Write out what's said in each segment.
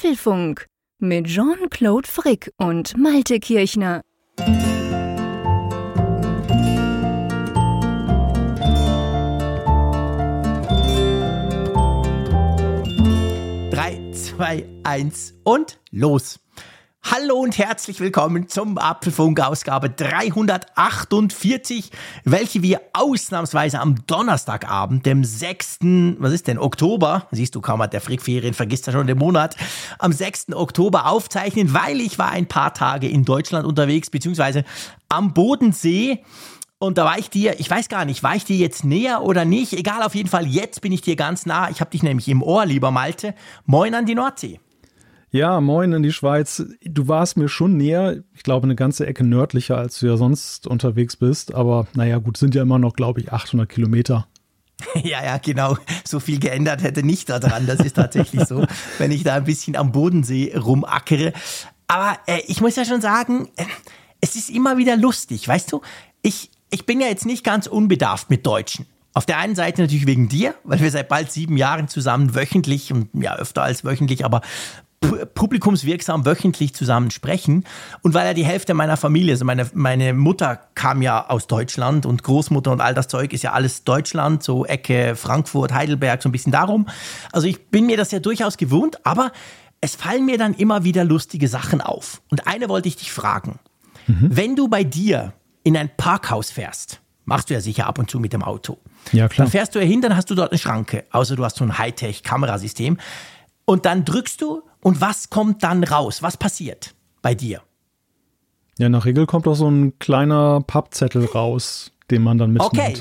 Apfelfunk mit Jean-Claude Frick und Malte Kirchner. Drei, zwei, eins und los. Hallo und herzlich willkommen zum Apfelfunk Ausgabe 348, welche wir ausnahmsweise am Donnerstagabend, dem 6. was ist denn, Oktober, siehst du kaum hat der Frickferien, vergisst er schon den Monat, am 6. Oktober aufzeichnen, weil ich war ein paar Tage in Deutschland unterwegs, beziehungsweise am Bodensee. Und da war ich dir, ich weiß gar nicht, war ich dir jetzt näher oder nicht? Egal, auf jeden Fall, jetzt bin ich dir ganz nah. Ich habe dich nämlich im Ohr, lieber Malte. Moin an die Nordsee. Ja, moin in die Schweiz. Du warst mir schon näher, ich glaube eine ganze Ecke nördlicher, als du ja sonst unterwegs bist. Aber naja, gut, sind ja immer noch, glaube ich, 800 Kilometer. Ja, ja, genau. So viel geändert hätte nicht daran. Das ist tatsächlich so, wenn ich da ein bisschen am Bodensee rumackere. Aber äh, ich muss ja schon sagen, äh, es ist immer wieder lustig, weißt du? Ich, ich bin ja jetzt nicht ganz unbedarft mit Deutschen. Auf der einen Seite natürlich wegen dir, weil wir seit bald sieben Jahren zusammen wöchentlich und ja öfter als wöchentlich, aber publikumswirksam wöchentlich zusammen sprechen. Und weil ja die Hälfte meiner Familie, also meine, meine Mutter kam ja aus Deutschland und Großmutter und all das Zeug ist ja alles Deutschland, so Ecke Frankfurt, Heidelberg, so ein bisschen darum. Also ich bin mir das ja durchaus gewohnt, aber es fallen mir dann immer wieder lustige Sachen auf. Und eine wollte ich dich fragen. Mhm. Wenn du bei dir in ein Parkhaus fährst, machst du ja sicher ab und zu mit dem Auto. Ja, klar. Dann fährst du ja hin, dann hast du dort eine Schranke, außer du hast so ein Hightech-Kamerasystem. Und dann drückst du und was kommt dann raus? Was passiert bei dir? Ja, nach Regel kommt auch so ein kleiner Pappzettel raus, den man dann mitnimmt. Okay.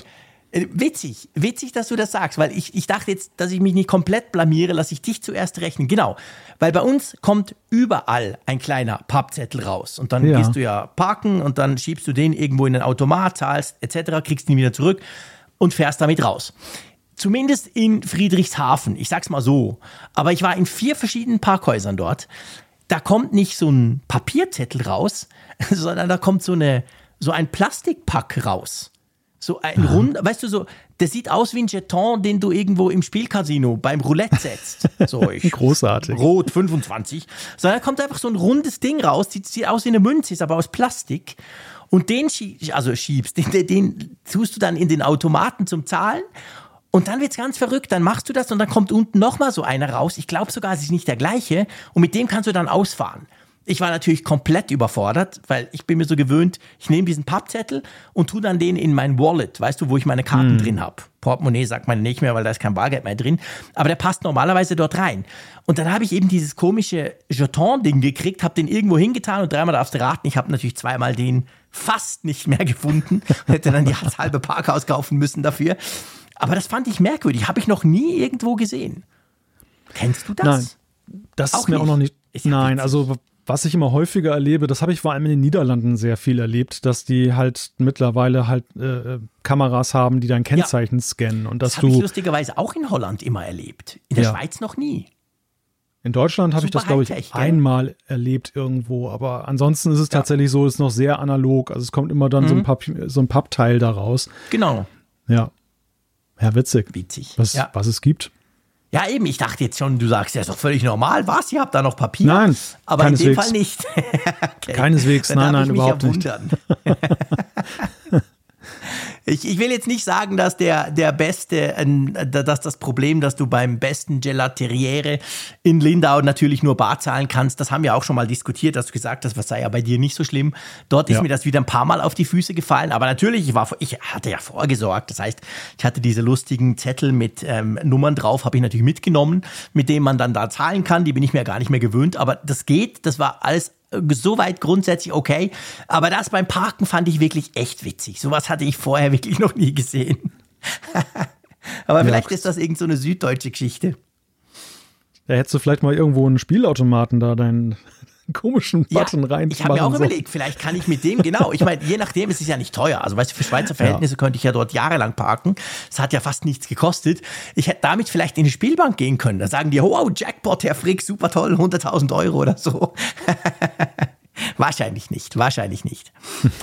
Äh, witzig, witzig, dass du das sagst, weil ich, ich dachte jetzt, dass ich mich nicht komplett blamiere, lasse ich dich zuerst rechnen. Genau, weil bei uns kommt überall ein kleiner Pappzettel raus und dann ja. gehst du ja parken und dann schiebst du den irgendwo in den Automat, zahlst etc., kriegst ihn wieder zurück und fährst damit raus zumindest in Friedrichshafen, ich sag's mal so, aber ich war in vier verschiedenen Parkhäusern dort. Da kommt nicht so ein Papierzettel raus, sondern da kommt so eine so ein Plastikpack raus. So ein Aha. rund, weißt du so, der sieht aus wie ein Jeton, den du irgendwo im Spielcasino beim Roulette setzt. So ich, Großartig. Rot 25. Sondern da kommt einfach so ein rundes Ding raus, sieht, sieht aus wie eine Münze, ist aber aus Plastik. Und den schiebst, also schiebst, den, den tust du dann in den Automaten zum Zahlen und dann wird's ganz verrückt, dann machst du das und dann kommt unten nochmal so einer raus. Ich glaube sogar, es ist nicht der gleiche. Und mit dem kannst du dann ausfahren. Ich war natürlich komplett überfordert, weil ich bin mir so gewöhnt, ich nehme diesen Pappzettel und tue dann den in mein Wallet, weißt du, wo ich meine Karten mm. drin habe. Portemonnaie sagt man nicht mehr, weil da ist kein Bargeld mehr drin. Aber der passt normalerweise dort rein. Und dann habe ich eben dieses komische Jeton-Ding gekriegt, habe den irgendwo hingetan und dreimal darfst du raten, ich habe natürlich zweimal den fast nicht mehr gefunden. Hätte dann die halbe Parkhaus kaufen müssen dafür. Aber das fand ich merkwürdig. Habe ich noch nie irgendwo gesehen. Kennst du das? Nein, das auch ist mir nicht. auch noch nicht. Nein, also was ich immer häufiger erlebe, das habe ich vor allem in den Niederlanden sehr viel erlebt, dass die halt mittlerweile halt äh, Kameras haben, die dein Kennzeichen ja, scannen und dass das habe ich lustigerweise auch in Holland immer erlebt. In der ja. Schweiz noch nie. In Deutschland habe ich das, glaube ich, gell? einmal erlebt irgendwo, aber ansonsten ist es ja. tatsächlich so, es ist noch sehr analog. Also es kommt immer dann mhm. so, ein. Papp, so ein Pappteil daraus. Genau. Ja. Ja, witzig. Witzig. Was, ja. was es gibt. Ja, eben, ich dachte jetzt schon, du sagst, ja, ist doch völlig normal. Was? Ihr habt da noch Papier? Nein. Aber keineswegs. in dem Fall nicht. okay. Keineswegs, nein, nein, überhaupt nicht. Ich, ich will jetzt nicht sagen, dass der, der beste, äh, dass das Problem, dass du beim besten Gelateriere in Lindau natürlich nur bar zahlen kannst, das haben wir auch schon mal diskutiert, dass du gesagt hast, was sei ja bei dir nicht so schlimm. Dort ist ja. mir das wieder ein paar Mal auf die Füße gefallen, aber natürlich, ich, war, ich hatte ja vorgesorgt. Das heißt, ich hatte diese lustigen Zettel mit ähm, Nummern drauf, habe ich natürlich mitgenommen, mit denen man dann da zahlen kann. Die bin ich mir gar nicht mehr gewöhnt, aber das geht, das war alles soweit grundsätzlich okay. Aber das beim Parken fand ich wirklich echt witzig. Sowas hatte ich vorher wirklich noch nie gesehen. Aber vielleicht ja. ist das irgend so eine süddeutsche Geschichte. Da hättest du vielleicht mal irgendwo einen Spielautomaten da deinen komischen Button ja, rein. Ich habe mir auch so. überlegt, vielleicht kann ich mit dem, genau, ich meine, je nachdem, es ist ja nicht teuer. Also weißt du, für Schweizer Verhältnisse ja. könnte ich ja dort jahrelang parken. Es hat ja fast nichts gekostet. Ich hätte damit vielleicht in die Spielbank gehen können. Da sagen die, wow, Jackpot, Herr Frick, super toll, 100.000 Euro oder so. wahrscheinlich nicht, wahrscheinlich nicht.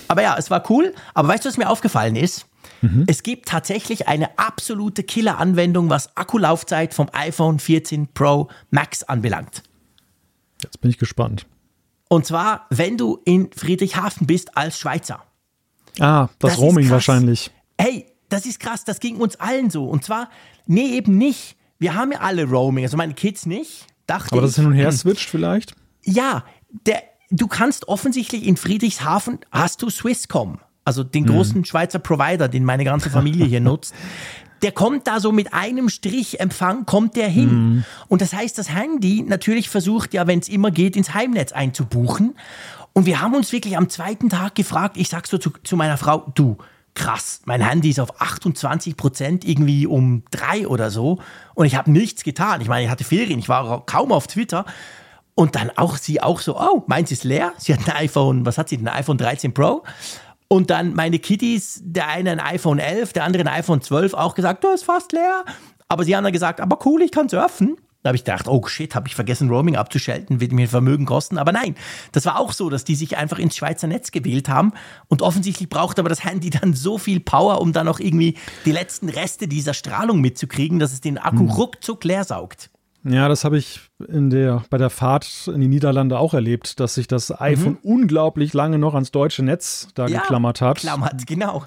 Aber ja, es war cool. Aber weißt du, was mir aufgefallen ist? Mhm. Es gibt tatsächlich eine absolute Killer-Anwendung, was Akkulaufzeit vom iPhone 14 Pro Max anbelangt. Jetzt bin ich gespannt. Und zwar, wenn du in Friedrichshafen bist als Schweizer. Ah, das, das Roaming wahrscheinlich. Hey, das ist krass, das ging uns allen so. Und zwar, nee, eben nicht. Wir haben ja alle Roaming, also meine Kids nicht. Dachte Aber das ich. hin und her switcht vielleicht? Ja, der, du kannst offensichtlich in Friedrichshafen, hast du Swisscom, also den mhm. großen Schweizer Provider, den meine ganze Familie hier nutzt. Der kommt da so mit einem Strich Empfang, kommt der hin. Mhm. Und das heißt, das Handy natürlich versucht ja, wenn es immer geht, ins Heimnetz einzubuchen. Und wir haben uns wirklich am zweiten Tag gefragt, ich sag so zu, zu meiner Frau, du, krass, mein Handy ist auf 28 Prozent irgendwie um drei oder so und ich habe nichts getan. Ich meine, ich hatte Ferien, ich war kaum auf Twitter. Und dann auch sie auch so, oh, meins ist leer. Sie hat ein iPhone, was hat sie, ein iPhone 13 Pro. Und dann meine Kiddies, der eine ein iPhone 11, der andere ein iPhone 12, auch gesagt, du ist fast leer. Aber sie haben dann gesagt, aber cool, ich kann surfen. Da habe ich gedacht, oh shit, habe ich vergessen, Roaming abzuschalten, wird mir Vermögen kosten. Aber nein, das war auch so, dass die sich einfach ins Schweizer Netz gewählt haben. Und offensichtlich braucht aber das Handy dann so viel Power, um dann noch irgendwie die letzten Reste dieser Strahlung mitzukriegen, dass es den Akku hm. ruckzuck leer saugt. Ja, das habe ich in der, bei der Fahrt in die Niederlande auch erlebt, dass sich das iPhone mhm. unglaublich lange noch ans deutsche Netz da ja, geklammert hat. Klammert, genau.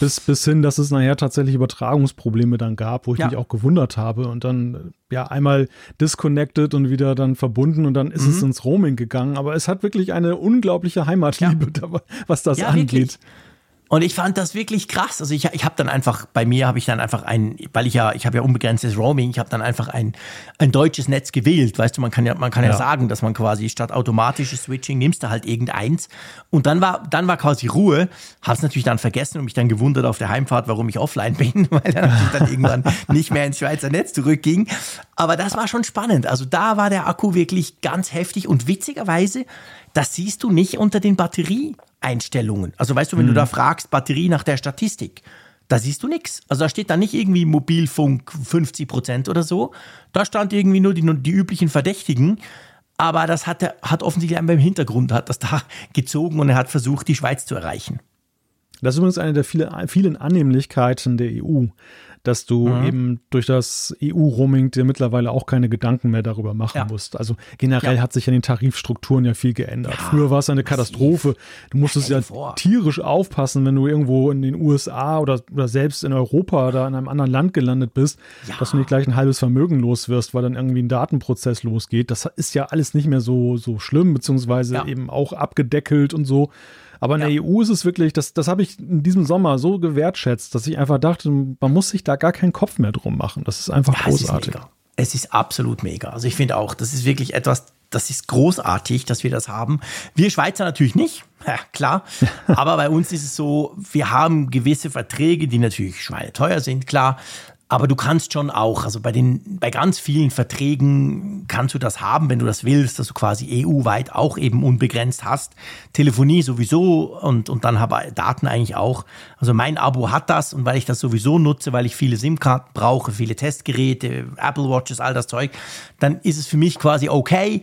Bis, bis hin, dass es nachher tatsächlich Übertragungsprobleme dann gab, wo ich ja. mich auch gewundert habe und dann ja einmal disconnected und wieder dann verbunden und dann ist mhm. es ins Roaming gegangen. Aber es hat wirklich eine unglaubliche Heimatliebe, ja. was das ja, angeht. Wirklich. Und ich fand das wirklich krass. Also ich, ich habe dann einfach, bei mir habe ich dann einfach ein, weil ich ja, ich habe ja unbegrenztes Roaming, ich habe dann einfach ein, ein deutsches Netz gewählt. Weißt du, man kann ja, man kann ja. ja sagen, dass man quasi statt automatisches Switching nimmst du halt irgendeins. Und dann war, dann war quasi Ruhe. Hab's natürlich dann vergessen und mich dann gewundert auf der Heimfahrt, warum ich offline bin, weil er natürlich dann irgendwann nicht mehr ins Schweizer Netz zurückging. Aber das war schon spannend. Also da war der Akku wirklich ganz heftig und witzigerweise, das siehst du nicht unter den Batterieeinstellungen. Also weißt du, wenn mhm. du da fragst, Batterie nach der Statistik, da siehst du nichts. Also da steht da nicht irgendwie Mobilfunk 50 Prozent oder so. Da stand irgendwie nur die, nur die üblichen Verdächtigen. Aber das hat, er, hat offensichtlich einmal im Hintergrund, hat das da gezogen und er hat versucht, die Schweiz zu erreichen. Das ist übrigens eine der viele, vielen Annehmlichkeiten der EU, dass du mhm. eben durch das EU-Roaming dir mittlerweile auch keine Gedanken mehr darüber machen ja. musst. Also generell ja. hat sich an den Tarifstrukturen ja viel geändert. Ja, Früher war es eine Katastrophe. Du musstest ja vor. tierisch aufpassen, wenn du irgendwo in den USA oder, oder selbst in Europa oder in einem anderen Land gelandet bist, dass du nicht gleich ein halbes Vermögen los wirst, weil dann irgendwie ein Datenprozess losgeht. Das ist ja alles nicht mehr so, so schlimm, beziehungsweise eben auch abgedeckelt und so. Aber in ja. der EU ist es wirklich, das, das habe ich in diesem Sommer so gewertschätzt, dass ich einfach dachte, man muss sich da gar keinen Kopf mehr drum machen. Das ist einfach ja, großartig. Es ist, es ist absolut mega. Also ich finde auch, das ist wirklich etwas, das ist großartig, dass wir das haben. Wir Schweizer natürlich nicht, ja, klar. Aber bei uns ist es so, wir haben gewisse Verträge, die natürlich schweineteuer sind, klar. Aber du kannst schon auch, also bei den, bei ganz vielen Verträgen kannst du das haben, wenn du das willst, dass du quasi EU-weit auch eben unbegrenzt hast. Telefonie sowieso und, und dann aber Daten eigentlich auch. Also mein Abo hat das und weil ich das sowieso nutze, weil ich viele SIM-Karten brauche, viele Testgeräte, Apple Watches, all das Zeug, dann ist es für mich quasi okay.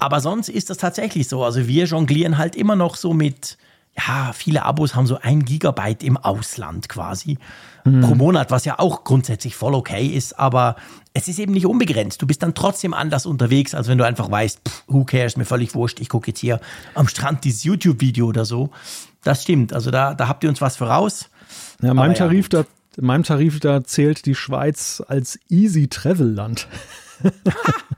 Aber sonst ist das tatsächlich so. Also wir jonglieren halt immer noch so mit, ja, viele Abos haben so ein Gigabyte im Ausland quasi mhm. pro Monat, was ja auch grundsätzlich voll okay ist, aber es ist eben nicht unbegrenzt. Du bist dann trotzdem anders unterwegs, als wenn du einfach weißt, pff, who cares, mir völlig wurscht, ich gucke jetzt hier am Strand dieses YouTube-Video oder so. Das stimmt, also da, da habt ihr uns was voraus. Ja, in meinem Tarif, ja. da, in meinem Tarif, da zählt die Schweiz als Easy Travel Land.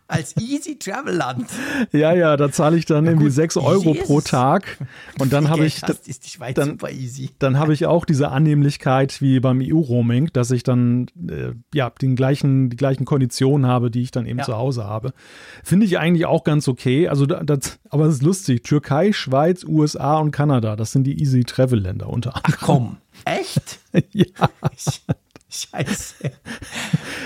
Als Easy Travel Land. Ja, ja, da zahle ich dann irgendwie 6 Euro pro Tag. Und dann habe ich. Hast, ist die Schweiz dann, super easy. Dann habe ich auch diese Annehmlichkeit wie beim EU-Roaming, dass ich dann äh, ja den gleichen, die gleichen Konditionen habe, die ich dann eben ja. zu Hause habe. Finde ich eigentlich auch ganz okay. Also das, aber es ist lustig. Türkei, Schweiz, USA und Kanada, das sind die Easy Travel Länder unter anderem. Ach komm, echt? ja. Scheiße.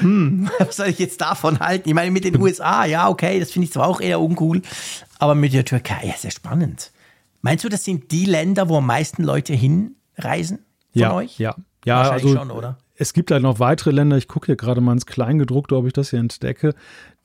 Hm, was soll ich jetzt davon halten? Ich meine, mit den USA, ja, okay, das finde ich zwar auch eher uncool, aber mit der Türkei, ja, sehr spannend. Meinst du, das sind die Länder, wo am meisten Leute hinreisen von ja, euch? Ja, ja, also schon, oder? Es gibt halt noch weitere Länder, ich gucke hier gerade mal ins Kleingedruckte, ob ich das hier entdecke.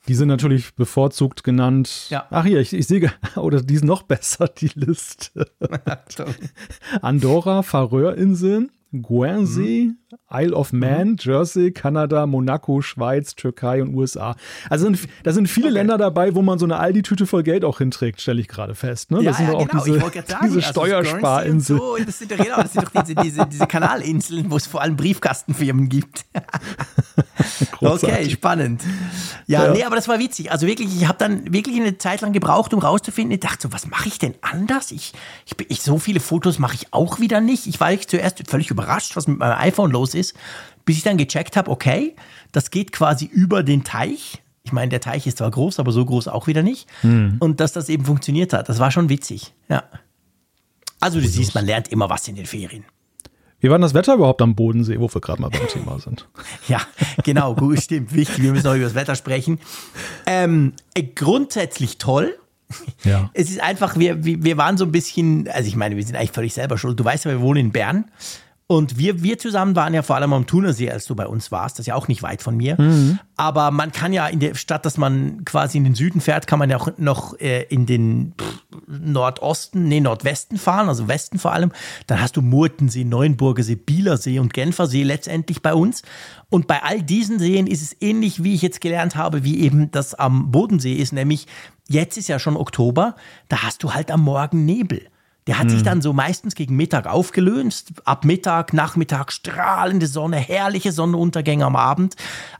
Die sind natürlich bevorzugt genannt. Ja. Ach hier, ich, ich sehe, oder die ist noch besser, die Liste. Andorra, Färöerinseln, Guernsey, mhm. Isle of Man, mhm. Jersey, Kanada, Monaco, Schweiz, Türkei und USA. Also da sind viele okay. Länder dabei, wo man so eine Aldi-Tüte voll Geld auch hinträgt, stelle ich gerade fest. Ne? Ja, das sind ja, auch genau. diese, sagen, diese also Steuersparinsel. So, das sind doch, genau, das sind doch diese, diese, diese Kanalinseln, wo es vor allem Briefkastenfirmen gibt. okay, spannend. Ja, ja, nee, aber das war witzig. Also wirklich, ich habe dann wirklich eine Zeit lang gebraucht, um rauszufinden. Ich dachte so, was mache ich denn anders? Ich, ich, ich so viele Fotos mache ich auch wieder nicht. Ich war zuerst völlig überrascht, was mit meinem iPhone los ist, bis ich dann gecheckt habe, okay, das geht quasi über den Teich. Ich meine, der Teich ist zwar groß, aber so groß auch wieder nicht. Hm. Und dass das eben funktioniert hat, das war schon witzig. Ja. Also du siehst, man lernt immer was in den Ferien. Wie war denn das Wetter überhaupt am Bodensee, wo wir gerade mal beim Thema sind? ja, genau, gut, stimmt, wichtig. Wir müssen auch über das Wetter sprechen. Ähm, äh, grundsätzlich toll. Ja. Es ist einfach, wir, wir waren so ein bisschen, also ich meine, wir sind eigentlich völlig selber schuld. Du weißt ja, wir wohnen in Bern. Und wir, wir zusammen waren ja vor allem am Thunersee, als du bei uns warst. Das ist ja auch nicht weit von mir. Mhm. Aber man kann ja in der Stadt, dass man quasi in den Süden fährt, kann man ja auch noch äh, in den pff, Nordosten, nee, Nordwesten fahren, also Westen vor allem. Dann hast du Murtensee, Neuenburger See, Bielersee und Genfersee letztendlich bei uns. Und bei all diesen Seen ist es ähnlich, wie ich jetzt gelernt habe, wie eben das am Bodensee ist, nämlich jetzt ist ja schon Oktober, da hast du halt am Morgen Nebel. Der hat mhm. sich dann so meistens gegen Mittag aufgelöst. Ab Mittag, Nachmittag strahlende Sonne, herrliche Sonnenuntergänge am Abend.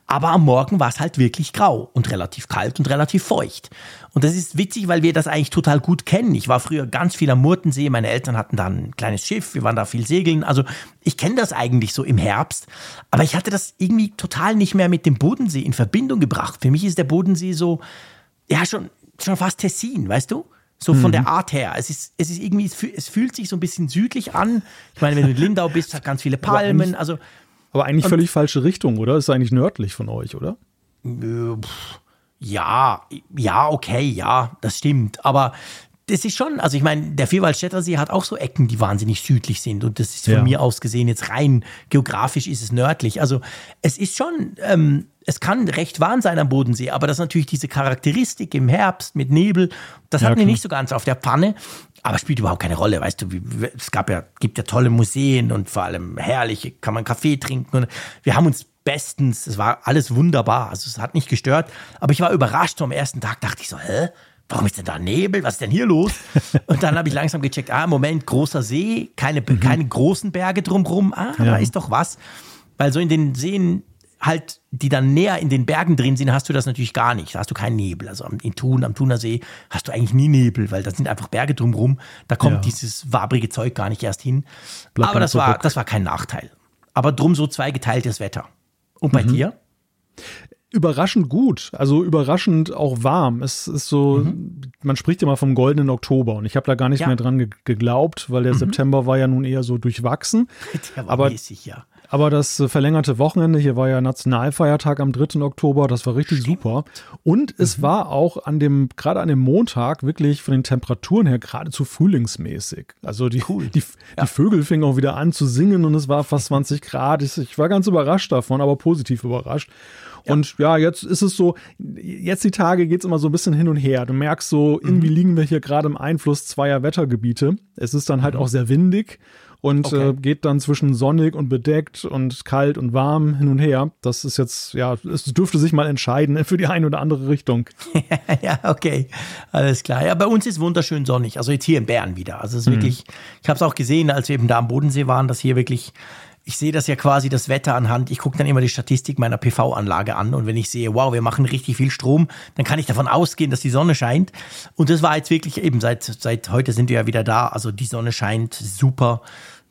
Aber am Morgen war es halt wirklich grau und relativ kalt und relativ feucht. Und das ist witzig, weil wir das eigentlich total gut kennen. Ich war früher ganz viel am Murtensee. Meine Eltern hatten da ein kleines Schiff. Wir waren da viel segeln. Also ich kenne das eigentlich so im Herbst. Aber ich hatte das irgendwie total nicht mehr mit dem Bodensee in Verbindung gebracht. Für mich ist der Bodensee so, ja, schon, schon fast Tessin, weißt du? So von mhm. der Art her. Es ist, es ist irgendwie, es fühlt sich so ein bisschen südlich an. Ich meine, wenn du in Lindau bist, hat ganz viele Palmen. Aber also, aber eigentlich völlig falsche Richtung, oder? Ist eigentlich nördlich von euch, oder? Äh, ja, ja, okay, ja, das stimmt. Aber das ist schon, also ich meine, der Vierwaldstätter See hat auch so Ecken, die wahnsinnig südlich sind. Und das ist von ja. mir aus gesehen jetzt rein geografisch ist es nördlich. Also es ist schon, ähm, es kann recht warm sein am Bodensee, aber das ist natürlich diese Charakteristik im Herbst mit Nebel, das ja, hatten wir nicht so ganz auf der Pfanne. Aber spielt überhaupt keine Rolle, weißt du, es gab ja, gibt ja tolle Museen und vor allem herrliche, kann man Kaffee trinken. Und wir haben uns bestens, es war alles wunderbar, also es hat nicht gestört. Aber ich war überrascht, so am ersten Tag dachte ich so, hä? warum ist denn da Nebel? Was ist denn hier los? Und dann habe ich langsam gecheckt, ah, Moment, großer See, keine, mhm. keine großen Berge drumherum. Ah, ja. da ist doch was. Weil so in den Seen halt, die dann näher in den Bergen drin sind, hast du das natürlich gar nicht. Da hast du keinen Nebel. Also in Thun, am Thuner See hast du eigentlich nie Nebel, weil da sind einfach Berge drumherum. Da kommt ja. dieses wabrige Zeug gar nicht erst hin. Bleib Aber das war, das war kein Nachteil. Aber drum so zweigeteiltes Wetter. Und bei mhm. dir? überraschend gut, also überraschend auch warm. Es ist so, mhm. man spricht immer vom goldenen Oktober und ich habe da gar nicht ja. mehr dran ge geglaubt, weil der mhm. September war ja nun eher so durchwachsen. Der war aber, mäßig, ja. Aber das äh, verlängerte Wochenende, hier war ja Nationalfeiertag am 3. Oktober, das war richtig Stimmt. super. Und es mhm. war auch an dem, gerade an dem Montag wirklich von den Temperaturen her geradezu frühlingsmäßig. Also die, cool. die, ja. die Vögel fingen auch wieder an zu singen und es war fast 20 Grad. Ich, ich war ganz überrascht davon, aber positiv überrascht. Und ja, jetzt ist es so, jetzt die Tage geht es immer so ein bisschen hin und her. Du merkst so, irgendwie mhm. liegen wir hier gerade im Einfluss zweier Wettergebiete. Es ist dann halt mhm. auch sehr windig und okay. äh, geht dann zwischen sonnig und bedeckt und kalt und warm hin und her. Das ist jetzt, ja, es dürfte sich mal entscheiden für die eine oder andere Richtung. ja, okay, alles klar. Ja, bei uns ist wunderschön sonnig, also jetzt hier in Bern wieder. Also es ist mhm. wirklich, ich habe es auch gesehen, als wir eben da am Bodensee waren, dass hier wirklich ich sehe das ja quasi das Wetter anhand. Ich gucke dann immer die Statistik meiner PV-Anlage an und wenn ich sehe, wow, wir machen richtig viel Strom, dann kann ich davon ausgehen, dass die Sonne scheint. Und das war jetzt wirklich eben seit seit heute sind wir ja wieder da. Also die Sonne scheint super.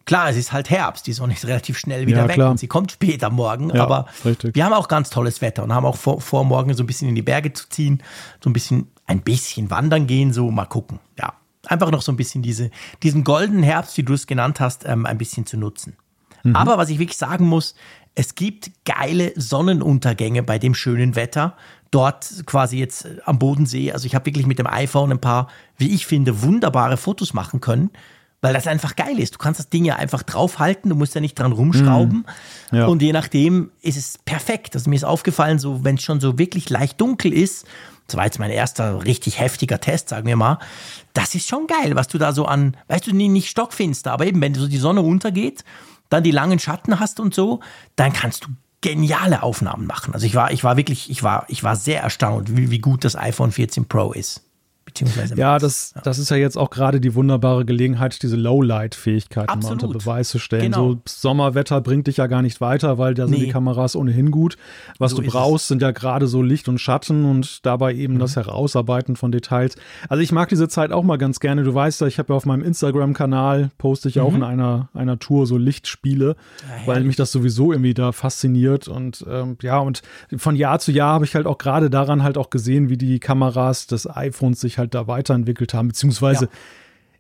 Klar, es ist halt Herbst, die Sonne ist relativ schnell wieder ja, weg klar. und sie kommt später morgen. Ja, aber richtig. wir haben auch ganz tolles Wetter und haben auch vor, vor morgen so ein bisschen in die Berge zu ziehen, so ein bisschen ein bisschen wandern gehen, so mal gucken. Ja, einfach noch so ein bisschen diese diesen goldenen Herbst, wie du es genannt hast, ähm, ein bisschen zu nutzen. Mhm. Aber was ich wirklich sagen muss, es gibt geile Sonnenuntergänge bei dem schönen Wetter. Dort quasi jetzt am Bodensee. Also ich habe wirklich mit dem iPhone ein paar, wie ich finde, wunderbare Fotos machen können weil das einfach geil ist. Du kannst das Ding ja einfach draufhalten, du musst ja nicht dran rumschrauben. Mm, ja. Und je nachdem ist es perfekt. Also mir ist aufgefallen, so wenn es schon so wirklich leicht dunkel ist, das war jetzt mein erster richtig heftiger Test, sagen wir mal, das ist schon geil, was du da so an, weißt du, nicht stockfinster, aber eben, wenn so die Sonne untergeht, dann die langen Schatten hast und so, dann kannst du geniale Aufnahmen machen. Also ich war, ich war wirklich, ich war, ich war sehr erstaunt, wie, wie gut das iPhone 14 Pro ist beziehungsweise ja, das, ja. das ist ja jetzt auch gerade die wunderbare Gelegenheit, diese Lowlight-Fähigkeiten mal unter Beweis zu stellen. Genau. So Sommerwetter bringt dich ja gar nicht weiter, weil da sind nee. die Kameras ohnehin gut. Was so du brauchst, es. sind ja gerade so Licht und Schatten und dabei eben mhm. das Herausarbeiten von Details. Also ich mag diese Zeit auch mal ganz gerne. Du weißt ja, ich habe ja auf meinem Instagram-Kanal poste ich mhm. auch in einer, einer Tour so Lichtspiele, ja, weil mich das sowieso irgendwie da fasziniert. Und ähm, ja, und von Jahr zu Jahr habe ich halt auch gerade daran halt auch gesehen, wie die Kameras des iPhones sich halt halt da weiterentwickelt haben, beziehungsweise ja.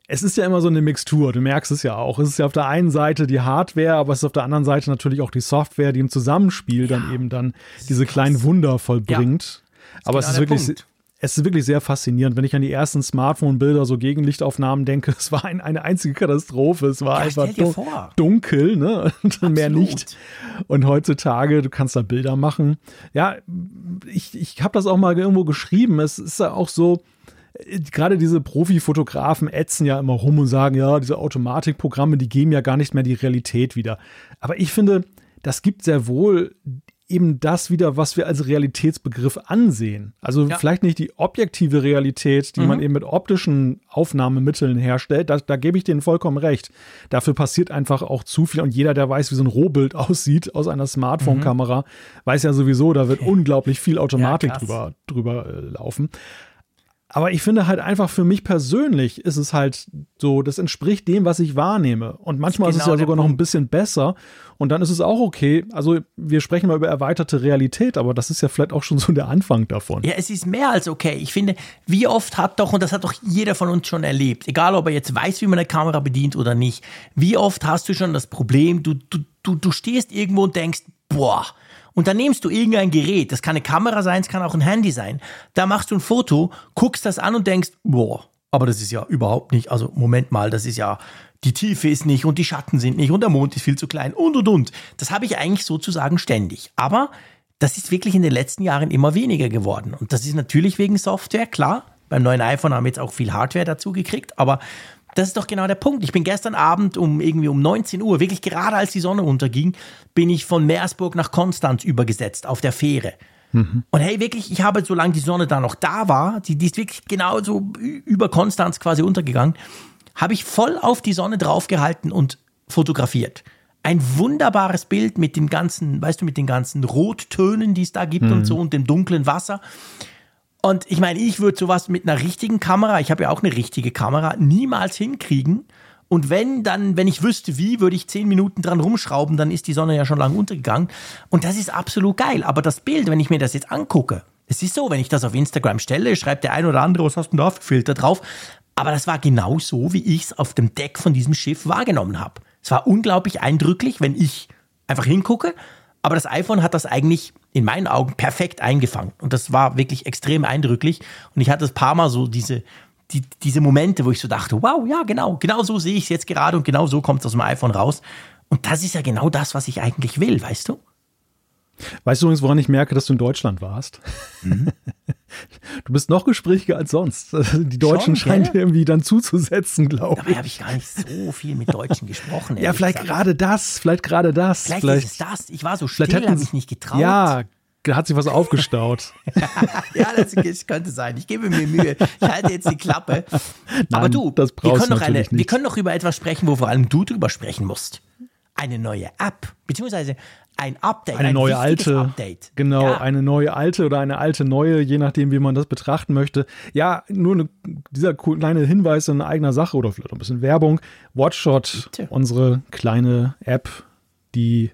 es ist ja immer so eine Mixtur, du merkst es ja auch. Es ist ja auf der einen Seite die Hardware, aber es ist auf der anderen Seite natürlich auch die Software, die im Zusammenspiel ja. dann eben dann diese kleinen Wunder vollbringt. Ja. Aber es ist wirklich, Punkt. es ist wirklich sehr faszinierend, wenn ich an die ersten Smartphone-Bilder, so Gegenlichtaufnahmen denke. Es war ein, eine einzige Katastrophe. Es war einfach dun dunkel, ne? Und mehr nicht. Und heutzutage, du kannst da Bilder machen. Ja, ich, ich habe das auch mal irgendwo geschrieben. Es ist ja auch so, gerade diese Profifotografen ätzen ja immer rum und sagen, ja, diese Automatikprogramme, die geben ja gar nicht mehr die Realität wieder. Aber ich finde, das gibt sehr wohl eben das wieder, was wir als Realitätsbegriff ansehen. Also ja. vielleicht nicht die objektive Realität, die mhm. man eben mit optischen Aufnahmemitteln herstellt. Da, da gebe ich denen vollkommen recht. Dafür passiert einfach auch zu viel. Und jeder, der weiß, wie so ein Rohbild aussieht aus einer Smartphone-Kamera, mhm. weiß ja sowieso, da wird unglaublich viel Automatik ja, drüber, drüber äh, laufen. Aber ich finde halt einfach für mich persönlich ist es halt so, das entspricht dem, was ich wahrnehme. Und manchmal ist, genau ist es ja sogar Punkt. noch ein bisschen besser. Und dann ist es auch okay. Also wir sprechen mal über erweiterte Realität, aber das ist ja vielleicht auch schon so der Anfang davon. Ja, es ist mehr als okay. Ich finde, wie oft hat doch, und das hat doch jeder von uns schon erlebt, egal ob er jetzt weiß, wie man eine Kamera bedient oder nicht, wie oft hast du schon das Problem, du, du, du, du stehst irgendwo und denkst, boah, und dann nimmst du irgendein Gerät, das kann eine Kamera sein, es kann auch ein Handy sein. Da machst du ein Foto, guckst das an und denkst, boah, aber das ist ja überhaupt nicht, also Moment mal, das ist ja, die Tiefe ist nicht und die Schatten sind nicht und der Mond ist viel zu klein und und und. Das habe ich eigentlich sozusagen ständig. Aber das ist wirklich in den letzten Jahren immer weniger geworden. Und das ist natürlich wegen Software, klar. Beim neuen iPhone haben wir jetzt auch viel Hardware dazu gekriegt, aber das ist doch genau der Punkt. Ich bin gestern Abend um irgendwie um 19 Uhr, wirklich gerade als die Sonne unterging, bin ich von Meersburg nach Konstanz übergesetzt auf der Fähre. Mhm. Und hey, wirklich, ich habe, solange die Sonne da noch da war, die, die ist wirklich genau so über Konstanz quasi untergegangen, habe ich voll auf die Sonne draufgehalten und fotografiert. Ein wunderbares Bild mit den ganzen, weißt du, mit den ganzen Rottönen, die es da gibt mhm. und so und dem dunklen Wasser. Und ich meine, ich würde sowas mit einer richtigen Kamera, ich habe ja auch eine richtige Kamera, niemals hinkriegen. Und wenn dann, wenn ich wüsste wie, würde ich zehn Minuten dran rumschrauben, dann ist die Sonne ja schon lange untergegangen. Und das ist absolut geil. Aber das Bild, wenn ich mir das jetzt angucke, es ist so, wenn ich das auf Instagram stelle, schreibt der ein oder andere, was hast du da für Filter drauf? Aber das war genau so, wie ich es auf dem Deck von diesem Schiff wahrgenommen habe. Es war unglaublich eindrücklich, wenn ich einfach hingucke. Aber das iPhone hat das eigentlich in meinen Augen perfekt eingefangen. Und das war wirklich extrem eindrücklich. Und ich hatte ein paar Mal so diese, die, diese Momente, wo ich so dachte, wow, ja, genau, genau so sehe ich es jetzt gerade und genau so kommt es aus dem iPhone raus. Und das ist ja genau das, was ich eigentlich will, weißt du? Weißt du übrigens, woran ich merke, dass du in Deutschland warst? Mhm. Du bist noch gesprächiger als sonst. Die Deutschen Schon, scheinen dir irgendwie dann zuzusetzen, glaube ich. Dabei habe ich gar nicht so viel mit Deutschen gesprochen. ja, vielleicht gerade das, vielleicht gerade das. Vielleicht, vielleicht, ist es das. Ich war so still, habe mich nicht getraut. Ja, hat sich was aufgestaut. ja, das, das, könnte sein. Ich gebe mir Mühe. Ich halte jetzt die Klappe. Nein, Aber du, wir können, noch eine, wir können noch über etwas sprechen, wo vor allem du drüber sprechen musst. Eine neue App, beziehungsweise ein Update, eine ein neue alte, Update. Genau, ja. eine neue alte oder eine alte neue, je nachdem, wie man das betrachten möchte. Ja, nur eine, dieser kleine Hinweis in eigener Sache oder vielleicht ein bisschen Werbung. Watchshot, Bitte. unsere kleine App, die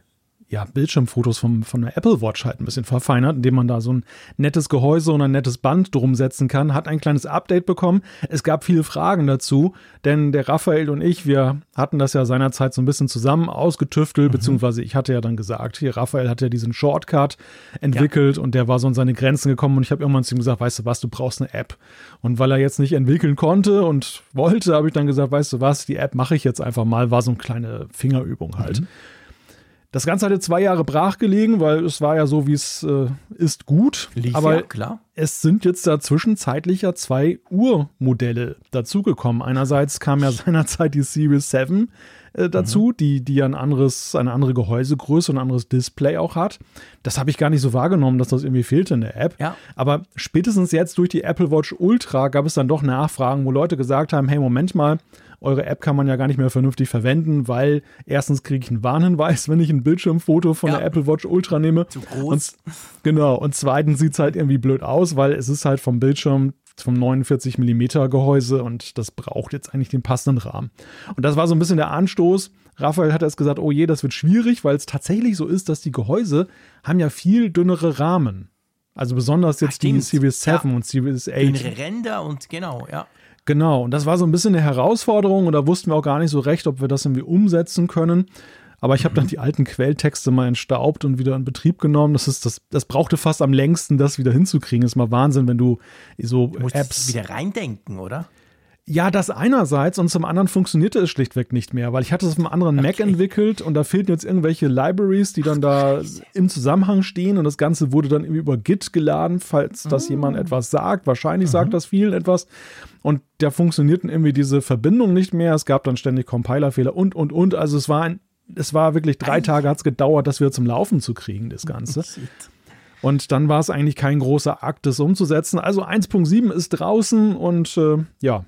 ja, Bildschirmfotos vom, von der Apple Watch halt ein bisschen verfeinert, indem man da so ein nettes Gehäuse und ein nettes Band drum setzen kann. Hat ein kleines Update bekommen. Es gab viele Fragen dazu, denn der Raphael und ich, wir hatten das ja seinerzeit so ein bisschen zusammen ausgetüftelt, mhm. beziehungsweise ich hatte ja dann gesagt, hier, Raphael hat ja diesen Shortcut entwickelt ja. und der war so an seine Grenzen gekommen und ich habe irgendwann zu ihm gesagt, weißt du was, du brauchst eine App. Und weil er jetzt nicht entwickeln konnte und wollte, habe ich dann gesagt, weißt du was, die App mache ich jetzt einfach mal, war so eine kleine Fingerübung halt. Mhm. Das Ganze hatte zwei Jahre brach gelegen, weil es war ja so, wie es äh, ist, gut. Lief aber ja, klar. es sind jetzt da zwischenzeitlich ja zwei Urmodelle dazugekommen. Einerseits kam ja seinerzeit die Series 7 äh, dazu, mhm. die, die ein anderes, eine andere Gehäusegröße und ein anderes Display auch hat. Das habe ich gar nicht so wahrgenommen, dass das irgendwie fehlte in der App. Ja. Aber spätestens jetzt durch die Apple Watch Ultra gab es dann doch Nachfragen, wo Leute gesagt haben, hey, Moment mal, eure App kann man ja gar nicht mehr vernünftig verwenden, weil erstens kriege ich einen Warnhinweis, wenn ich ein Bildschirmfoto von ja. der Apple Watch Ultra nehme. Zu groß. Und, genau. Und zweitens sieht es halt irgendwie blöd aus, weil es ist halt vom Bildschirm vom 49 mm Gehäuse und das braucht jetzt eigentlich den passenden Rahmen. Und das war so ein bisschen der Anstoß. Raphael hat erst gesagt, oh je, das wird schwierig, weil es tatsächlich so ist, dass die Gehäuse haben ja viel dünnere Rahmen. Also besonders jetzt Ach, die Series 7 ja. und Series 8. Dünnere Ränder und genau, ja. Genau, und das war so ein bisschen eine Herausforderung und da wussten wir auch gar nicht so recht, ob wir das irgendwie umsetzen können. Aber ich habe dann die alten Quelltexte mal entstaubt und wieder in Betrieb genommen. Das ist das, das brauchte fast am längsten, das wieder hinzukriegen. Ist mal Wahnsinn, wenn du so du musst Apps wieder reindenken, oder? Ja, das einerseits und zum anderen funktionierte es schlichtweg nicht mehr, weil ich hatte es auf einem anderen okay. Mac entwickelt und da fehlten jetzt irgendwelche Libraries, die dann da im Zusammenhang stehen und das Ganze wurde dann über Git geladen, falls das mhm. jemand etwas sagt. Wahrscheinlich mhm. sagt das vielen etwas und da funktionierten irgendwie diese Verbindungen nicht mehr. Es gab dann ständig Compilerfehler und, und, und. Also es war ein es war wirklich drei Tage hat es gedauert, das wieder zum Laufen zu kriegen, das Ganze. Und dann war es eigentlich kein großer Akt, das umzusetzen. Also 1.7 ist draußen und äh, ja,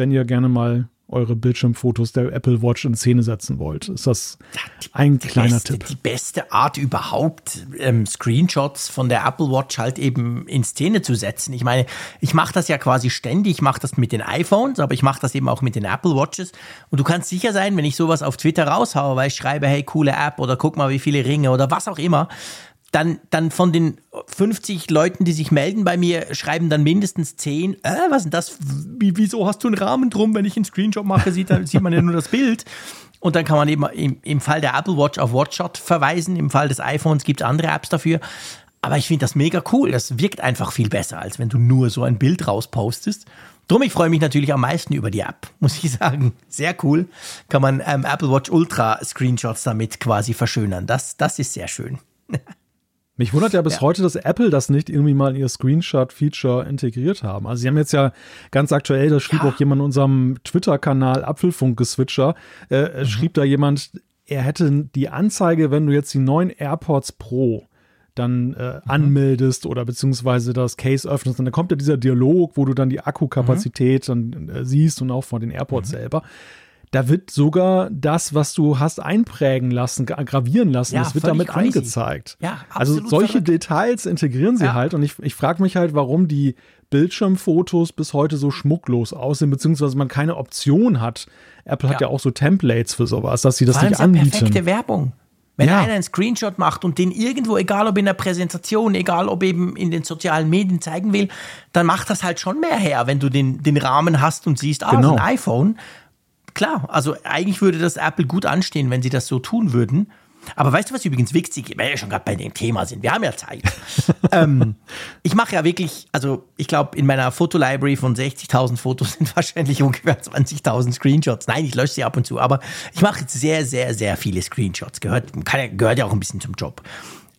wenn ihr gerne mal eure Bildschirmfotos der Apple Watch in Szene setzen wollt. Ist das ein die kleiner beste, Tipp? Die beste Art überhaupt, ähm, Screenshots von der Apple Watch halt eben in Szene zu setzen. Ich meine, ich mache das ja quasi ständig. Ich mache das mit den iPhones, aber ich mache das eben auch mit den Apple Watches. Und du kannst sicher sein, wenn ich sowas auf Twitter raushaue, weil ich schreibe, hey, coole App oder guck mal, wie viele Ringe oder was auch immer, dann, dann von den 50 Leuten, die sich melden bei mir, schreiben dann mindestens 10, äh, was ist denn das? Wie, wieso hast du einen Rahmen drum? Wenn ich einen Screenshot mache, sieht, sieht man ja nur das Bild. Und dann kann man eben im, im Fall der Apple Watch auf WatchShot verweisen. Im Fall des iPhones gibt es andere Apps dafür. Aber ich finde das mega cool. Das wirkt einfach viel besser, als wenn du nur so ein Bild rauspostest. Drum, ich freue mich natürlich am meisten über die App, muss ich sagen. Sehr cool. Kann man ähm, Apple Watch Ultra Screenshots damit quasi verschönern. Das, das ist sehr schön. Mich wundert ja bis ja. heute, dass Apple das nicht irgendwie mal in ihr Screenshot-Feature integriert haben. Also sie haben jetzt ja ganz aktuell, das schrieb ja. auch jemand in unserem Twitter-Kanal Apfelfunk-Geswitcher, äh, mhm. schrieb da jemand, er hätte die Anzeige, wenn du jetzt die neuen AirPods Pro dann äh, mhm. anmeldest oder beziehungsweise das Case öffnest, und dann kommt ja dieser Dialog, wo du dann die Akkukapazität mhm. dann äh, siehst und auch von den AirPods mhm. selber da wird sogar das, was du hast einprägen lassen, gravieren lassen, ja, das wird damit crazy. angezeigt. Ja, also solche verrückt. Details integrieren sie ja. halt und ich, ich frage mich halt, warum die Bildschirmfotos bis heute so schmucklos aussehen, beziehungsweise man keine Option hat. Apple ja. hat ja auch so Templates für sowas, dass sie das nicht anbieten. perfekte Werbung. Wenn ja. einer einen Screenshot macht und den irgendwo, egal ob in der Präsentation, egal ob eben in den sozialen Medien zeigen will, dann macht das halt schon mehr her, wenn du den, den Rahmen hast und siehst, ah, genau. ein iPhone klar, also eigentlich würde das Apple gut anstehen, wenn sie das so tun würden. Aber weißt du, was übrigens wichtig ist, weil wir schon gerade bei dem Thema sind, wir haben ja Zeit. ähm, ich mache ja wirklich, also ich glaube, in meiner Fotolibrary von 60.000 Fotos sind wahrscheinlich ungefähr 20.000 Screenshots. Nein, ich lösche sie ab und zu, aber ich mache jetzt sehr, sehr, sehr viele Screenshots. Gehört, kann, gehört ja auch ein bisschen zum Job.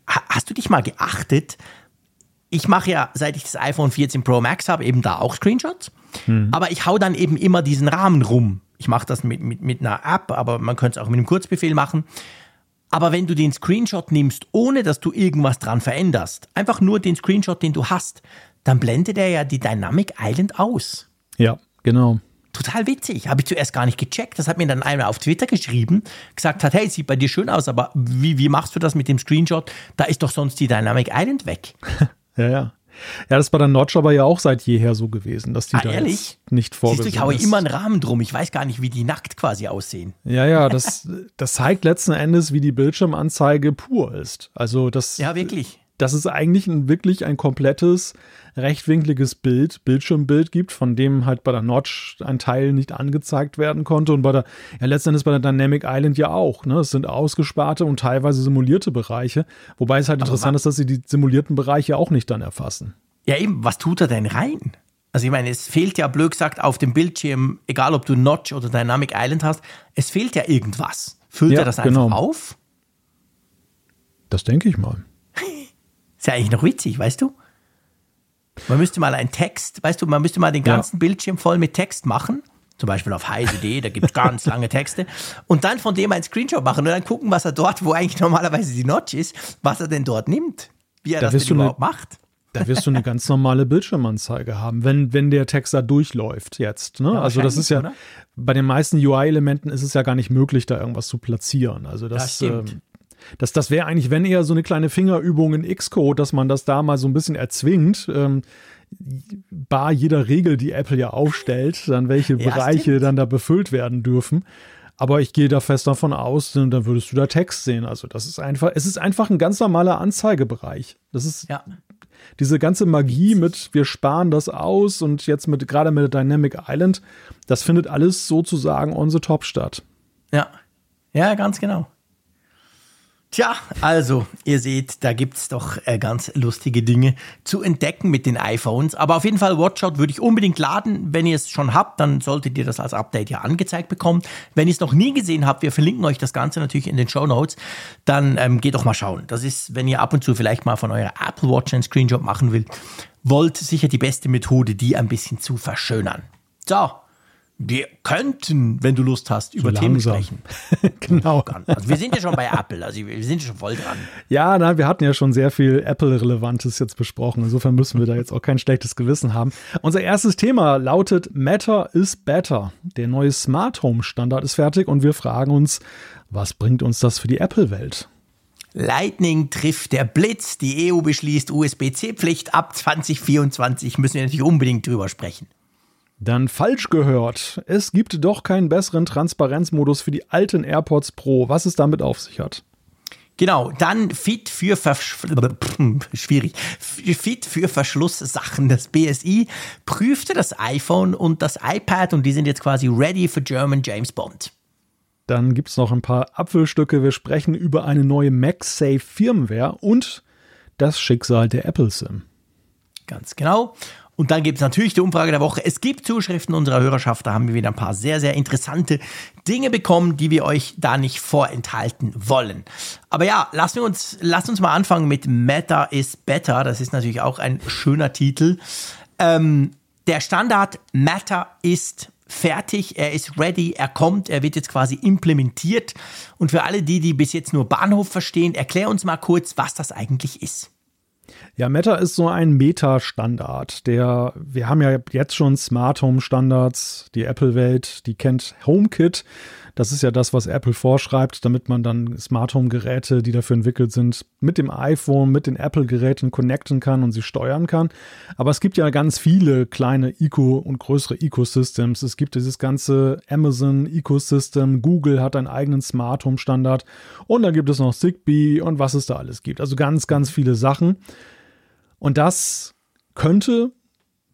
Hast du dich mal geachtet? Ich mache ja, seit ich das iPhone 14 Pro Max habe, eben da auch Screenshots. Hm. Aber ich hau dann eben immer diesen Rahmen rum ich mache das mit, mit, mit einer App, aber man könnte es auch mit einem Kurzbefehl machen. Aber wenn du den Screenshot nimmst, ohne dass du irgendwas dran veränderst, einfach nur den Screenshot, den du hast, dann blendet er ja die Dynamic Island aus. Ja, genau. Total witzig. Habe ich zuerst gar nicht gecheckt. Das hat mir dann einer auf Twitter geschrieben, gesagt hat, hey, sieht bei dir schön aus, aber wie, wie machst du das mit dem Screenshot? Da ist doch sonst die Dynamic Island weg. ja, ja. Ja, das war dann Notch aber ja auch seit jeher so gewesen, dass die ah, da ehrlich? nicht vorgesehen Siehst du, ich haue immer einen Rahmen drum. Ich weiß gar nicht, wie die nackt quasi aussehen. Ja, ja, das, das zeigt letzten Endes, wie die Bildschirmanzeige pur ist. Also das. Ja, wirklich dass es eigentlich ein, wirklich ein komplettes rechtwinkliges Bild, Bildschirmbild gibt, von dem halt bei der Notch ein Teil nicht angezeigt werden konnte und bei der, ja letztendlich bei der Dynamic Island ja auch. Ne? Es sind ausgesparte und teilweise simulierte Bereiche, wobei es halt Aber interessant ist, dass sie die simulierten Bereiche auch nicht dann erfassen. Ja eben, was tut er denn rein? Also ich meine, es fehlt ja blöd gesagt auf dem Bildschirm, egal ob du Notch oder Dynamic Island hast, es fehlt ja irgendwas. Füllt ja, er das einfach genau. auf? Das denke ich mal. Ist ja eigentlich noch witzig, weißt du? Man müsste mal einen Text, weißt du, man müsste mal den ganzen ja. Bildschirm voll mit Text machen. Zum Beispiel auf heise.de, da gibt es ganz lange Texte. Und dann von dem einen Screenshot machen und dann gucken, was er dort, wo eigentlich normalerweise die Notch ist, was er denn dort nimmt. Wie er da das denn überhaupt eine, macht. Da wirst du eine ganz normale Bildschirmanzeige haben, wenn, wenn der Text da durchläuft jetzt. Ne? Ja, also das ist ja, oder? bei den meisten UI-Elementen ist es ja gar nicht möglich, da irgendwas zu platzieren. Also das, das ähm, das, das wäre eigentlich, wenn eher so eine kleine Fingerübung in Xcode, dass man das da mal so ein bisschen erzwingt. Ähm, bar jeder Regel, die Apple ja aufstellt, dann welche ja, Bereiche stimmt. dann da befüllt werden dürfen. Aber ich gehe da fest davon aus, dann würdest du da Text sehen. Also das ist einfach, es ist einfach ein ganz normaler Anzeigebereich. Das ist ja. diese ganze Magie mit, wir sparen das aus und jetzt mit, gerade mit Dynamic Island, das findet alles sozusagen on the top statt. Ja. Ja, ganz genau. Tja, also, ihr seht, da gibt's doch äh, ganz lustige Dinge zu entdecken mit den iPhones. Aber auf jeden Fall, Watchout würde ich unbedingt laden. Wenn ihr es schon habt, dann solltet ihr das als Update ja angezeigt bekommen. Wenn ihr es noch nie gesehen habt, wir verlinken euch das Ganze natürlich in den Show Notes, dann ähm, geht doch mal schauen. Das ist, wenn ihr ab und zu vielleicht mal von eurer Apple Watch einen Screenshot machen wollt, wollt sicher die beste Methode, die ein bisschen zu verschönern. So, wir könnten, wenn du Lust hast, über Themen sprechen. genau. Also wir sind ja schon bei Apple, also wir sind schon voll dran. Ja, nein, wir hatten ja schon sehr viel Apple-Relevantes jetzt besprochen. Insofern müssen wir da jetzt auch kein schlechtes Gewissen haben. Unser erstes Thema lautet Matter is Better. Der neue Smart Home Standard ist fertig und wir fragen uns, was bringt uns das für die Apple-Welt? Lightning trifft der Blitz. Die EU beschließt USB-C-Pflicht ab 2024. Müssen wir natürlich unbedingt drüber sprechen. Dann falsch gehört. Es gibt doch keinen besseren Transparenzmodus für die alten AirPods Pro, was es damit auf sich hat. Genau, dann Fit für Versch schwierig. Fit für Verschlusssachen. Das BSI prüfte das iPhone und das iPad und die sind jetzt quasi ready für German James Bond. Dann gibt es noch ein paar Apfelstücke. Wir sprechen über eine neue MagSafe Firmware und das Schicksal der Apple SIM. Ganz genau. Und dann gibt es natürlich die Umfrage der Woche. Es gibt Zuschriften unserer Hörerschaft. Da haben wir wieder ein paar sehr, sehr interessante Dinge bekommen, die wir euch da nicht vorenthalten wollen. Aber ja, lassen wir uns, lasst uns mal anfangen mit Meta is Better. Das ist natürlich auch ein schöner Titel. Ähm, der Standard Meta ist fertig, er ist ready, er kommt, er wird jetzt quasi implementiert. Und für alle die, die bis jetzt nur Bahnhof verstehen, erklär uns mal kurz, was das eigentlich ist. Ja, Meta ist so ein Meta-Standard. Der, wir haben ja jetzt schon Smart Home Standards. Die Apple-Welt, die kennt HomeKit. Das ist ja das, was Apple vorschreibt, damit man dann Smart Home Geräte, die dafür entwickelt sind, mit dem iPhone, mit den Apple Geräten connecten kann und sie steuern kann. Aber es gibt ja ganz viele kleine Eco und größere Ecosystems. Es gibt dieses ganze Amazon Ecosystem. Google hat einen eigenen Smart Home Standard. Und dann gibt es noch Zigbee und was es da alles gibt. Also ganz, ganz viele Sachen. Und das könnte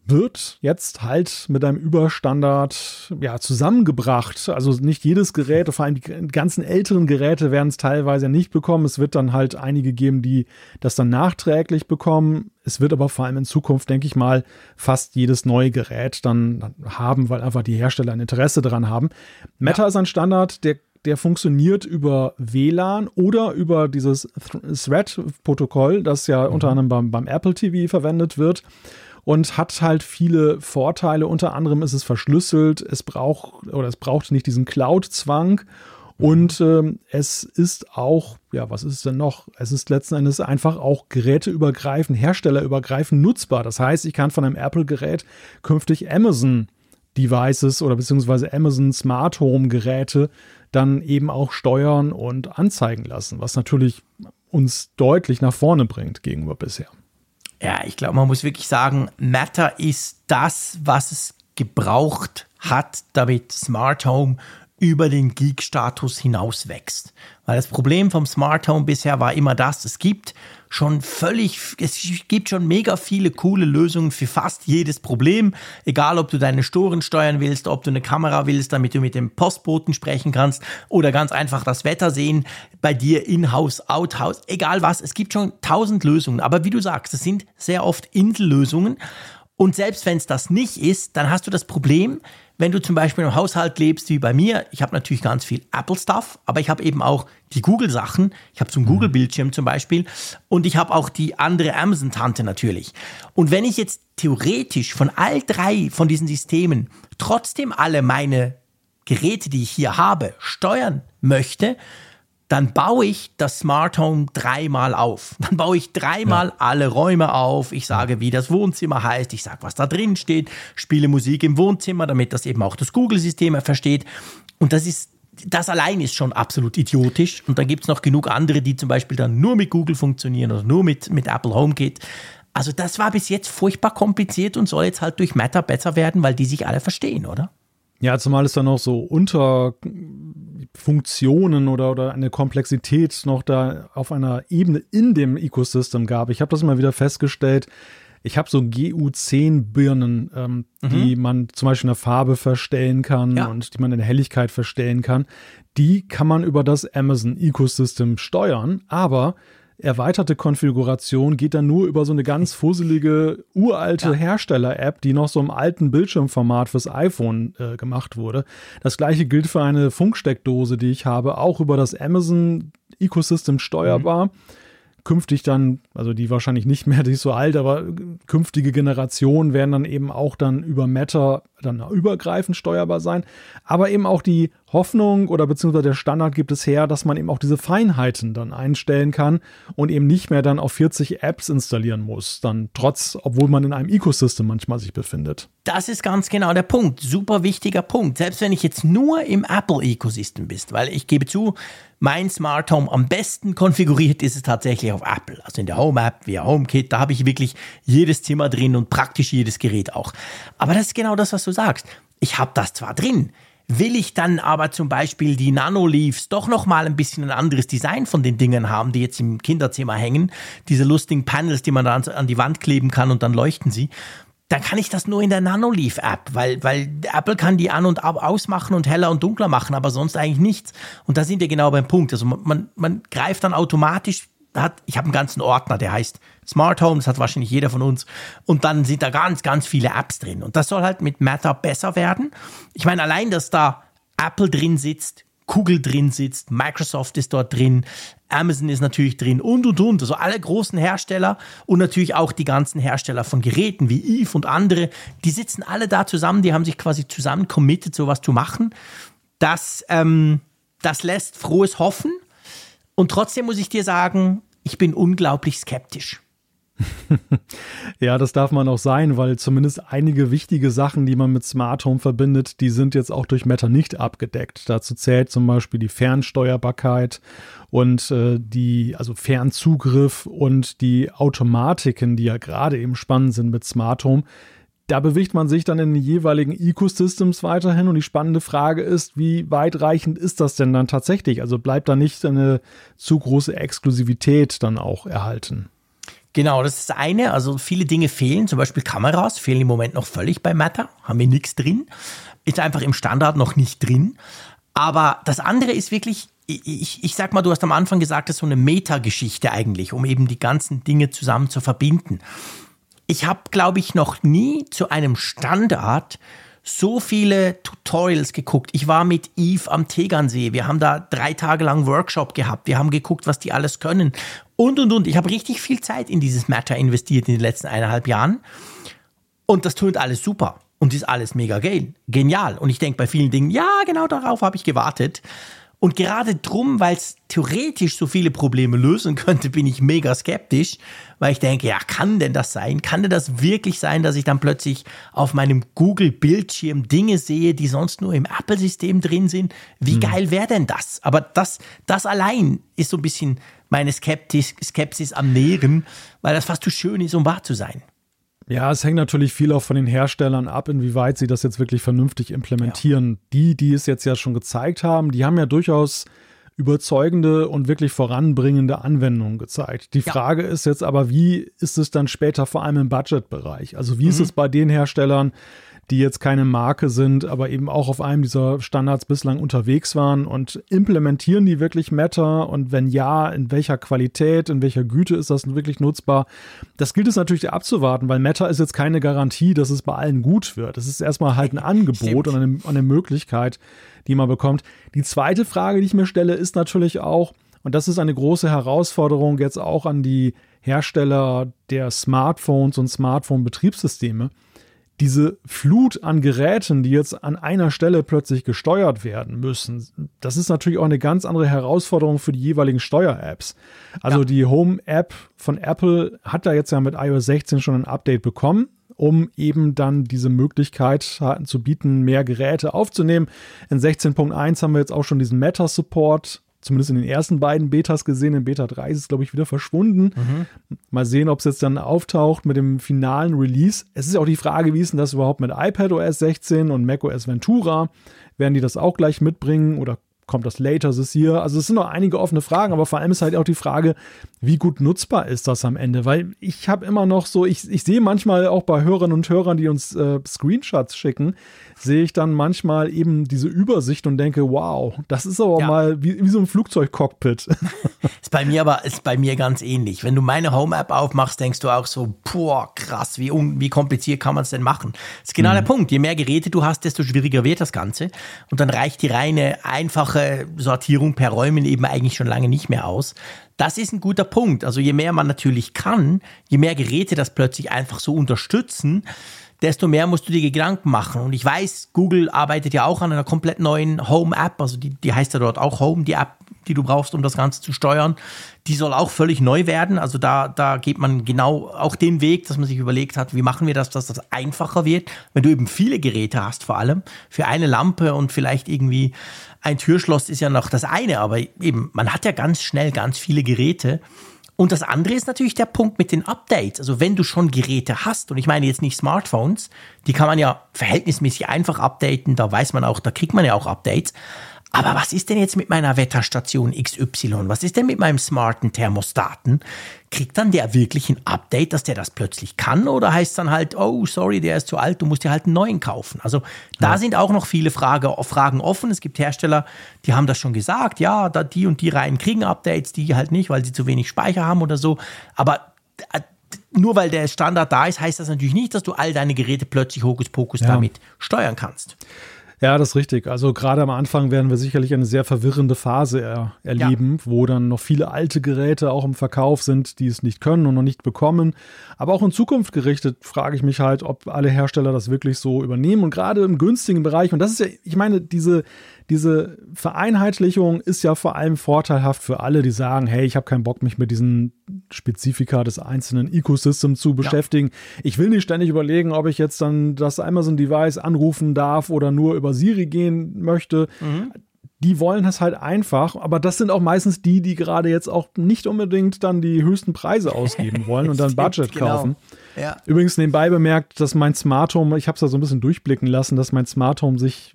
wird jetzt halt mit einem Überstandard ja, zusammengebracht. Also nicht jedes Gerät, vor allem die ganzen älteren Geräte werden es teilweise nicht bekommen. Es wird dann halt einige geben, die das dann nachträglich bekommen. Es wird aber vor allem in Zukunft, denke ich mal, fast jedes neue Gerät dann haben, weil einfach die Hersteller ein Interesse daran haben. Meta ja. ist ein Standard, der der funktioniert über WLAN oder über dieses Thread-Protokoll, das ja mhm. unter anderem beim, beim Apple TV verwendet wird und hat halt viele Vorteile. Unter anderem ist es verschlüsselt, es braucht oder es braucht nicht diesen Cloud-Zwang. Und ähm, es ist auch, ja, was ist denn noch? Es ist letzten Endes einfach auch geräteübergreifend, herstellerübergreifend nutzbar. Das heißt, ich kann von einem Apple-Gerät künftig Amazon Devices oder beziehungsweise Amazon Smart Home Geräte dann eben auch steuern und anzeigen lassen, was natürlich uns deutlich nach vorne bringt gegenüber bisher. Ja, ich glaube, man muss wirklich sagen, Matter ist das, was es gebraucht hat, damit Smart Home über den Geek-Status hinaus wächst. Weil das Problem vom Smart Home bisher war immer das, es gibt schon völlig, es gibt schon mega viele coole Lösungen für fast jedes Problem. Egal, ob du deine Storen steuern willst, ob du eine Kamera willst, damit du mit dem Postboten sprechen kannst oder ganz einfach das Wetter sehen bei dir in-house, out-house, egal was. Es gibt schon tausend Lösungen. Aber wie du sagst, es sind sehr oft Insellösungen. Und selbst wenn es das nicht ist, dann hast du das Problem, wenn du zum Beispiel im Haushalt lebst wie bei mir, ich habe natürlich ganz viel Apple-Stuff, aber ich habe eben auch die Google-Sachen. Ich habe so einen mhm. Google-Bildschirm zum Beispiel und ich habe auch die andere Amazon-Tante natürlich. Und wenn ich jetzt theoretisch von all drei von diesen Systemen trotzdem alle meine Geräte, die ich hier habe, steuern möchte, dann baue ich das Smart Home dreimal auf. Dann baue ich dreimal ja. alle Räume auf. Ich sage, wie das Wohnzimmer heißt. Ich sage, was da drin steht. Spiele Musik im Wohnzimmer, damit das eben auch das Google-System versteht. Und das ist, das allein ist schon absolut idiotisch. Und dann gibt es noch genug andere, die zum Beispiel dann nur mit Google funktionieren oder nur mit, mit Apple HomeKit. Also das war bis jetzt furchtbar kompliziert und soll jetzt halt durch Meta besser werden, weil die sich alle verstehen, oder? Ja, zumal es dann noch so Unterfunktionen oder, oder eine Komplexität noch da auf einer Ebene in dem Ecosystem gab. Ich habe das mal wieder festgestellt. Ich habe so GU10-Birnen, ähm, mhm. die man zum Beispiel in der Farbe verstellen kann ja. und die man in der Helligkeit verstellen kann. Die kann man über das Amazon-Ecosystem steuern, aber erweiterte Konfiguration geht dann nur über so eine ganz fusselige, uralte ja. Hersteller-App, die noch so im alten Bildschirmformat fürs iPhone äh, gemacht wurde. Das gleiche gilt für eine Funksteckdose, die ich habe, auch über das Amazon Ecosystem steuerbar. Mhm künftig dann, also die wahrscheinlich nicht mehr, die ist so alt, aber künftige Generationen werden dann eben auch dann über Meta dann übergreifend steuerbar sein. Aber eben auch die Hoffnung oder beziehungsweise der Standard gibt es her, dass man eben auch diese Feinheiten dann einstellen kann und eben nicht mehr dann auf 40 Apps installieren muss, dann trotz, obwohl man in einem Ecosystem manchmal sich befindet. Das ist ganz genau der Punkt. Super wichtiger Punkt. Selbst wenn ich jetzt nur im Apple-Ecosystem bist, weil ich gebe zu, mein Smart Home am besten konfiguriert ist es tatsächlich auf Apple. Also in der Home App via HomeKit, da habe ich wirklich jedes Zimmer drin und praktisch jedes Gerät auch. Aber das ist genau das, was du sagst. Ich habe das zwar drin, Will ich dann aber zum Beispiel die Nano-Leaves doch nochmal ein bisschen ein anderes Design von den Dingen haben, die jetzt im Kinderzimmer hängen, diese lustigen Panels, die man da an die Wand kleben kann und dann leuchten sie, dann kann ich das nur in der Nanoleaf-App, weil, weil Apple kann die an- und ausmachen und heller und dunkler machen, aber sonst eigentlich nichts. Und da sind wir genau beim Punkt. Also man, man greift dann automatisch, hat, ich habe einen ganzen Ordner, der heißt Smart Home, das hat wahrscheinlich jeder von uns. Und dann sind da ganz, ganz viele Apps drin. Und das soll halt mit Meta besser werden. Ich meine, allein, dass da Apple drin sitzt, Google drin sitzt, Microsoft ist dort drin, Amazon ist natürlich drin und und und. Also alle großen Hersteller und natürlich auch die ganzen Hersteller von Geräten wie Eve und andere, die sitzen alle da zusammen, die haben sich quasi zusammen committed, sowas zu machen. Das, ähm, das lässt frohes Hoffen. Und trotzdem muss ich dir sagen, ich bin unglaublich skeptisch. ja, das darf man auch sein, weil zumindest einige wichtige Sachen, die man mit Smart Home verbindet, die sind jetzt auch durch Meta nicht abgedeckt. Dazu zählt zum Beispiel die Fernsteuerbarkeit und äh, die, also Fernzugriff und die Automatiken, die ja gerade eben spannend sind mit Smart Home. Da bewegt man sich dann in den jeweiligen Ecosystems weiterhin und die spannende Frage ist, wie weitreichend ist das denn dann tatsächlich? Also bleibt da nicht eine zu große Exklusivität dann auch erhalten? Genau, das ist eine. Also viele Dinge fehlen, zum Beispiel Kameras fehlen im Moment noch völlig bei Matter, haben wir nichts drin. Ist einfach im Standard noch nicht drin. Aber das andere ist wirklich, ich, ich sag mal, du hast am Anfang gesagt, das ist so eine Metageschichte eigentlich, um eben die ganzen Dinge zusammen zu verbinden. Ich habe, glaube ich, noch nie zu einem Standard so viele Tutorials geguckt. Ich war mit Eve am Tegernsee. Wir haben da drei Tage lang Workshop gehabt. Wir haben geguckt, was die alles können. Und, und, und. Ich habe richtig viel Zeit in dieses Matter investiert in den letzten eineinhalb Jahren. Und das tut alles super. Und ist alles mega geil. Genial. Und ich denke bei vielen Dingen, ja, genau darauf habe ich gewartet. Und gerade drum, weil es theoretisch so viele Probleme lösen könnte, bin ich mega skeptisch, weil ich denke, ja, kann denn das sein? Kann denn das wirklich sein, dass ich dann plötzlich auf meinem Google-Bildschirm Dinge sehe, die sonst nur im Apple-System drin sind? Wie hm. geil wäre denn das? Aber das, das allein ist so ein bisschen meine Skeptis, Skepsis am Nähren, weil das fast zu schön ist, um wahr zu sein. Ja, es hängt natürlich viel auch von den Herstellern ab, inwieweit sie das jetzt wirklich vernünftig implementieren. Ja. Die, die es jetzt ja schon gezeigt haben, die haben ja durchaus überzeugende und wirklich voranbringende Anwendungen gezeigt. Die ja. Frage ist jetzt aber, wie ist es dann später vor allem im Budgetbereich? Also wie mhm. ist es bei den Herstellern, die jetzt keine Marke sind, aber eben auch auf einem dieser Standards bislang unterwegs waren und implementieren die wirklich Meta und wenn ja, in welcher Qualität, in welcher Güte ist das wirklich nutzbar? Das gilt es natürlich abzuwarten, weil Meta ist jetzt keine Garantie, dass es bei allen gut wird. Es ist erstmal halt ein Angebot und eine, eine Möglichkeit, die man bekommt. Die zweite Frage, die ich mir stelle, ist natürlich auch, und das ist eine große Herausforderung jetzt auch an die Hersteller der Smartphones und Smartphone-Betriebssysteme diese Flut an Geräten, die jetzt an einer Stelle plötzlich gesteuert werden müssen, das ist natürlich auch eine ganz andere Herausforderung für die jeweiligen Steuer-Apps. Also ja. die Home-App von Apple hat da jetzt ja mit iOS 16 schon ein Update bekommen, um eben dann diese Möglichkeit zu bieten, mehr Geräte aufzunehmen. In 16.1 haben wir jetzt auch schon diesen Meta-Support zumindest in den ersten beiden Betas gesehen. In Beta 3 ist es, glaube ich, wieder verschwunden. Mhm. Mal sehen, ob es jetzt dann auftaucht mit dem finalen Release. Es ist auch die Frage, wie ist denn das überhaupt mit iPadOS 16 und macOS Ventura? Werden die das auch gleich mitbringen oder kommt das later this year? Also es sind noch einige offene Fragen, aber vor allem ist halt auch die Frage, wie gut nutzbar ist das am Ende? Weil ich habe immer noch so, ich, ich sehe manchmal auch bei Hörerinnen und Hörern, die uns äh, Screenshots schicken, sehe ich dann manchmal eben diese Übersicht und denke, wow, das ist aber ja. mal wie, wie so ein Flugzeugcockpit. ist bei mir aber, ist bei mir ganz ähnlich. Wenn du meine Home-App aufmachst, denkst du auch so, boah, krass, wie, wie kompliziert kann man es denn machen? Das ist genau mhm. der Punkt. Je mehr Geräte du hast, desto schwieriger wird das Ganze. Und dann reicht die reine, einfache Sortierung per Räumen eben eigentlich schon lange nicht mehr aus. Das ist ein guter Punkt. Also je mehr man natürlich kann, je mehr Geräte das plötzlich einfach so unterstützen, desto mehr musst du dir Gedanken machen. Und ich weiß, Google arbeitet ja auch an einer komplett neuen Home-App, also die, die heißt ja dort auch Home, die App, die du brauchst, um das Ganze zu steuern. Die soll auch völlig neu werden. Also da, da geht man genau auch den Weg, dass man sich überlegt hat, wie machen wir das, dass das einfacher wird, wenn du eben viele Geräte hast, vor allem für eine Lampe und vielleicht irgendwie ein Türschloss ist ja noch das eine, aber eben, man hat ja ganz schnell ganz viele Geräte. Und das andere ist natürlich der Punkt mit den Updates. Also wenn du schon Geräte hast, und ich meine jetzt nicht Smartphones, die kann man ja verhältnismäßig einfach updaten, da weiß man auch, da kriegt man ja auch Updates. Aber was ist denn jetzt mit meiner Wetterstation XY? Was ist denn mit meinem smarten Thermostaten? Kriegt dann der wirklich ein Update, dass der das plötzlich kann? Oder heißt es dann halt, oh, sorry, der ist zu alt, du musst dir halt einen neuen kaufen? Also da ja. sind auch noch viele Frage, Fragen offen. Es gibt Hersteller, die haben das schon gesagt, ja, da die und die Reihen kriegen Updates, die halt nicht, weil sie zu wenig Speicher haben oder so. Aber äh, nur weil der Standard da ist, heißt das natürlich nicht, dass du all deine Geräte plötzlich Hokuspokus ja. damit steuern kannst. Ja, das ist richtig. Also gerade am Anfang werden wir sicherlich eine sehr verwirrende Phase er erleben, ja. wo dann noch viele alte Geräte auch im Verkauf sind, die es nicht können und noch nicht bekommen. Aber auch in Zukunft gerichtet frage ich mich halt, ob alle Hersteller das wirklich so übernehmen und gerade im günstigen Bereich. Und das ist ja, ich meine, diese, diese Vereinheitlichung ist ja vor allem vorteilhaft für alle, die sagen, hey, ich habe keinen Bock, mich mit diesen Spezifika des einzelnen Ecosystems zu beschäftigen. Ja. Ich will nicht ständig überlegen, ob ich jetzt dann das Amazon-Device anrufen darf oder nur über Siri gehen möchte. Mhm die wollen es halt einfach, aber das sind auch meistens die, die gerade jetzt auch nicht unbedingt dann die höchsten Preise ausgeben wollen und dann Budget genau. kaufen. Ja. Übrigens nebenbei bemerkt, dass mein Smart Home, ich habe es da so ein bisschen durchblicken lassen, dass mein Smart Home sich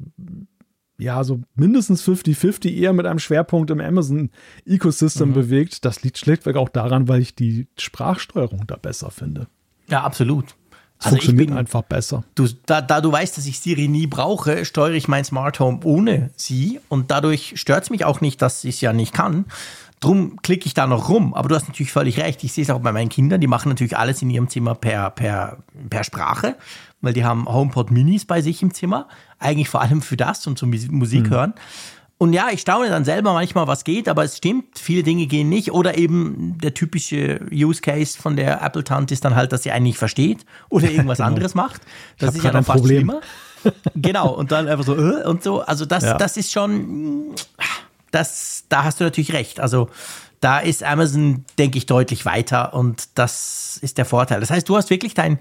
ja, so mindestens 50-50 eher mit einem Schwerpunkt im Amazon-Ecosystem mhm. bewegt. Das liegt schlichtweg auch daran, weil ich die Sprachsteuerung da besser finde. Ja, absolut. Es also funktioniert bin, einfach besser. Du, da, da, du weißt, dass ich Siri nie brauche, steuere ich mein Smart Home ohne sie und dadurch stört es mich auch nicht, dass ich es ja nicht kann. Drum klicke ich da noch rum. Aber du hast natürlich völlig recht. Ich sehe es auch bei meinen Kindern. Die machen natürlich alles in ihrem Zimmer per, per, per Sprache, weil die haben HomePod Minis bei sich im Zimmer. Eigentlich vor allem für das und zum Musik mhm. hören. Und ja, ich staune dann selber manchmal, was geht, aber es stimmt, viele Dinge gehen nicht. Oder eben der typische Use Case von der Apple-Tante ist dann halt, dass sie einen nicht versteht oder irgendwas genau. anderes macht. Das ist ja dann fast Problem. schlimmer. genau, und dann einfach so, äh, und so. Also das, ja. das ist schon das, da hast du natürlich recht. Also da ist Amazon, denke ich, deutlich weiter und das ist der Vorteil. Das heißt, du hast wirklich dein,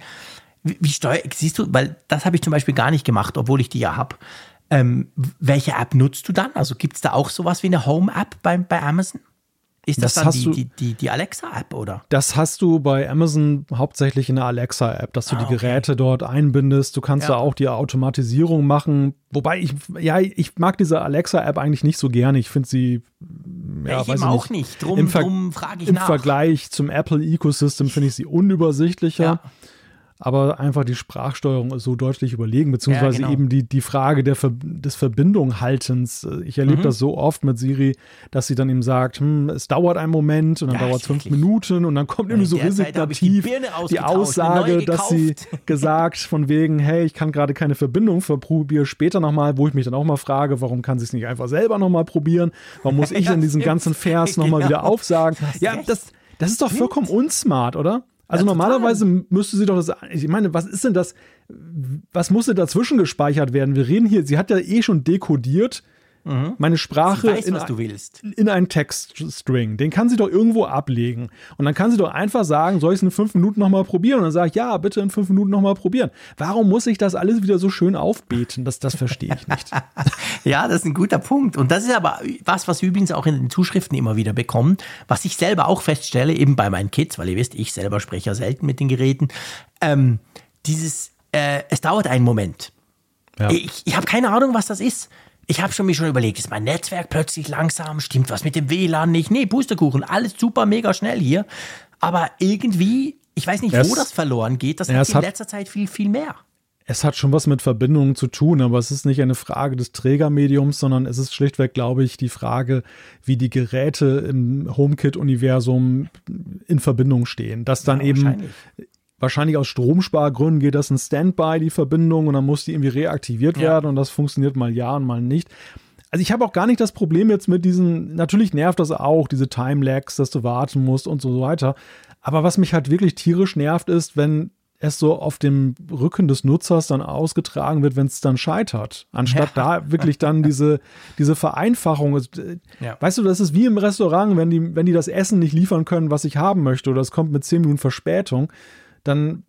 wie, steuer, siehst du, weil das habe ich zum Beispiel gar nicht gemacht, obwohl ich die ja habe. Ähm, welche App nutzt du dann? Also gibt es da auch sowas wie eine Home-App bei, bei Amazon? Ist das, das dann die, die, die, die Alexa-App, oder? Das hast du bei Amazon hauptsächlich in der Alexa-App, dass du ah, die Geräte dort einbindest. Du kannst ja. da auch die Automatisierung machen. Wobei ich, ja, ich mag diese Alexa-App eigentlich nicht so gerne. Ich finde sie, ja, ich weiß ich auch nicht. Drum, Im, Ver drum frage ich Im nach. Vergleich zum Apple-Ecosystem finde ich sie unübersichtlicher. Ja. Aber einfach die Sprachsteuerung ist so deutlich überlegen, beziehungsweise ja, genau. eben die, die Frage der Ver des Verbindunghaltens. Ich erlebe mhm. das so oft mit Siri, dass sie dann eben sagt, hm, es dauert einen Moment und dann ja, dauert es fünf Minuten und dann kommt irgendwie so resignativ die, die, Aussage, dass sie gesagt von wegen, hey, ich kann gerade keine Verbindung, verprobiere später nochmal, wo ich mich dann auch mal frage, warum kann sie es nicht einfach selber nochmal probieren? Warum muss ich denn diesen ganzen Vers nochmal genau. wieder aufsagen? Ja, das, das ist doch vollkommen unsmart, oder? Also ja, normalerweise müsste sie doch das. Ich meine, was ist denn das? Was musste dazwischen gespeichert werden? Wir reden hier, sie hat ja eh schon dekodiert, Mhm. Meine Sprache weiß, in, in, einen Textstring. Den kann sie doch irgendwo ablegen. Und dann kann sie doch einfach sagen, soll ich es in fünf Minuten nochmal probieren? Und dann sage ich, ja, bitte in fünf Minuten nochmal probieren. Warum muss ich das alles wieder so schön aufbeten? Das, das verstehe ich nicht. ja, das ist ein guter Punkt. Und das ist aber was, was wir übrigens auch in den Zuschriften immer wieder bekommen, was ich selber auch feststelle, eben bei meinen Kids, weil ihr wisst, ich selber spreche ja selten mit den Geräten. Ähm, dieses, äh, es dauert einen Moment. Ja. Ich, ich habe keine Ahnung, was das ist. Ich habe schon mich schon überlegt, ist mein Netzwerk plötzlich langsam? Stimmt was mit dem WLAN nicht? Nee, Pustekuchen, alles super, mega schnell hier. Aber irgendwie, ich weiß nicht, es, wo das verloren geht. Das hat in hat, letzter Zeit viel, viel mehr. Es hat schon was mit Verbindungen zu tun, aber es ist nicht eine Frage des Trägermediums, sondern es ist schlichtweg, glaube ich, die Frage, wie die Geräte im HomeKit-Universum in Verbindung stehen. Dass dann ja, eben Wahrscheinlich aus Stromspargründen geht das in Standby, die Verbindung, und dann muss die irgendwie reaktiviert ja. werden und das funktioniert mal ja und mal nicht. Also ich habe auch gar nicht das Problem jetzt mit diesen, natürlich nervt das auch, diese Time-Lags, dass du warten musst und so weiter. Aber was mich halt wirklich tierisch nervt, ist, wenn es so auf dem Rücken des Nutzers dann ausgetragen wird, wenn es dann scheitert. Anstatt ja. da wirklich dann diese, diese Vereinfachung. Ja. Weißt du, das ist wie im Restaurant, wenn die, wenn die das Essen nicht liefern können, was ich haben möchte, oder es kommt mit zehn Minuten Verspätung dann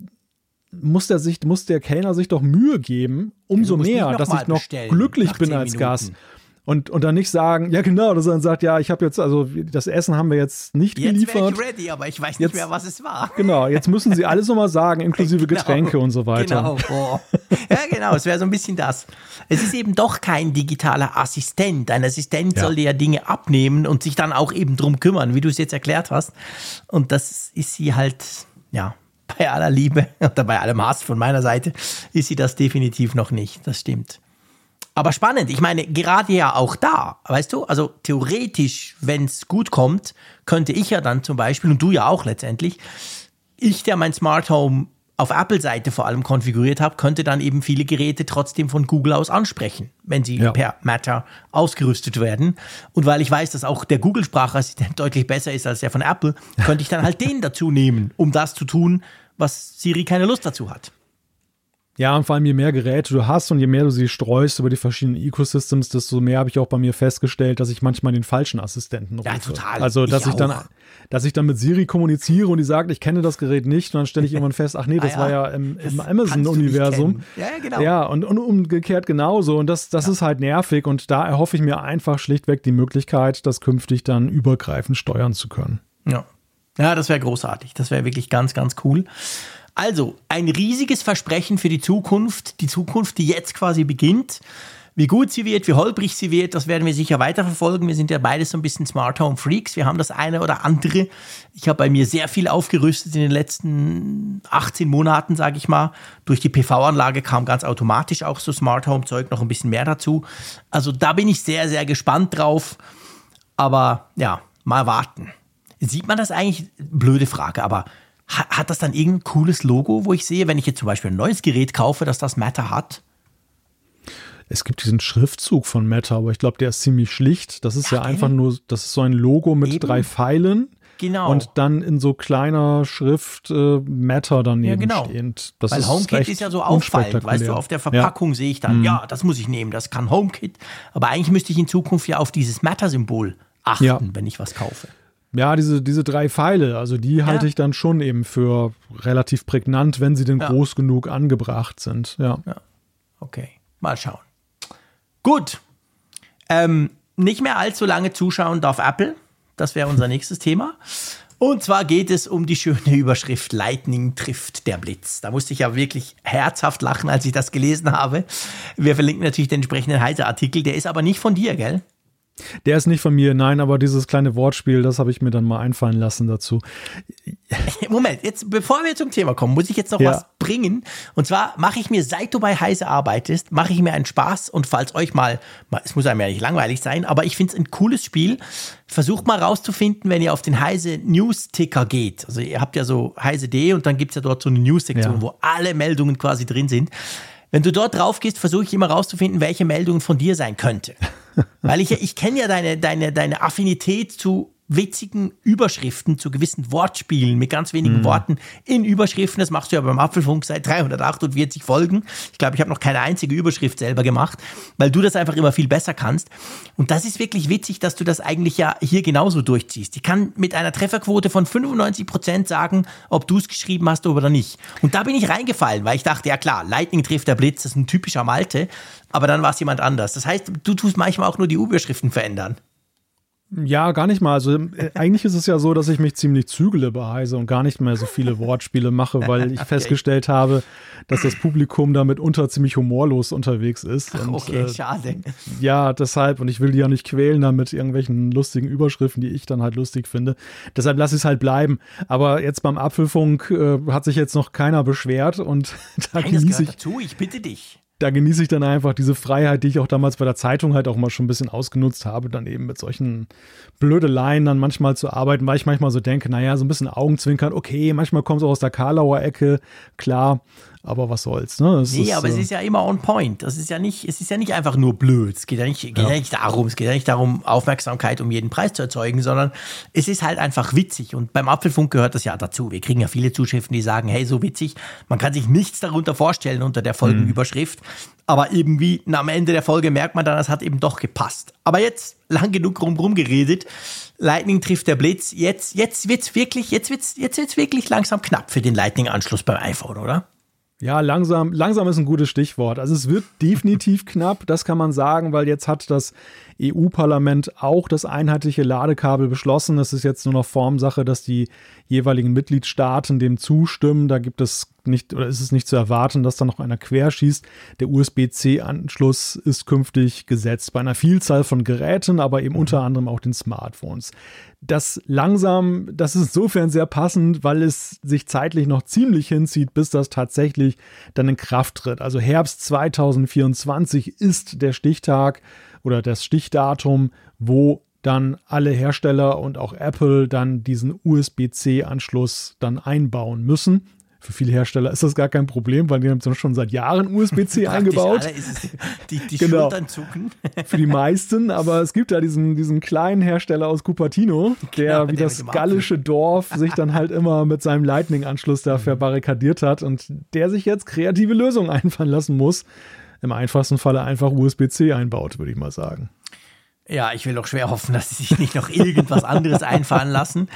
muss der, sich, muss der Kellner sich doch Mühe geben, umso mehr, dass ich noch glücklich bin als Minuten. Gast. Und, und dann nicht sagen, ja genau, dass er dann sagt, ja, ich habe jetzt, also das Essen haben wir jetzt nicht jetzt geliefert. Jetzt ich ready, aber ich weiß nicht jetzt, mehr, was es war. Genau, jetzt müssen sie alles nochmal sagen, inklusive genau, Getränke und so weiter. Genau, oh. ja genau, es wäre so ein bisschen das. Es ist eben doch kein digitaler Assistent. Ein Assistent ja. soll dir ja Dinge abnehmen und sich dann auch eben drum kümmern, wie du es jetzt erklärt hast. Und das ist sie halt, ja, bei aller Liebe oder bei allem Hass von meiner Seite ist sie das definitiv noch nicht. Das stimmt. Aber spannend, ich meine, gerade ja auch da, weißt du, also theoretisch, wenn es gut kommt, könnte ich ja dann zum Beispiel, und du ja auch letztendlich, ich, der mein Smart Home auf Apple-Seite vor allem konfiguriert habe, könnte dann eben viele Geräte trotzdem von Google aus ansprechen, wenn sie ja. per Matter ausgerüstet werden. Und weil ich weiß, dass auch der Google-Sprachassistent deutlich besser ist als der von Apple, könnte ich dann halt den dazu nehmen, um das zu tun, was Siri keine Lust dazu hat. Ja, und vor allem je mehr Geräte du hast und je mehr du sie streust über die verschiedenen Ecosystems, desto mehr habe ich auch bei mir festgestellt, dass ich manchmal den falschen Assistenten rufe. Ja, total. Also, dass ich, ich dann, dass ich dann mit Siri kommuniziere und die sagt, ich kenne das Gerät nicht und dann stelle ich irgendwann fest, ach nee, das ah, ja. war ja im, im Amazon-Universum. Ja, genau. Ja, und, und umgekehrt genauso. Und das, das ja. ist halt nervig und da erhoffe ich mir einfach schlichtweg die Möglichkeit, das künftig dann übergreifend steuern zu können. Ja. Ja, das wäre großartig. Das wäre wirklich ganz, ganz cool. Also, ein riesiges Versprechen für die Zukunft, die Zukunft, die jetzt quasi beginnt. Wie gut sie wird, wie holprig sie wird, das werden wir sicher weiterverfolgen. Wir sind ja beide so ein bisschen Smart Home Freaks. Wir haben das eine oder andere. Ich habe bei mir sehr viel aufgerüstet in den letzten 18 Monaten, sage ich mal. Durch die PV-Anlage kam ganz automatisch auch so Smart Home Zeug noch ein bisschen mehr dazu. Also da bin ich sehr, sehr gespannt drauf. Aber ja, mal warten. Sieht man das eigentlich? Blöde Frage, aber hat, das dann irgendein cooles Logo, wo ich sehe, wenn ich jetzt zum Beispiel ein neues Gerät kaufe, dass das Matter hat? Es gibt diesen Schriftzug von Meta, aber ich glaube, der ist ziemlich schlicht. Das ist ja, ja einfach nur, das ist so ein Logo mit Eben. drei Pfeilen. Genau. Und dann in so kleiner Schrift äh, Meta daneben ja, genau. stehend. Das Weil ist HomeKit ist ja so auffallend, weißt du, auf der Verpackung ja. sehe ich dann, mhm. ja, das muss ich nehmen, das kann HomeKit. Aber eigentlich müsste ich in Zukunft ja auf dieses Meta-Symbol achten, ja. wenn ich was kaufe. Ja, diese, diese drei Pfeile, also die ja. halte ich dann schon eben für relativ prägnant, wenn sie denn ja. groß genug angebracht sind. Ja. ja. Okay, mal schauen. Gut. Ähm, nicht mehr allzu lange zuschauen darf Apple. Das wäre unser nächstes Thema. Und zwar geht es um die schöne Überschrift Lightning trifft der Blitz. Da musste ich ja wirklich herzhaft lachen, als ich das gelesen habe. Wir verlinken natürlich den entsprechenden Heise-Artikel. Der ist aber nicht von dir, gell? Der ist nicht von mir, nein, aber dieses kleine Wortspiel, das habe ich mir dann mal einfallen lassen dazu. Moment, jetzt bevor wir zum Thema kommen, muss ich jetzt noch ja. was bringen. Und zwar mache ich mir, seit du bei Heise arbeitest, mache ich mir einen Spaß und falls euch mal, es muss einem ja nicht langweilig sein, aber ich finde es ein cooles Spiel. Versucht mal rauszufinden, wenn ihr auf den Heise News-Ticker geht. Also ihr habt ja so heise.de und dann gibt es ja dort so eine News-Sektion, ja. wo alle Meldungen quasi drin sind. Wenn du dort drauf gehst, versuche ich immer rauszufinden, welche Meldung von dir sein könnte. Weil ich, ich kenne ja deine, deine, deine Affinität zu witzigen Überschriften, zu gewissen Wortspielen mit ganz wenigen mhm. Worten in Überschriften. Das machst du ja beim Apfelfunk seit 348 Folgen. Ich glaube, ich habe noch keine einzige Überschrift selber gemacht, weil du das einfach immer viel besser kannst. Und das ist wirklich witzig, dass du das eigentlich ja hier genauso durchziehst. Ich kann mit einer Trefferquote von 95 Prozent sagen, ob du es geschrieben hast oder nicht. Und da bin ich reingefallen, weil ich dachte, ja klar, Lightning trifft der Blitz, das ist ein typischer Malte. Aber dann war es jemand anders. Das heißt, du tust manchmal auch nur die Überschriften verändern. Ja, gar nicht mal. Also äh, eigentlich ist es ja so, dass ich mich ziemlich zügele bei Heise und gar nicht mehr so viele Wortspiele mache, weil ich okay. festgestellt habe, dass das Publikum damit unter ziemlich humorlos unterwegs ist. Und, okay, äh, schade. Ja, deshalb, und ich will die ja nicht quälen damit irgendwelchen lustigen Überschriften, die ich dann halt lustig finde. Deshalb lasse ich es halt bleiben. Aber jetzt beim Apfelfunk äh, hat sich jetzt noch keiner beschwert und da Nein, genieße ich. Dazu, ich bitte dich da genieße ich dann einfach diese Freiheit, die ich auch damals bei der Zeitung halt auch mal schon ein bisschen ausgenutzt habe, dann eben mit solchen Blödeleien dann manchmal zu arbeiten, weil ich manchmal so denke, naja, so ein bisschen Augenzwinkern, okay, manchmal kommt es auch aus der Karlauer Ecke, klar, aber was soll's, ne? Es nee, ist, aber äh, es ist ja immer on point. Das ist ja nicht, es ist ja nicht einfach nur blöd. Es geht ja nicht, geht ja. ja. nicht darum, es geht ja nicht darum, Aufmerksamkeit um jeden Preis zu erzeugen, sondern es ist halt einfach witzig. Und beim Apfelfunk gehört das ja dazu. Wir kriegen ja viele Zuschriften, die sagen, hey, so witzig, man kann sich nichts darunter vorstellen unter der Folgenüberschrift. Mhm. Aber irgendwie na, am Ende der Folge merkt man dann, es hat eben doch gepasst. Aber jetzt lang genug rum geredet. Lightning trifft der Blitz. Jetzt, jetzt wird's wirklich, jetzt wird's, jetzt wird's wirklich langsam knapp für den Lightning-Anschluss beim iPhone, oder? Ja, langsam, langsam ist ein gutes Stichwort. Also es wird definitiv knapp, das kann man sagen, weil jetzt hat das EU-Parlament auch das einheitliche Ladekabel beschlossen. Es ist jetzt nur noch Formsache, dass die jeweiligen Mitgliedstaaten dem zustimmen. Da gibt es nicht oder ist es nicht zu erwarten, dass da noch einer querschießt. Der USB-C-Anschluss ist künftig gesetzt bei einer Vielzahl von Geräten, aber eben unter anderem auch den Smartphones. Das langsam, das ist insofern sehr passend, weil es sich zeitlich noch ziemlich hinzieht, bis das tatsächlich dann in Kraft tritt. Also Herbst 2024 ist der Stichtag oder das Stichdatum, wo dann alle Hersteller und auch Apple dann diesen USB-C-Anschluss dann einbauen müssen. Für viele Hersteller ist das gar kein Problem, weil die haben schon seit Jahren USB-C eingebaut. die die genau. Schultern zucken. Für die meisten, aber es gibt da diesen, diesen kleinen Hersteller aus Cupertino, der genau, wie das gallische Dorf sich dann halt immer mit seinem Lightning-Anschluss da verbarrikadiert hat und der sich jetzt kreative Lösungen einfallen lassen muss. Im einfachsten Falle einfach USB-C einbaut, würde ich mal sagen. Ja, ich will doch schwer hoffen, dass sie sich nicht noch irgendwas anderes einfallen lassen.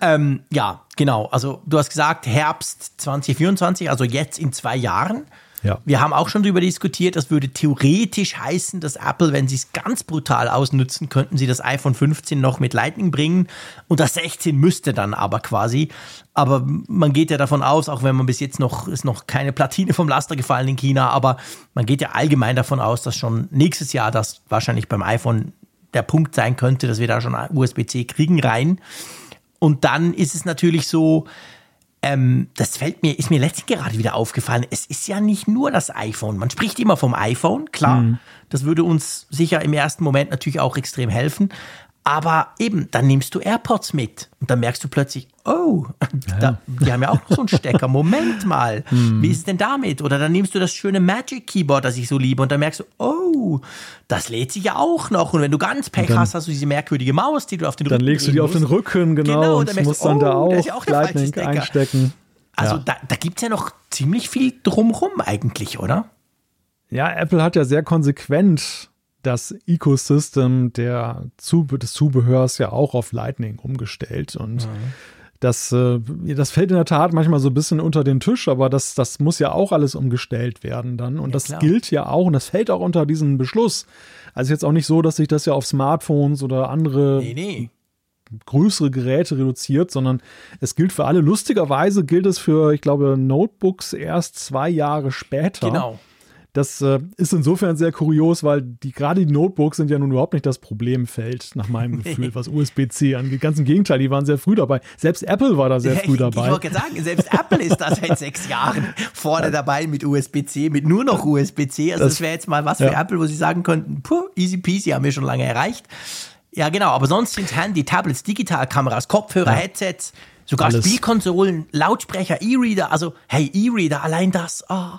Ähm, ja, genau. Also du hast gesagt Herbst 2024, also jetzt in zwei Jahren. Ja. Wir haben auch schon darüber diskutiert, das würde theoretisch heißen, dass Apple, wenn sie es ganz brutal ausnutzen, könnten sie das iPhone 15 noch mit Lightning bringen und das 16 müsste dann aber quasi. Aber man geht ja davon aus, auch wenn man bis jetzt noch, ist noch keine Platine vom Laster gefallen in China, aber man geht ja allgemein davon aus, dass schon nächstes Jahr das wahrscheinlich beim iPhone der Punkt sein könnte, dass wir da schon USB-C kriegen rein. Und dann ist es natürlich so, ähm, das fällt mir, ist mir letztens gerade wieder aufgefallen. Es ist ja nicht nur das iPhone. Man spricht immer vom iPhone, klar. Mhm. Das würde uns sicher im ersten Moment natürlich auch extrem helfen. Aber eben, dann nimmst du AirPods mit und dann merkst du plötzlich, oh, ja. da, die haben ja auch noch so einen Stecker. Moment mal, hm. wie ist denn damit? Oder dann nimmst du das schöne Magic Keyboard, das ich so liebe, und dann merkst du, oh, das lädt sich ja auch noch. Und wenn du ganz Pech dann, hast, hast du diese merkwürdige Maus, die du auf den Rücken Dann legst du die auf den Rücken, genau, genau und, dann musst du, dann oh, da auch, ja auch Lightning einstecken. Also ja. da, da gibt es ja noch ziemlich viel drumrum eigentlich, oder? Ja, Apple hat ja sehr konsequent das Ecosystem der Zube des Zubehörs ja auch auf Lightning umgestellt und mhm. Das, äh, das fällt in der Tat manchmal so ein bisschen unter den Tisch, aber das, das muss ja auch alles umgestellt werden dann. Und ja, das klar. gilt ja auch und das fällt auch unter diesen Beschluss. Also jetzt auch nicht so, dass sich das ja auf Smartphones oder andere nee, nee. größere Geräte reduziert, sondern es gilt für alle. Lustigerweise gilt es für, ich glaube, Notebooks erst zwei Jahre später. Genau Das äh, ist insofern sehr kurios, weil die gerade die Notebooks sind ja nun überhaupt nicht das Problemfeld, nach meinem Gefühl, was USB-C angeht. Ganz im Gegenteil, die waren sehr früh dabei. Selbst Apple war da sehr früh dabei. Ich wollte sagen, selbst Apple ist da seit sechs Jahren vorne dabei mit USB-C, mit nur noch USB-C. Also das, das wäre jetzt mal was für ja. Apple, wo sie sagen könnten, puh, easy peasy, haben wir schon lange erreicht. Ja, genau, aber sonst sind Handy, Tablets, Digitalkameras, Kopfhörer, ja. Headsets, sogar Alles. Spielkonsolen, Lautsprecher, E-Reader, also hey, E-Reader, allein das. Oh,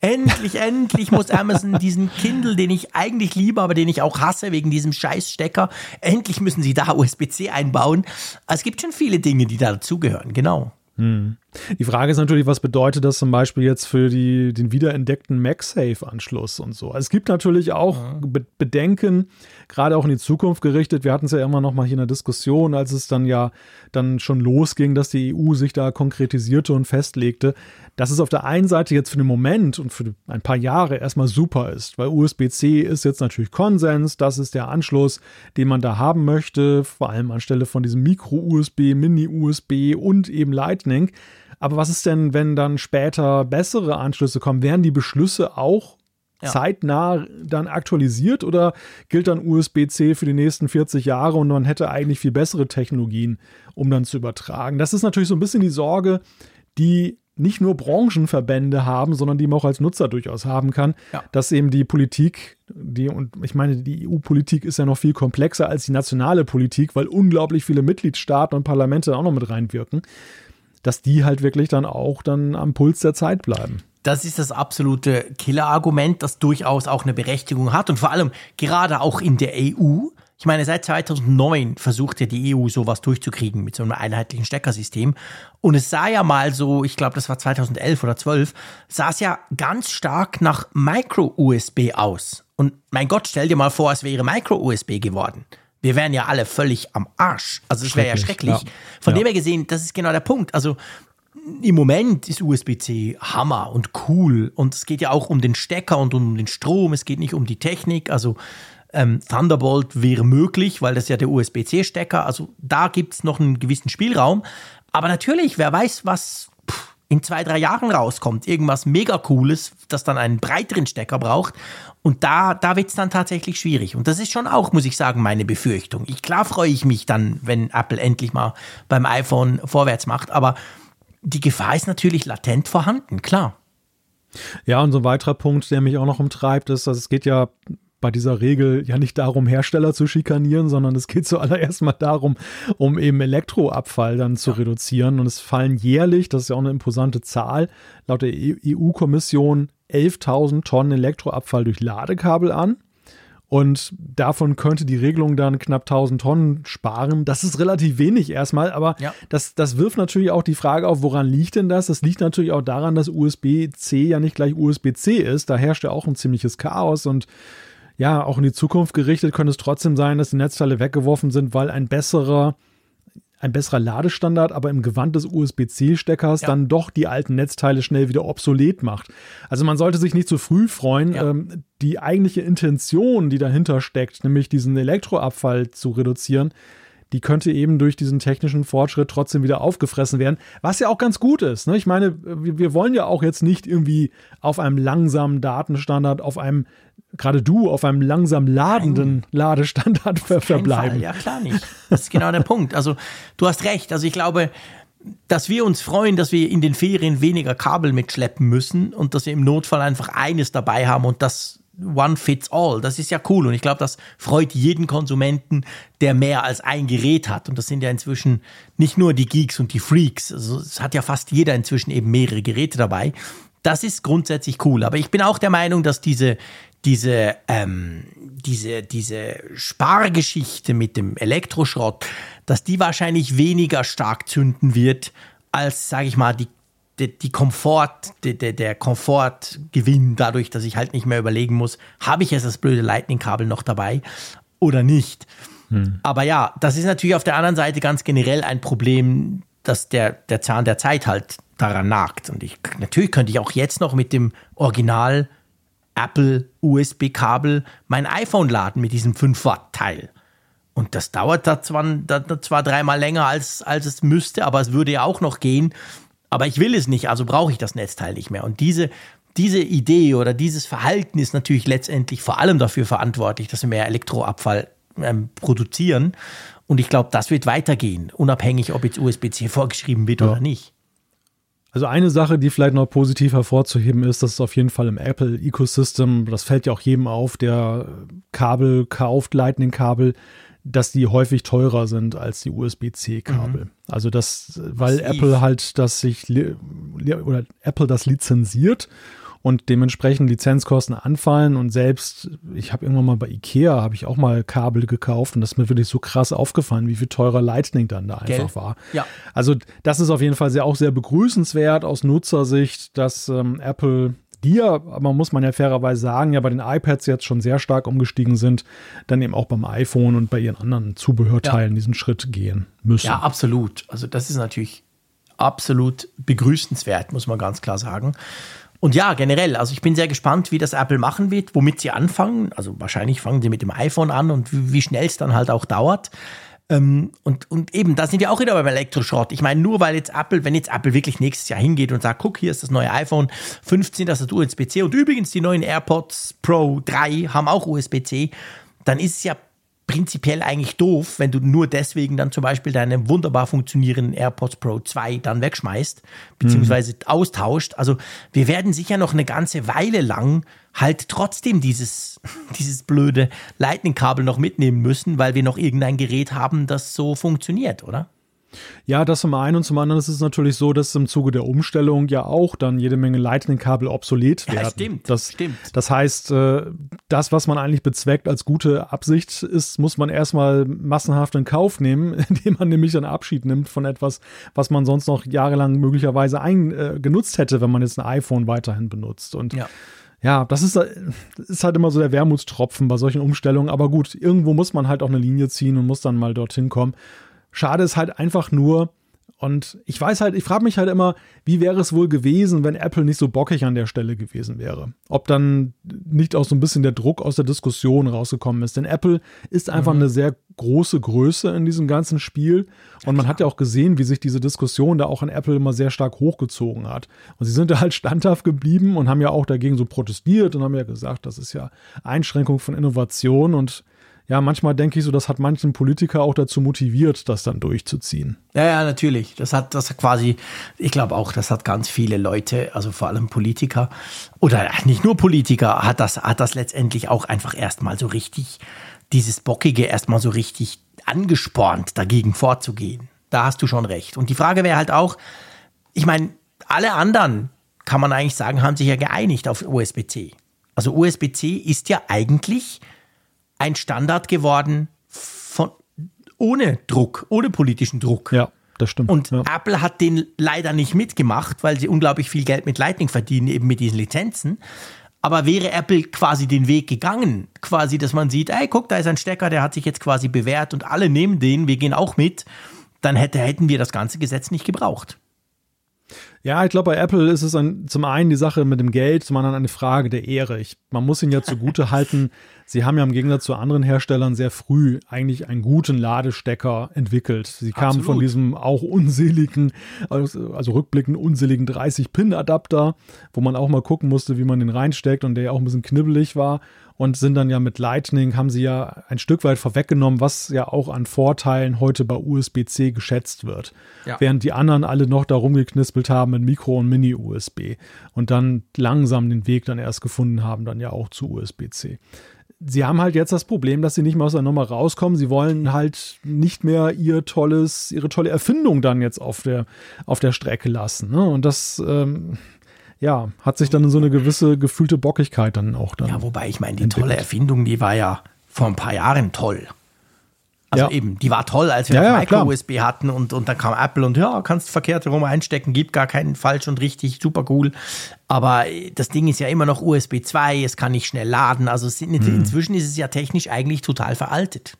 endlich, endlich muss Amazon diesen Kindle, den ich eigentlich liebe, aber den ich auch hasse wegen diesem Scheißstecker, endlich müssen sie da USB-C einbauen. Es gibt schon viele Dinge, die da dazugehören, genau. Hm. Die Frage ist natürlich, was bedeutet das zum Beispiel jetzt für die, den wiederentdeckten MagSafe-Anschluss und so. Also es gibt natürlich auch Be Bedenken, gerade auch in die Zukunft gerichtet. Wir hatten es ja immer noch mal hier in der Diskussion, als es dann ja dann schon losging, dass die EU sich da konkretisierte und festlegte, dass es auf der einen Seite jetzt für den Moment und für ein paar Jahre erstmal super ist, weil USB-C ist jetzt natürlich Konsens, das ist der Anschluss, den man da haben möchte, vor allem anstelle von diesem Micro-USB, Mini-USB und eben Lightning. Aber was ist denn, wenn dann später bessere Anschlüsse kommen? Werden die Beschlüsse auch ja. zeitnah dann aktualisiert oder gilt dann USB-C für die nächsten 40 Jahre und man hätte eigentlich viel bessere Technologien, um dann zu übertragen? Das ist natürlich so ein bisschen die Sorge, die nicht nur Branchenverbände haben, sondern die man auch als Nutzer durchaus haben kann, ja. dass eben die Politik, die, und ich meine, die EU-Politik ist ja noch viel komplexer als die nationale Politik, weil unglaublich viele Mitgliedstaaten und Parlamente auch noch mit reinwirken, dass die halt wirklich dann auch dann am Puls der Zeit bleiben. Das ist das absolute Killerargument, das durchaus auch eine Berechtigung hat und vor allem gerade auch in der EU ich meine, seit 2009 versucht ja die EU sowas durchzukriegen mit so einem einheitlichen Steckersystem. Und es sah ja mal so, ich glaube, das war 2011 oder 12, sah es ja ganz stark nach Micro-USB aus. Und mein Gott, stell dir mal vor, es wäre Micro-USB geworden. Wir wären ja alle völlig am Arsch. Also es wäre ja schrecklich. Ja. Von ja. dem her gesehen, das ist genau der Punkt. Also im Moment ist USB-C Hammer und cool. Und es geht ja auch um den Stecker und um den Strom. Es geht nicht um die Technik. Also ähm, Thunderbolt wäre möglich, weil das ja der USB-C-Stecker, also da gibt es noch einen gewissen Spielraum. Aber natürlich, wer weiß, was in zwei, drei Jahren rauskommt. Irgendwas mega cooles, das dann einen breiteren Stecker braucht. Und da, da wird es dann tatsächlich schwierig. Und das ist schon auch, muss ich sagen, meine Befürchtung. Ich, klar freue ich mich dann, wenn Apple endlich mal beim iPhone vorwärts macht. Aber die Gefahr ist natürlich latent vorhanden, klar. Ja, und so ein weiterer Punkt, der mich auch noch umtreibt, ist, dass es geht ja bei dieser Regel ja nicht darum, Hersteller zu schikanieren, sondern es geht zuallererst mal darum, um eben Elektroabfall dann zu ja. reduzieren. Und es fallen jährlich, das ist ja auch eine imposante Zahl, laut der EU-Kommission 11.000 Tonnen Elektroabfall durch Ladekabel an. Und davon könnte die Regelung dann knapp 1000 Tonnen sparen. Das ist relativ wenig erstmal, aber ja. das, das wirft natürlich auch die Frage auf, woran liegt denn das? Das liegt natürlich auch daran, dass USB-C ja nicht gleich USB-C ist. Da herrscht ja auch ein ziemliches Chaos und ja, auch in die Zukunft gerichtet könnte es trotzdem sein, dass die Netzteile weggeworfen sind, weil ein besserer ein besserer Ladestandard, aber im Gewand des USB-C-Steckers ja. dann doch die alten Netzteile schnell wieder obsolet macht. Also man sollte sich nicht zu früh freuen. Ja. Ähm, die eigentliche Intention, die dahinter steckt, nämlich diesen Elektroabfall zu reduzieren, die könnte eben durch diesen technischen Fortschritt trotzdem wieder aufgefressen werden, was ja auch ganz gut ist. Ne? Ich meine, wir, wir wollen ja auch jetzt nicht irgendwie auf einem langsamen Datenstandard, auf einem gerade du auf einem langsam ladenden Nein. Ladestandard ver verbleiben. Ja, klar nicht. Das ist genau der Punkt. Also du hast recht. Also ich glaube, dass wir uns freuen, dass wir in den Ferien weniger Kabel mitschleppen müssen und dass wir im Notfall einfach eines dabei haben und das One fits all. Das ist ja cool und ich glaube, das freut jeden Konsumenten, der mehr als ein Gerät hat. Und das sind ja inzwischen nicht nur die Geeks und die Freaks. Also es hat ja fast jeder inzwischen eben mehrere Geräte dabei. Das ist grundsätzlich cool. Aber ich bin auch der Meinung, dass diese, diese, ähm, diese, diese Spargeschichte mit dem Elektroschrott, dass die wahrscheinlich weniger stark zünden wird, als, sage ich mal, die die, die Komfort, die, der Komfortgewinn dadurch, dass ich halt nicht mehr überlegen muss, habe ich jetzt das blöde Lightning-Kabel noch dabei oder nicht. Hm. Aber ja, das ist natürlich auf der anderen Seite ganz generell ein Problem, dass der, der Zahn der Zeit halt daran nagt. Und ich, natürlich könnte ich auch jetzt noch mit dem Original Apple USB-Kabel mein iPhone laden mit diesem 5 Watt Teil. Und das dauert da zwar, da, zwar dreimal länger als, als es müsste, aber es würde ja auch noch gehen. Aber ich will es nicht, also brauche ich das Netzteil nicht mehr. Und diese, diese Idee oder dieses Verhalten ist natürlich letztendlich vor allem dafür verantwortlich, dass wir mehr Elektroabfall ähm, produzieren. Und ich glaube, das wird weitergehen, unabhängig, ob jetzt USB-C vorgeschrieben wird ja. oder nicht. Also eine Sache, die vielleicht noch positiv hervorzuheben ist, dass es auf jeden Fall im Apple Ecosystem, das fällt ja auch jedem auf, der Kabel kauft, Lightning-Kabel, dass die häufig teurer sind als die USB-C-Kabel. Mhm. Also das, weil Massiv. Apple halt das sich oder Apple das lizenziert und dementsprechend Lizenzkosten anfallen und selbst, ich habe irgendwann mal bei Ikea, habe ich auch mal Kabel gekauft und das ist mir wirklich so krass aufgefallen, wie viel teurer Lightning dann da einfach Gell? war. Ja. Also das ist auf jeden Fall sehr, auch sehr begrüßenswert aus Nutzersicht, dass ähm, Apple die ja, aber muss man ja fairerweise sagen, ja bei den iPads jetzt schon sehr stark umgestiegen sind, dann eben auch beim iPhone und bei ihren anderen Zubehörteilen ja. diesen Schritt gehen müssen. Ja, absolut. Also das ist natürlich absolut begrüßenswert, muss man ganz klar sagen. Und ja, generell, also ich bin sehr gespannt, wie das Apple machen wird, womit sie anfangen. Also wahrscheinlich fangen sie mit dem iPhone an und wie, wie schnell es dann halt auch dauert. Ähm, und, und eben, da sind wir auch wieder beim Elektroschrott. Ich meine, nur weil jetzt Apple, wenn jetzt Apple wirklich nächstes Jahr hingeht und sagt, guck, hier ist das neue iPhone 15, das hat USB-C und übrigens die neuen AirPods Pro 3 haben auch USB-C, dann ist es ja prinzipiell eigentlich doof, wenn du nur deswegen dann zum Beispiel deine wunderbar funktionierenden AirPods Pro 2 dann wegschmeißt, beziehungsweise mhm. austauscht. Also wir werden sicher noch eine ganze Weile lang halt trotzdem dieses, dieses blöde Lightning-Kabel noch mitnehmen müssen, weil wir noch irgendein Gerät haben, das so funktioniert, oder? Ja, das zum einen und zum anderen ist es natürlich so, dass im Zuge der Umstellung ja auch dann jede Menge Lightning-Kabel obsolet werden. Ja, stimmt. Das, stimmt. das heißt, äh, das, was man eigentlich bezweckt als gute Absicht ist, muss man erstmal massenhaft in Kauf nehmen, indem man nämlich dann Abschied nimmt von etwas, was man sonst noch jahrelang möglicherweise ein, äh, genutzt hätte, wenn man jetzt ein iPhone weiterhin benutzt. Und ja. Ja, das ist, ist halt immer so der Wermutstropfen bei solchen Umstellungen. Aber gut, irgendwo muss man halt auch eine Linie ziehen und muss dann mal dorthin kommen. Schade ist halt einfach nur, und ich weiß halt, ich frage mich halt immer, wie wäre es wohl gewesen, wenn Apple nicht so bockig an der Stelle gewesen wäre? Ob dann nicht auch so ein bisschen der Druck aus der Diskussion rausgekommen ist. Denn Apple ist einfach mhm. eine sehr große Größe in diesem ganzen Spiel. Und man hat ja auch gesehen, wie sich diese Diskussion da auch an Apple immer sehr stark hochgezogen hat. Und sie sind da halt standhaft geblieben und haben ja auch dagegen so protestiert und haben ja gesagt, das ist ja Einschränkung von Innovation und ja, manchmal denke ich so, das hat manchen Politiker auch dazu motiviert, das dann durchzuziehen. Ja, ja, natürlich. Das hat, das quasi, ich glaube auch, das hat ganz viele Leute, also vor allem Politiker oder nicht nur Politiker, hat das, hat das letztendlich auch einfach erstmal so richtig, dieses Bockige erstmal so richtig angespornt, dagegen vorzugehen. Da hast du schon recht. Und die Frage wäre halt auch, ich meine, alle anderen, kann man eigentlich sagen, haben sich ja geeinigt auf USB-C. Also USB-C ist ja eigentlich ein Standard geworden von, ohne Druck, ohne politischen Druck. Ja, das stimmt. Und ja. Apple hat den leider nicht mitgemacht, weil sie unglaublich viel Geld mit Lightning verdienen, eben mit diesen Lizenzen. Aber wäre Apple quasi den Weg gegangen, quasi, dass man sieht, ey, guck, da ist ein Stecker, der hat sich jetzt quasi bewährt und alle nehmen den, wir gehen auch mit, dann hätte, hätten wir das ganze Gesetz nicht gebraucht. Ja, ich glaube, bei Apple ist es ein, zum einen die Sache mit dem Geld, zum anderen eine Frage der Ehre. Ich, man muss ihnen ja zugute halten, sie haben ja im Gegensatz zu anderen Herstellern sehr früh eigentlich einen guten Ladestecker entwickelt. Sie kamen Absolut. von diesem auch unseligen, also, rückblickend unseligen 30-Pin-Adapter, wo man auch mal gucken musste, wie man den reinsteckt und der ja auch ein bisschen knibbelig war und sind dann ja mit Lightning, haben sie ja ein Stück weit vorweggenommen, was ja auch an Vorteilen heute bei USB-C geschätzt wird. Ja. Während die anderen alle noch darum geknispelt haben mit Micro- und Mini-USB und dann langsam den Weg dann erst gefunden haben, dann ja auch zu USB-C. Sie haben halt jetzt das Problem, dass sie nicht mehr aus der Nummer rauskommen. Sie wollen halt nicht mehr ihr tolles, ihre tolle Erfindung dann jetzt auf der, auf der Strecke lassen. Ne? Und das, ähm, ja, hat sich dann so eine gewisse gefühlte Bockigkeit dann auch dann. Ja, wobei ich meine, die entwickelt. tolle Erfindung, die war ja vor ein paar Jahren toll. Also ja. eben, die war toll, als wir ja, Micro-USB hatten und, und dann kam Apple und ja, kannst verkehrt herum einstecken, gibt gar keinen falsch und richtig, super cool. Aber das Ding ist ja immer noch USB 2, es kann nicht schnell laden. Also es, mhm. inzwischen ist es ja technisch eigentlich total veraltet.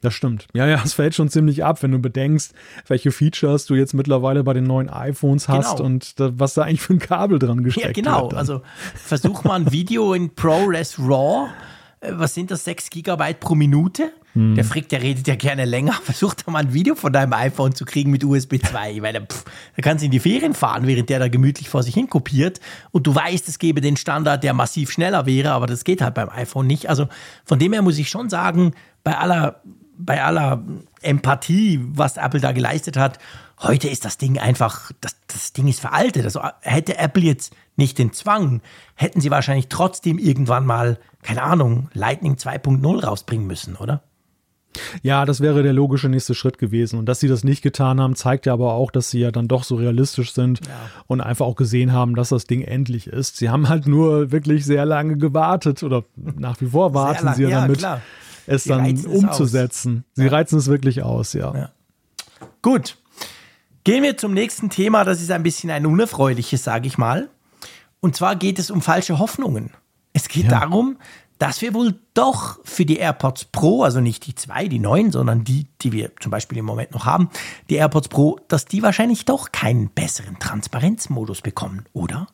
Das stimmt. Ja, ja, es fällt schon ziemlich ab, wenn du bedenkst, welche Features du jetzt mittlerweile bei den neuen iPhones hast genau. und da, was da eigentlich für ein Kabel dran gesteckt wird. Ja, genau. Also versuch mal ein Video in ProRes RAW was sind das, 6 Gigabyte pro Minute? Hm. Der Frick, der redet ja gerne länger. Versuch doch mal ein Video von deinem iPhone zu kriegen mit USB 2. Ich meine, pff, da kannst du in die Ferien fahren, während der da gemütlich vor sich hin kopiert. Und du weißt, es gäbe den Standard, der massiv schneller wäre, aber das geht halt beim iPhone nicht. Also von dem her muss ich schon sagen, bei aller, bei aller Empathie, was Apple da geleistet hat, heute ist das Ding einfach, das, das Ding ist veraltet. Also hätte Apple jetzt nicht den Zwang, hätten sie wahrscheinlich trotzdem irgendwann mal, keine Ahnung, Lightning 2.0 rausbringen müssen, oder? Ja, das wäre der logische nächste Schritt gewesen. Und dass sie das nicht getan haben, zeigt ja aber auch, dass sie ja dann doch so realistisch sind ja. und einfach auch gesehen haben, dass das Ding endlich ist. Sie haben halt nur wirklich sehr lange gewartet oder nach wie vor warten sie ja damit, klar. es sie dann umzusetzen. Sie ja. reizen es wirklich aus, ja. ja. Gut. Gehen wir zum nächsten Thema. Das ist ein bisschen ein unerfreuliches, sage ich mal. Und zwar geht es um falsche Hoffnungen. Es geht darum, dass wir wohl doch für die AirPods Pro, also nicht die zwei, die neuen, sondern die, die wir zum Beispiel im Moment noch haben, die AirPods Pro, dass die wahrscheinlich doch keinen besseren Transparenzmodus bekommen, oder?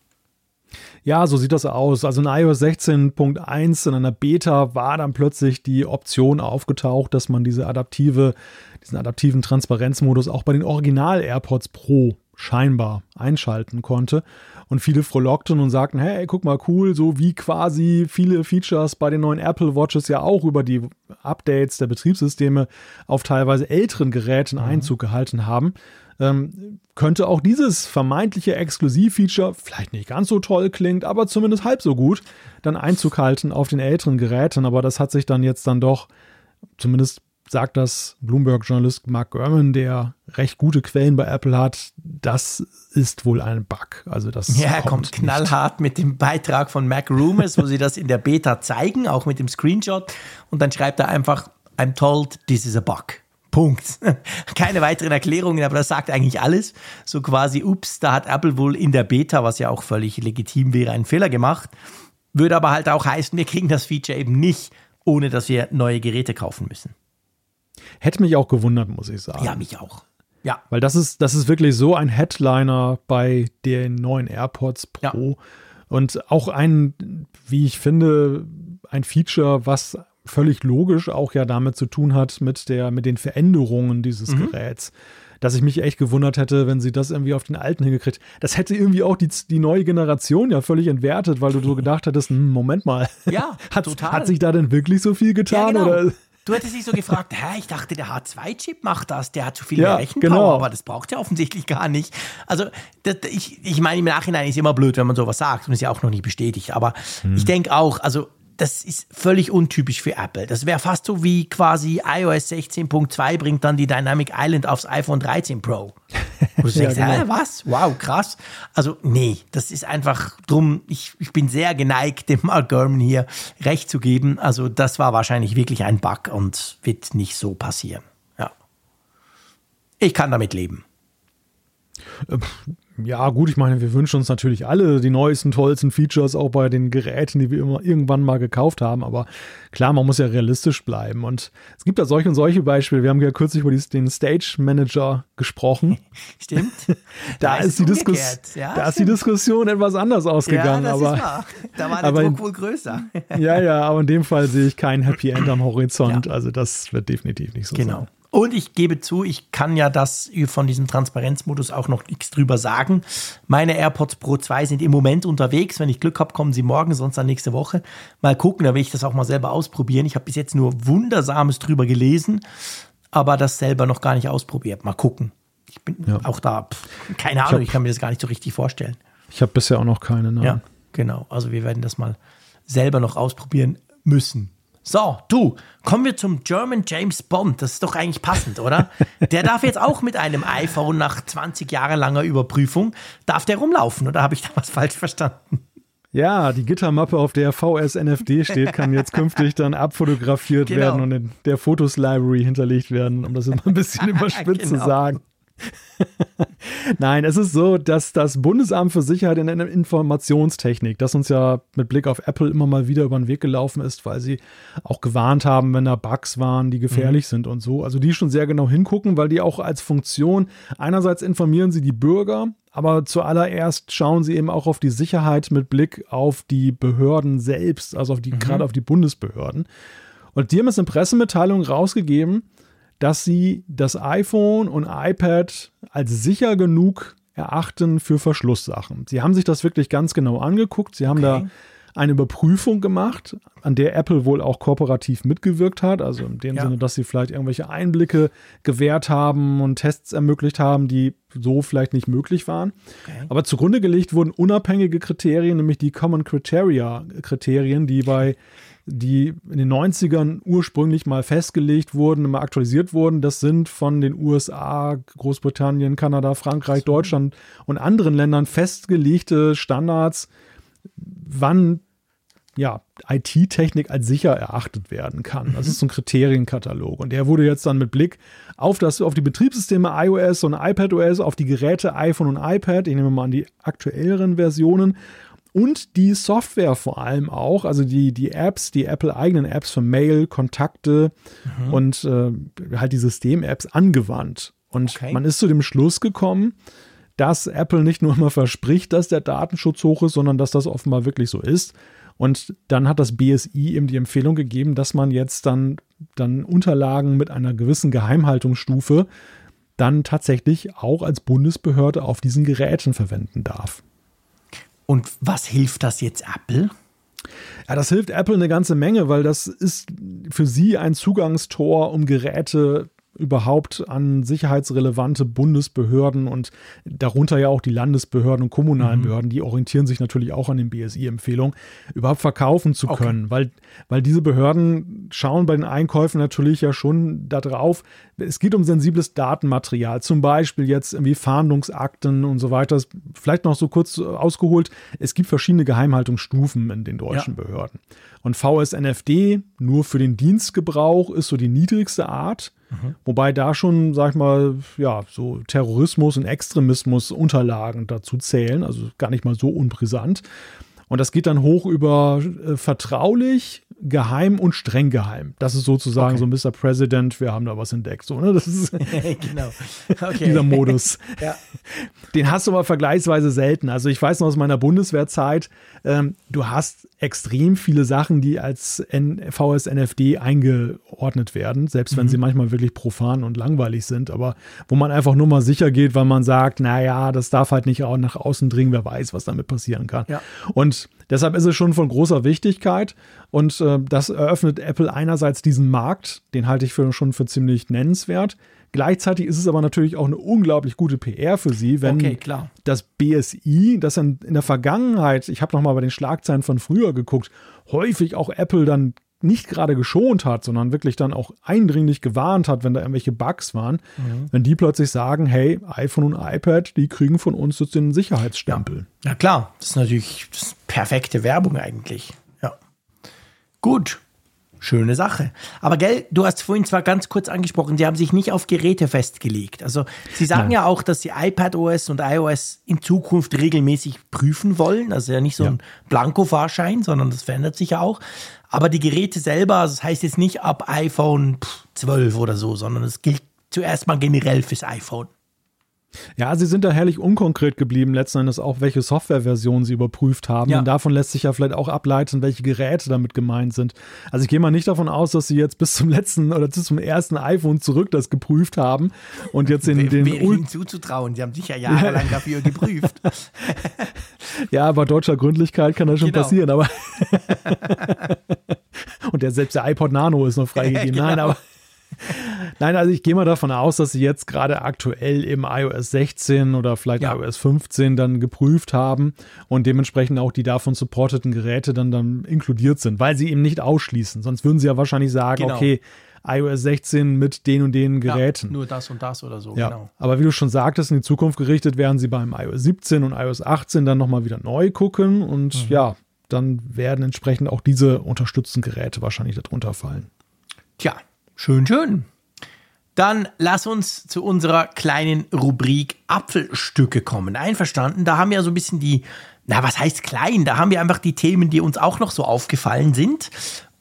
Ja, so sieht das aus. Also in iOS 16.1 in einer Beta war dann plötzlich die Option aufgetaucht, dass man diese adaptive, diesen adaptiven Transparenzmodus auch bei den Original AirPods Pro scheinbar einschalten konnte. Und viele frohlockten und sagten, hey, guck mal, cool, so wie quasi viele Features bei den neuen Apple Watches ja auch über die Updates der Betriebssysteme auf teilweise älteren Geräten mhm. Einzug gehalten haben. Ähm, könnte auch dieses vermeintliche Exklusivfeature, vielleicht nicht ganz so toll klingt, aber zumindest halb so gut, dann Einzug halten auf den älteren Geräten. Aber das hat sich dann jetzt dann doch, zumindest sagt das Bloomberg-Journalist Mark Gurman, der recht gute Quellen bei Apple hat, das ist wohl ein Bug. Also das ja, er kommt knallhart mit dem Beitrag von Mac Rumors, wo sie das in der Beta zeigen, auch mit dem Screenshot. Und dann schreibt er einfach, I'm told this is a bug. Punkt. Keine weiteren Erklärungen, aber das sagt eigentlich alles. So quasi, ups, da hat Apple wohl in der Beta, was ja auch völlig legitim wäre, einen Fehler gemacht. Würde aber halt auch heißen, wir kriegen das Feature eben nicht, ohne dass wir neue Geräte kaufen müssen. Hätte mich auch gewundert, muss ich sagen. Ja, mich auch. Ja. Weil das ist, das ist wirklich so ein Headliner bei den neuen AirPods Pro. Ja. Und auch ein, wie ich finde, ein Feature, was völlig logisch auch ja damit zu tun hat, mit, der, mit den Veränderungen dieses mhm. Geräts. Dass ich mich echt gewundert hätte, wenn sie das irgendwie auf den alten hingekriegt. Das hätte irgendwie auch die, die neue Generation ja völlig entwertet, weil du so gedacht hättest, hm, Moment mal. Ja, hat, total. Hat sich da denn wirklich so viel getan? Ja, genau. oder? Du hättest dich so gefragt, hä, ich dachte, der H2-Chip macht das, der hat zu viel ja, Rechenpower, genau. aber das braucht er offensichtlich gar nicht. Also, das, ich, ich meine, im Nachhinein ist immer blöd, wenn man sowas sagt und ist ja auch noch nicht bestätigt. Aber hm. ich denke auch, also das ist völlig untypisch für Apple. Das wäre fast so wie quasi iOS 16.2 bringt dann die Dynamic Island aufs iPhone 13 Pro. Wo du denkst, ja, genau. was? Wow, krass. Also, nee, das ist einfach drum, ich, ich bin sehr geneigt, dem Mark Gurman hier recht zu geben. Also, das war wahrscheinlich wirklich ein Bug und wird nicht so passieren. Ja. Ich kann damit leben. Ja, gut, ich meine, wir wünschen uns natürlich alle die neuesten, tollsten Features auch bei den Geräten, die wir immer irgendwann mal gekauft haben. Aber klar, man muss ja realistisch bleiben. Und es gibt da solche und solche Beispiele. Wir haben ja kürzlich über den Stage Manager gesprochen. Stimmt. da, da, ist, die ja, da ist die Diskussion etwas anders ausgegangen. Ja, das aber, ist wahr. Da war der aber Druck wohl größer. ja, ja, aber in dem Fall sehe ich kein Happy End am Horizont. Ja. Also das wird definitiv nicht so genau. sein. Und ich gebe zu, ich kann ja das von diesem Transparenzmodus auch noch nichts drüber sagen. Meine AirPods Pro 2 sind im Moment unterwegs. Wenn ich Glück habe, kommen sie morgen, sonst dann nächste Woche. Mal gucken, da will ich das auch mal selber ausprobieren. Ich habe bis jetzt nur Wundersames drüber gelesen, aber das selber noch gar nicht ausprobiert. Mal gucken. Ich bin ja. auch da, pff, keine Ahnung, ich, hab, ich, kann mir das gar nicht so richtig vorstellen. Ich habe bisher auch noch keine. Nein. Ja, genau. Also wir werden das mal selber noch ausprobieren müssen. So, du, kommen wir zum German James Bond. Das ist doch eigentlich passend, oder? Der darf jetzt auch mit einem iPhone nach 20 Jahre langer Überprüfung, darf der rumlaufen, oder habe ich da was falsch verstanden? Ja, die Gittermappe, auf der VSNFD steht, kann jetzt künftig dann abfotografiert genau. werden und in der Fotos Library hinterlegt werden, um das immer ein bisschen überspitzt genau. zu sagen. Nein, es ist so, dass das Bundesamt für Sicherheit in der Informationstechnik, das uns ja mit Blick auf Apple immer mal wieder über den Weg gelaufen ist, weil sie auch gewarnt haben, wenn da Bugs waren, die gefährlich mhm. sind und so. Also die schon sehr genau hingucken, weil die auch als Funktion einerseits informieren sie die Bürger, aber zuallererst schauen sie eben auch auf die Sicherheit mit Blick auf die Behörden selbst, also auf die, mhm. gerade auf die Bundesbehörden. Und die haben es in Pressemitteilungen rausgegeben, dass sie das iPhone und iPad als sicher genug erachten für Verschlusssachen. Sie haben sich das wirklich ganz genau angeguckt. Sie haben okay. da eine Überprüfung gemacht, an der Apple wohl auch kooperativ mitgewirkt hat. Also in dem ja. Sinne, dass sie vielleicht irgendwelche Einblicke gewährt haben und Tests ermöglicht haben, die so vielleicht nicht möglich waren. Okay. Aber zugrunde gelegt wurden unabhängige Kriterien, nämlich die Common Criteria Kriterien, die bei die in den 90ern ursprünglich mal festgelegt wurden, mal aktualisiert wurden. Das sind von den USA, Großbritannien, Kanada, Frankreich, Deutschland und anderen Ländern festgelegte Standards, wann ja, IT-Technik als sicher erachtet werden kann. Das ist so ein Kriterienkatalog. Und der wurde jetzt dann mit Blick auf, das, auf die Betriebssysteme iOS und iPadOS, auf die Geräte iPhone und iPad, ich nehme mal an die aktuelleren Versionen, und die Software vor allem auch, also die, die Apps, die Apple-eigenen Apps für Mail, Kontakte mhm. und äh, halt die System-Apps angewandt. Und okay. man ist zu dem Schluss gekommen, dass Apple nicht nur immer verspricht, dass der Datenschutz hoch ist, sondern dass das offenbar wirklich so ist. Und dann hat das BSI eben die Empfehlung gegeben, dass man jetzt dann, dann Unterlagen mit einer gewissen Geheimhaltungsstufe dann tatsächlich auch als Bundesbehörde auf diesen Geräten verwenden darf. Und was hilft das jetzt Apple? Ja, das hilft Apple eine ganze Menge, weil das ist für sie ein Zugangstor, um Geräte überhaupt an sicherheitsrelevante Bundesbehörden und darunter ja auch die Landesbehörden und kommunalen mhm. Behörden, die orientieren sich natürlich auch an den BSI-Empfehlungen, überhaupt verkaufen zu können, okay. weil, weil diese Behörden schauen bei den Einkäufen natürlich ja schon darauf, es geht um sensibles Datenmaterial, zum Beispiel jetzt irgendwie Fahndungsakten und so weiter. Vielleicht noch so kurz ausgeholt, es gibt verschiedene Geheimhaltungsstufen in den deutschen ja. Behörden. Und VSNFD, nur für den Dienstgebrauch, ist so die niedrigste Art. Mhm. Wobei da schon, sag ich mal, ja, so Terrorismus und Extremismus Unterlagen dazu zählen, also gar nicht mal so unbrisant. Und das geht dann hoch über äh, vertraulich, geheim und streng geheim. Das ist sozusagen okay. so Mr. President, wir haben da was entdeckt. So, ne? Das ist genau. dieser Modus. ja. Den hast du aber vergleichsweise selten. Also ich weiß noch aus meiner Bundeswehrzeit, ähm, du hast extrem viele Sachen, die als N VSNFD eingeordnet werden, selbst wenn mhm. sie manchmal wirklich profan und langweilig sind, aber wo man einfach nur mal sicher geht, weil man sagt, naja, das darf halt nicht auch nach außen dringen, wer weiß, was damit passieren kann. Ja. Und deshalb ist es schon von großer Wichtigkeit und äh, das eröffnet Apple einerseits diesen Markt, den halte ich für, schon für ziemlich nennenswert. Gleichzeitig ist es aber natürlich auch eine unglaublich gute PR für sie, wenn okay, das BSI, das in, in der Vergangenheit, ich habe noch mal bei den Schlagzeilen von früher geguckt, häufig auch Apple dann nicht gerade geschont hat, sondern wirklich dann auch eindringlich gewarnt hat, wenn da irgendwelche Bugs waren, mhm. wenn die plötzlich sagen, hey, iPhone und iPad, die kriegen von uns jetzt den Sicherheitsstempel. Ja, ja klar, das ist natürlich das ist perfekte Werbung eigentlich. Ja. Gut, Schöne Sache. Aber gell, du hast vorhin zwar ganz kurz angesprochen, sie haben sich nicht auf Geräte festgelegt. Also sie sagen Nein. ja auch, dass sie iPadOS und iOS in Zukunft regelmäßig prüfen wollen. Also ja nicht so ja. ein Blanko-Fahrschein, sondern das verändert sich ja auch. Aber die Geräte selber, also das heißt jetzt nicht ab iPhone 12 oder so, sondern es gilt zuerst mal generell fürs iPhone. Ja, sie sind da herrlich unkonkret geblieben, letzten Endes auch, welche Softwareversion sie überprüft haben. Ja. Und davon lässt sich ja vielleicht auch ableiten, welche Geräte damit gemeint sind. Also ich gehe mal nicht davon aus, dass sie jetzt bis zum letzten oder bis zum ersten iPhone zurück das geprüft haben und jetzt in den. Wäre ihnen zuzutrauen, sie haben sich ja jahrelang dafür geprüft. ja, bei deutscher Gründlichkeit kann das schon genau. passieren, aber. und der, selbst der iPod Nano ist noch freigegeben. genau. Nein, aber. Nein, also ich gehe mal davon aus, dass sie jetzt gerade aktuell im iOS 16 oder vielleicht ja. iOS 15 dann geprüft haben und dementsprechend auch die davon supporteten Geräte dann, dann inkludiert sind, weil sie eben nicht ausschließen. Sonst würden sie ja wahrscheinlich sagen, genau. okay, iOS 16 mit den und den Geräten. Ja, nur das und das oder so, ja. genau. Aber wie du schon sagtest, in die Zukunft gerichtet werden sie beim iOS 17 und iOS 18 dann nochmal wieder neu gucken und mhm. ja, dann werden entsprechend auch diese unterstützten Geräte wahrscheinlich darunter fallen. Tja, Schön, schön. Dann lass uns zu unserer kleinen Rubrik Apfelstücke kommen. Einverstanden? Da haben wir so ein bisschen die, na, was heißt klein? Da haben wir einfach die Themen, die uns auch noch so aufgefallen sind.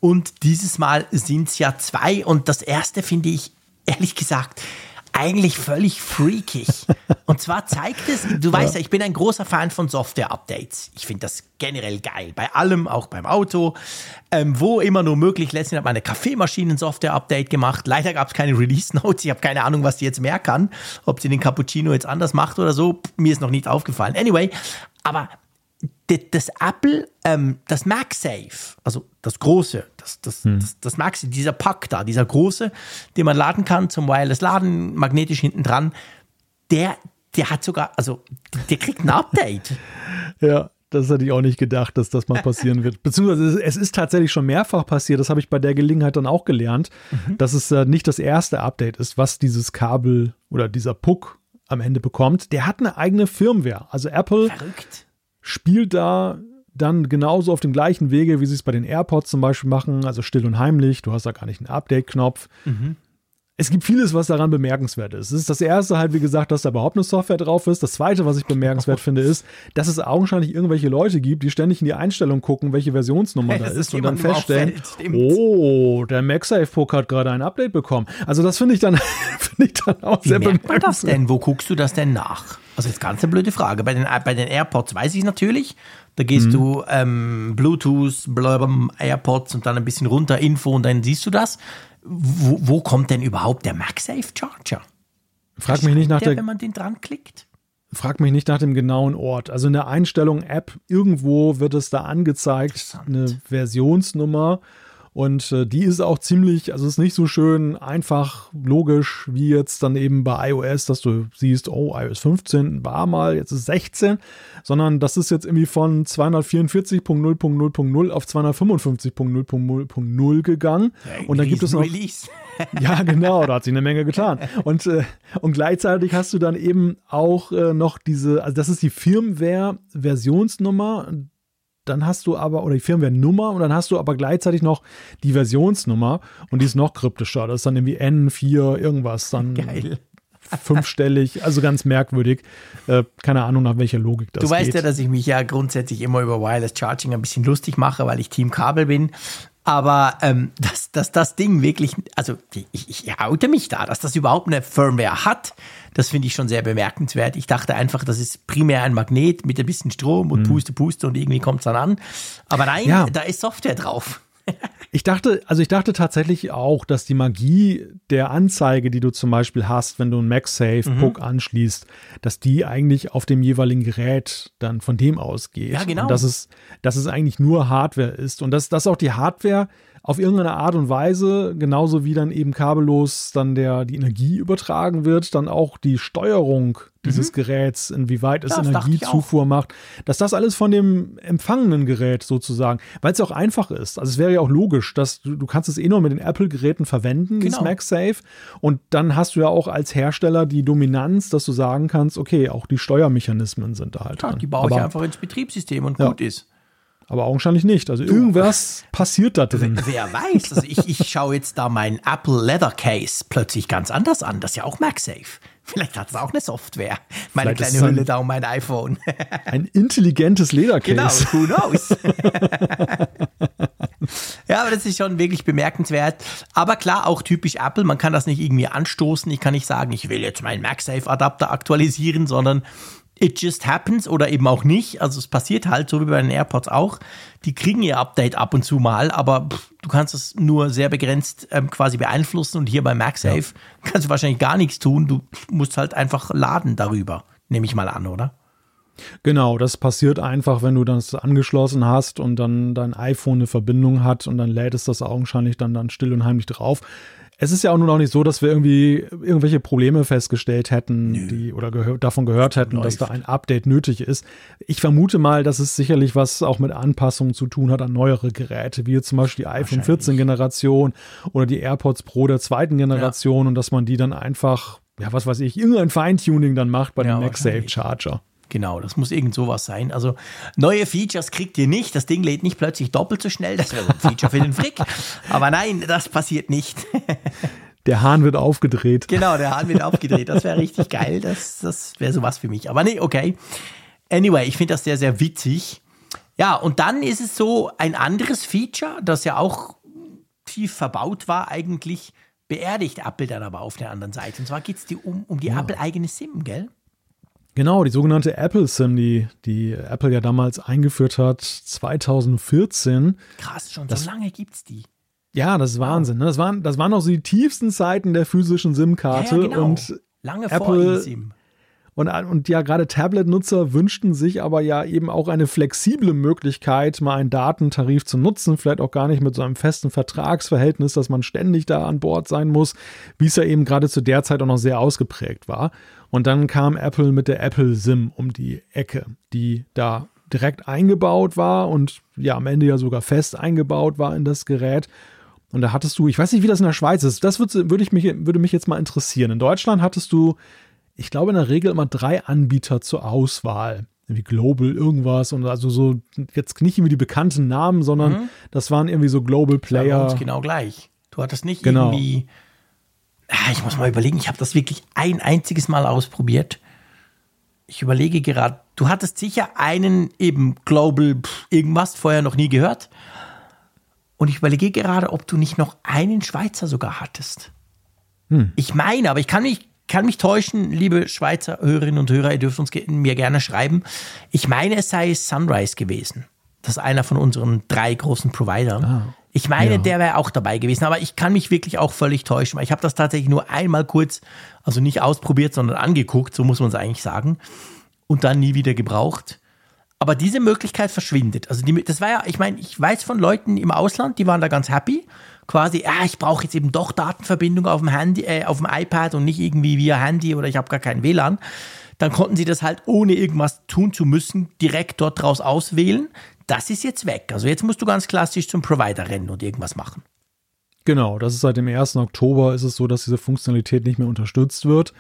Und dieses Mal sind es ja zwei. Und das erste finde ich, ehrlich gesagt, eigentlich völlig freakig. Und zwar zeigt es, du weißt ja, ich bin ein großer Fan von Software-Updates. Ich finde das generell geil. Bei allem, auch beim Auto. Ähm, wo immer nur möglich. Letztens hat meine Kaffeemaschinen-Software-Update gemacht. Leider gab es keine Release-Notes. Ich habe keine Ahnung, was die jetzt mehr kann. Ob sie den Cappuccino jetzt anders macht oder so. Mir ist noch nicht aufgefallen. Anyway, aber das Apple, ähm, das MagSafe, also das große, das, das, hm. das, das MagSafe, dieser Pack da, dieser große, den man laden kann zum Wireless-Laden, magnetisch hinten dran, der, der hat sogar, also der kriegt ein Update. ja. Das hätte ich auch nicht gedacht, dass das mal passieren wird. Beziehungsweise es ist tatsächlich schon mehrfach passiert, das habe ich bei der Gelegenheit dann auch gelernt, mhm. dass es äh, nicht das erste Update ist, was dieses Kabel oder dieser Puck am Ende bekommt. Der hat eine eigene Firmware. Also Apple Verrückt spielt da dann genauso auf dem gleichen Wege, wie sie es bei den AirPods zum Beispiel machen, also still und heimlich. Du hast da gar nicht einen Update-Knopf. Mhm. Es gibt vieles, was daran bemerkenswert ist. Es ist das erste halt, wie gesagt, dass da überhaupt eine Software drauf ist. Das zweite, was ich bemerkenswert finde, ist, dass es augenscheinlich irgendwelche Leute gibt, die ständig in die Einstellung gucken, welche Versionsnummer da ist und dann feststellen, oh, der MagSafe-Puck hat gerade ein Update bekommen. Also das finde ich dann, finde ich dann auch wie sehr bemerkenswert. das denn? Wo guckst du das denn nach? Also jetzt ganz eine blöde Frage. Bei den, bei den AirPods weiß ich natürlich. Da gehst mhm. du ähm, Bluetooth, blabla, AirPods und dann ein bisschen runter Info und dann siehst du das. Wo, wo kommt denn überhaupt der MagSafe Charger? Frag mich nicht nach der, der, wenn man den dran klickt. Frag mich nicht nach dem genauen Ort. Also in der Einstellung App irgendwo wird es da angezeigt, eine Versionsnummer und äh, die ist auch ziemlich, also ist nicht so schön einfach logisch wie jetzt dann eben bei iOS, dass du siehst, oh, iOS 15 war mal, jetzt ist 16, sondern das ist jetzt irgendwie von 244.0.0.0 auf 255.0.0.0 gegangen. Ja, und dann gibt es noch. Release. ja, genau, da hat sich eine Menge getan. Und, äh, und gleichzeitig hast du dann eben auch äh, noch diese, also das ist die Firmware-Versionsnummer dann hast du aber, oder die Firmware-Nummer und dann hast du aber gleichzeitig noch die Versionsnummer und die ist noch kryptischer. Das ist dann irgendwie N4 irgendwas. Dann Geil. Fünfstellig, also ganz merkwürdig. Äh, keine Ahnung, nach welcher Logik das Du weißt geht. ja, dass ich mich ja grundsätzlich immer über Wireless Charging ein bisschen lustig mache, weil ich Team Kabel bin. Aber ähm, dass, dass das Ding wirklich, also ich, ich oute mich da, dass das überhaupt eine Firmware hat, das finde ich schon sehr bemerkenswert. Ich dachte einfach, das ist primär ein Magnet mit ein bisschen Strom und mhm. Puste, Puste und irgendwie kommt es dann an. Aber nein, ja. da ist Software drauf. Ich dachte, also ich dachte tatsächlich auch, dass die Magie der Anzeige, die du zum Beispiel hast, wenn du einen MagSafe-Puck mhm. anschließt, dass die eigentlich auf dem jeweiligen Gerät dann von dem ausgeht. Ja, genau. Und dass es, dass es eigentlich nur Hardware ist und dass, dass auch die Hardware auf irgendeine Art und Weise, genauso wie dann eben kabellos dann der, die Energie übertragen wird, dann auch die Steuerung dieses mhm. Geräts, inwieweit es ja, Energiezufuhr macht, dass das alles von dem empfangenen Gerät sozusagen, weil es auch einfach ist. Also es wäre ja auch logisch, dass du, du kannst es eh nur mit den Apple-Geräten verwenden, genau. das MagSafe. Und dann hast du ja auch als Hersteller die Dominanz, dass du sagen kannst, okay, auch die Steuermechanismen sind da halt. Ja, drin. die baue Aber, ich einfach ins Betriebssystem und ja. gut ist. Aber augenscheinlich nicht. Also irgendwas passiert da drin. Wer weiß. Also ich, ich schaue jetzt da mein Apple Leather Case plötzlich ganz anders an. Das ist ja auch MagSafe. Vielleicht hat es auch eine Software. Meine Vielleicht kleine Hülle da um mein iPhone. Ein intelligentes Ledercase. Genau, who knows? ja, aber das ist schon wirklich bemerkenswert. Aber klar, auch typisch Apple. Man kann das nicht irgendwie anstoßen. Ich kann nicht sagen, ich will jetzt meinen MagSafe-Adapter aktualisieren, sondern it just happens oder eben auch nicht. Also es passiert halt, so wie bei den AirPods auch. Die kriegen ihr Update ab und zu mal, aber pff, du kannst es nur sehr begrenzt ähm, quasi beeinflussen und hier bei MagSafe ja. kannst du wahrscheinlich gar nichts tun. Du musst halt einfach laden darüber, nehme ich mal an, oder? Genau, das passiert einfach, wenn du das angeschlossen hast und dann dein iPhone eine Verbindung hat und dann lädt es das augenscheinlich dann, dann still und heimlich drauf. Es ist ja auch nur noch nicht so, dass wir irgendwie irgendwelche Probleme festgestellt hätten, Nö. die oder gehör, davon gehört hätten, Läuft. dass da ein Update nötig ist. Ich vermute mal, dass es sicherlich was auch mit Anpassungen zu tun hat an neuere Geräte, wie zum Beispiel die iPhone 14 Generation oder die AirPods Pro der zweiten Generation ja. und dass man die dann einfach, ja, was weiß ich, irgendein Feintuning dann macht bei ja, dem MagSafe Charger. Genau, das muss irgend sowas sein. Also neue Features kriegt ihr nicht. Das Ding lädt nicht plötzlich doppelt so schnell. Das wäre so ein Feature für den Frick. Aber nein, das passiert nicht. Der Hahn wird aufgedreht. Genau, der Hahn wird aufgedreht. Das wäre richtig geil. Das, das wäre sowas für mich. Aber nee, okay. Anyway, ich finde das sehr, sehr witzig. Ja, und dann ist es so ein anderes Feature, das ja auch tief verbaut war, eigentlich beerdigt Apple dann aber auf der anderen Seite. Und zwar geht es um, um die ja. Apple-eigene SIM, gell? Genau, die sogenannte Apple SIM, die, die Apple ja damals eingeführt hat, 2014. Krass, schon das, so lange gibt es die. Ja, das ist Wahnsinn. Ne? Das, waren, das waren noch so die tiefsten Zeiten der physischen SIM-Karte. Ja, ja, genau. Und lange Apple, vor eSIM. Und, und ja, gerade Tablet-Nutzer wünschten sich aber ja eben auch eine flexible Möglichkeit, mal einen Datentarif zu nutzen, vielleicht auch gar nicht mit so einem festen Vertragsverhältnis, dass man ständig da an Bord sein muss, wie es ja eben gerade zu der Zeit auch noch sehr ausgeprägt war. Und dann kam Apple mit der Apple SIM um die Ecke, die da direkt eingebaut war und ja am Ende ja sogar fest eingebaut war in das Gerät. Und da hattest du, ich weiß nicht, wie das in der Schweiz ist, das würde, würde, ich mich, würde mich jetzt mal interessieren. In Deutschland hattest du ich glaube, in der Regel immer drei Anbieter zur Auswahl. Wie Global irgendwas und also so, jetzt nicht irgendwie die bekannten Namen, sondern mhm. das waren irgendwie so Global Player. Das genau gleich. Du hattest nicht genau. irgendwie. Ah, ich muss mal überlegen, ich habe das wirklich ein einziges Mal ausprobiert. Ich überlege gerade, du hattest sicher einen eben Global irgendwas vorher noch nie gehört. Und ich überlege gerade, ob du nicht noch einen Schweizer sogar hattest. Hm. Ich meine, aber ich kann mich kann mich täuschen, liebe Schweizer Hörerinnen und Hörer, ihr dürft uns mir gerne schreiben. Ich meine, es sei Sunrise gewesen. Das ist einer von unseren drei großen Providern. Ah, ich meine, ja. der wäre auch dabei gewesen, aber ich kann mich wirklich auch völlig täuschen, weil ich habe das tatsächlich nur einmal kurz, also nicht ausprobiert, sondern angeguckt, so muss man es eigentlich sagen, und dann nie wieder gebraucht. Aber diese Möglichkeit verschwindet. Also die, das war ja, ich meine, ich weiß von Leuten im Ausland, die waren da ganz happy quasi, ja, ich brauche jetzt eben doch Datenverbindung auf dem Handy, äh, auf dem iPad und nicht irgendwie via Handy oder ich habe gar kein WLAN. Dann konnten sie das halt ohne irgendwas tun zu müssen direkt dort draus auswählen. Das ist jetzt weg. Also jetzt musst du ganz klassisch zum Provider rennen und irgendwas machen. Genau, das ist seit dem 1. Oktober ist es so, dass diese Funktionalität nicht mehr unterstützt wird.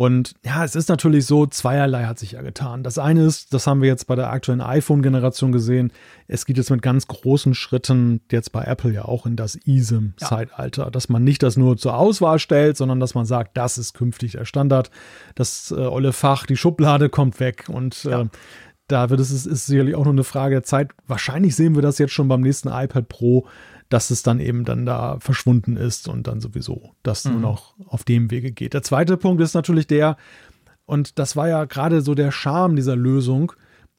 Und ja, es ist natürlich so, zweierlei hat sich ja getan. Das eine ist, das haben wir jetzt bei der aktuellen iPhone-Generation gesehen, es geht jetzt mit ganz großen Schritten jetzt bei Apple ja auch in das eSIM-Zeitalter, ja. dass man nicht das nur zur Auswahl stellt, sondern dass man sagt, das ist künftig der Standard. Das äh, olle Fach, die Schublade kommt weg und ja. äh, da wird es ist, ist sicherlich auch nur eine Frage der Zeit. Wahrscheinlich sehen wir das jetzt schon beim nächsten iPad Pro, dass es dann eben dann da verschwunden ist und dann sowieso das mhm. nur noch auf dem Wege geht. Der zweite Punkt ist natürlich der, und das war ja gerade so der Charme dieser Lösung,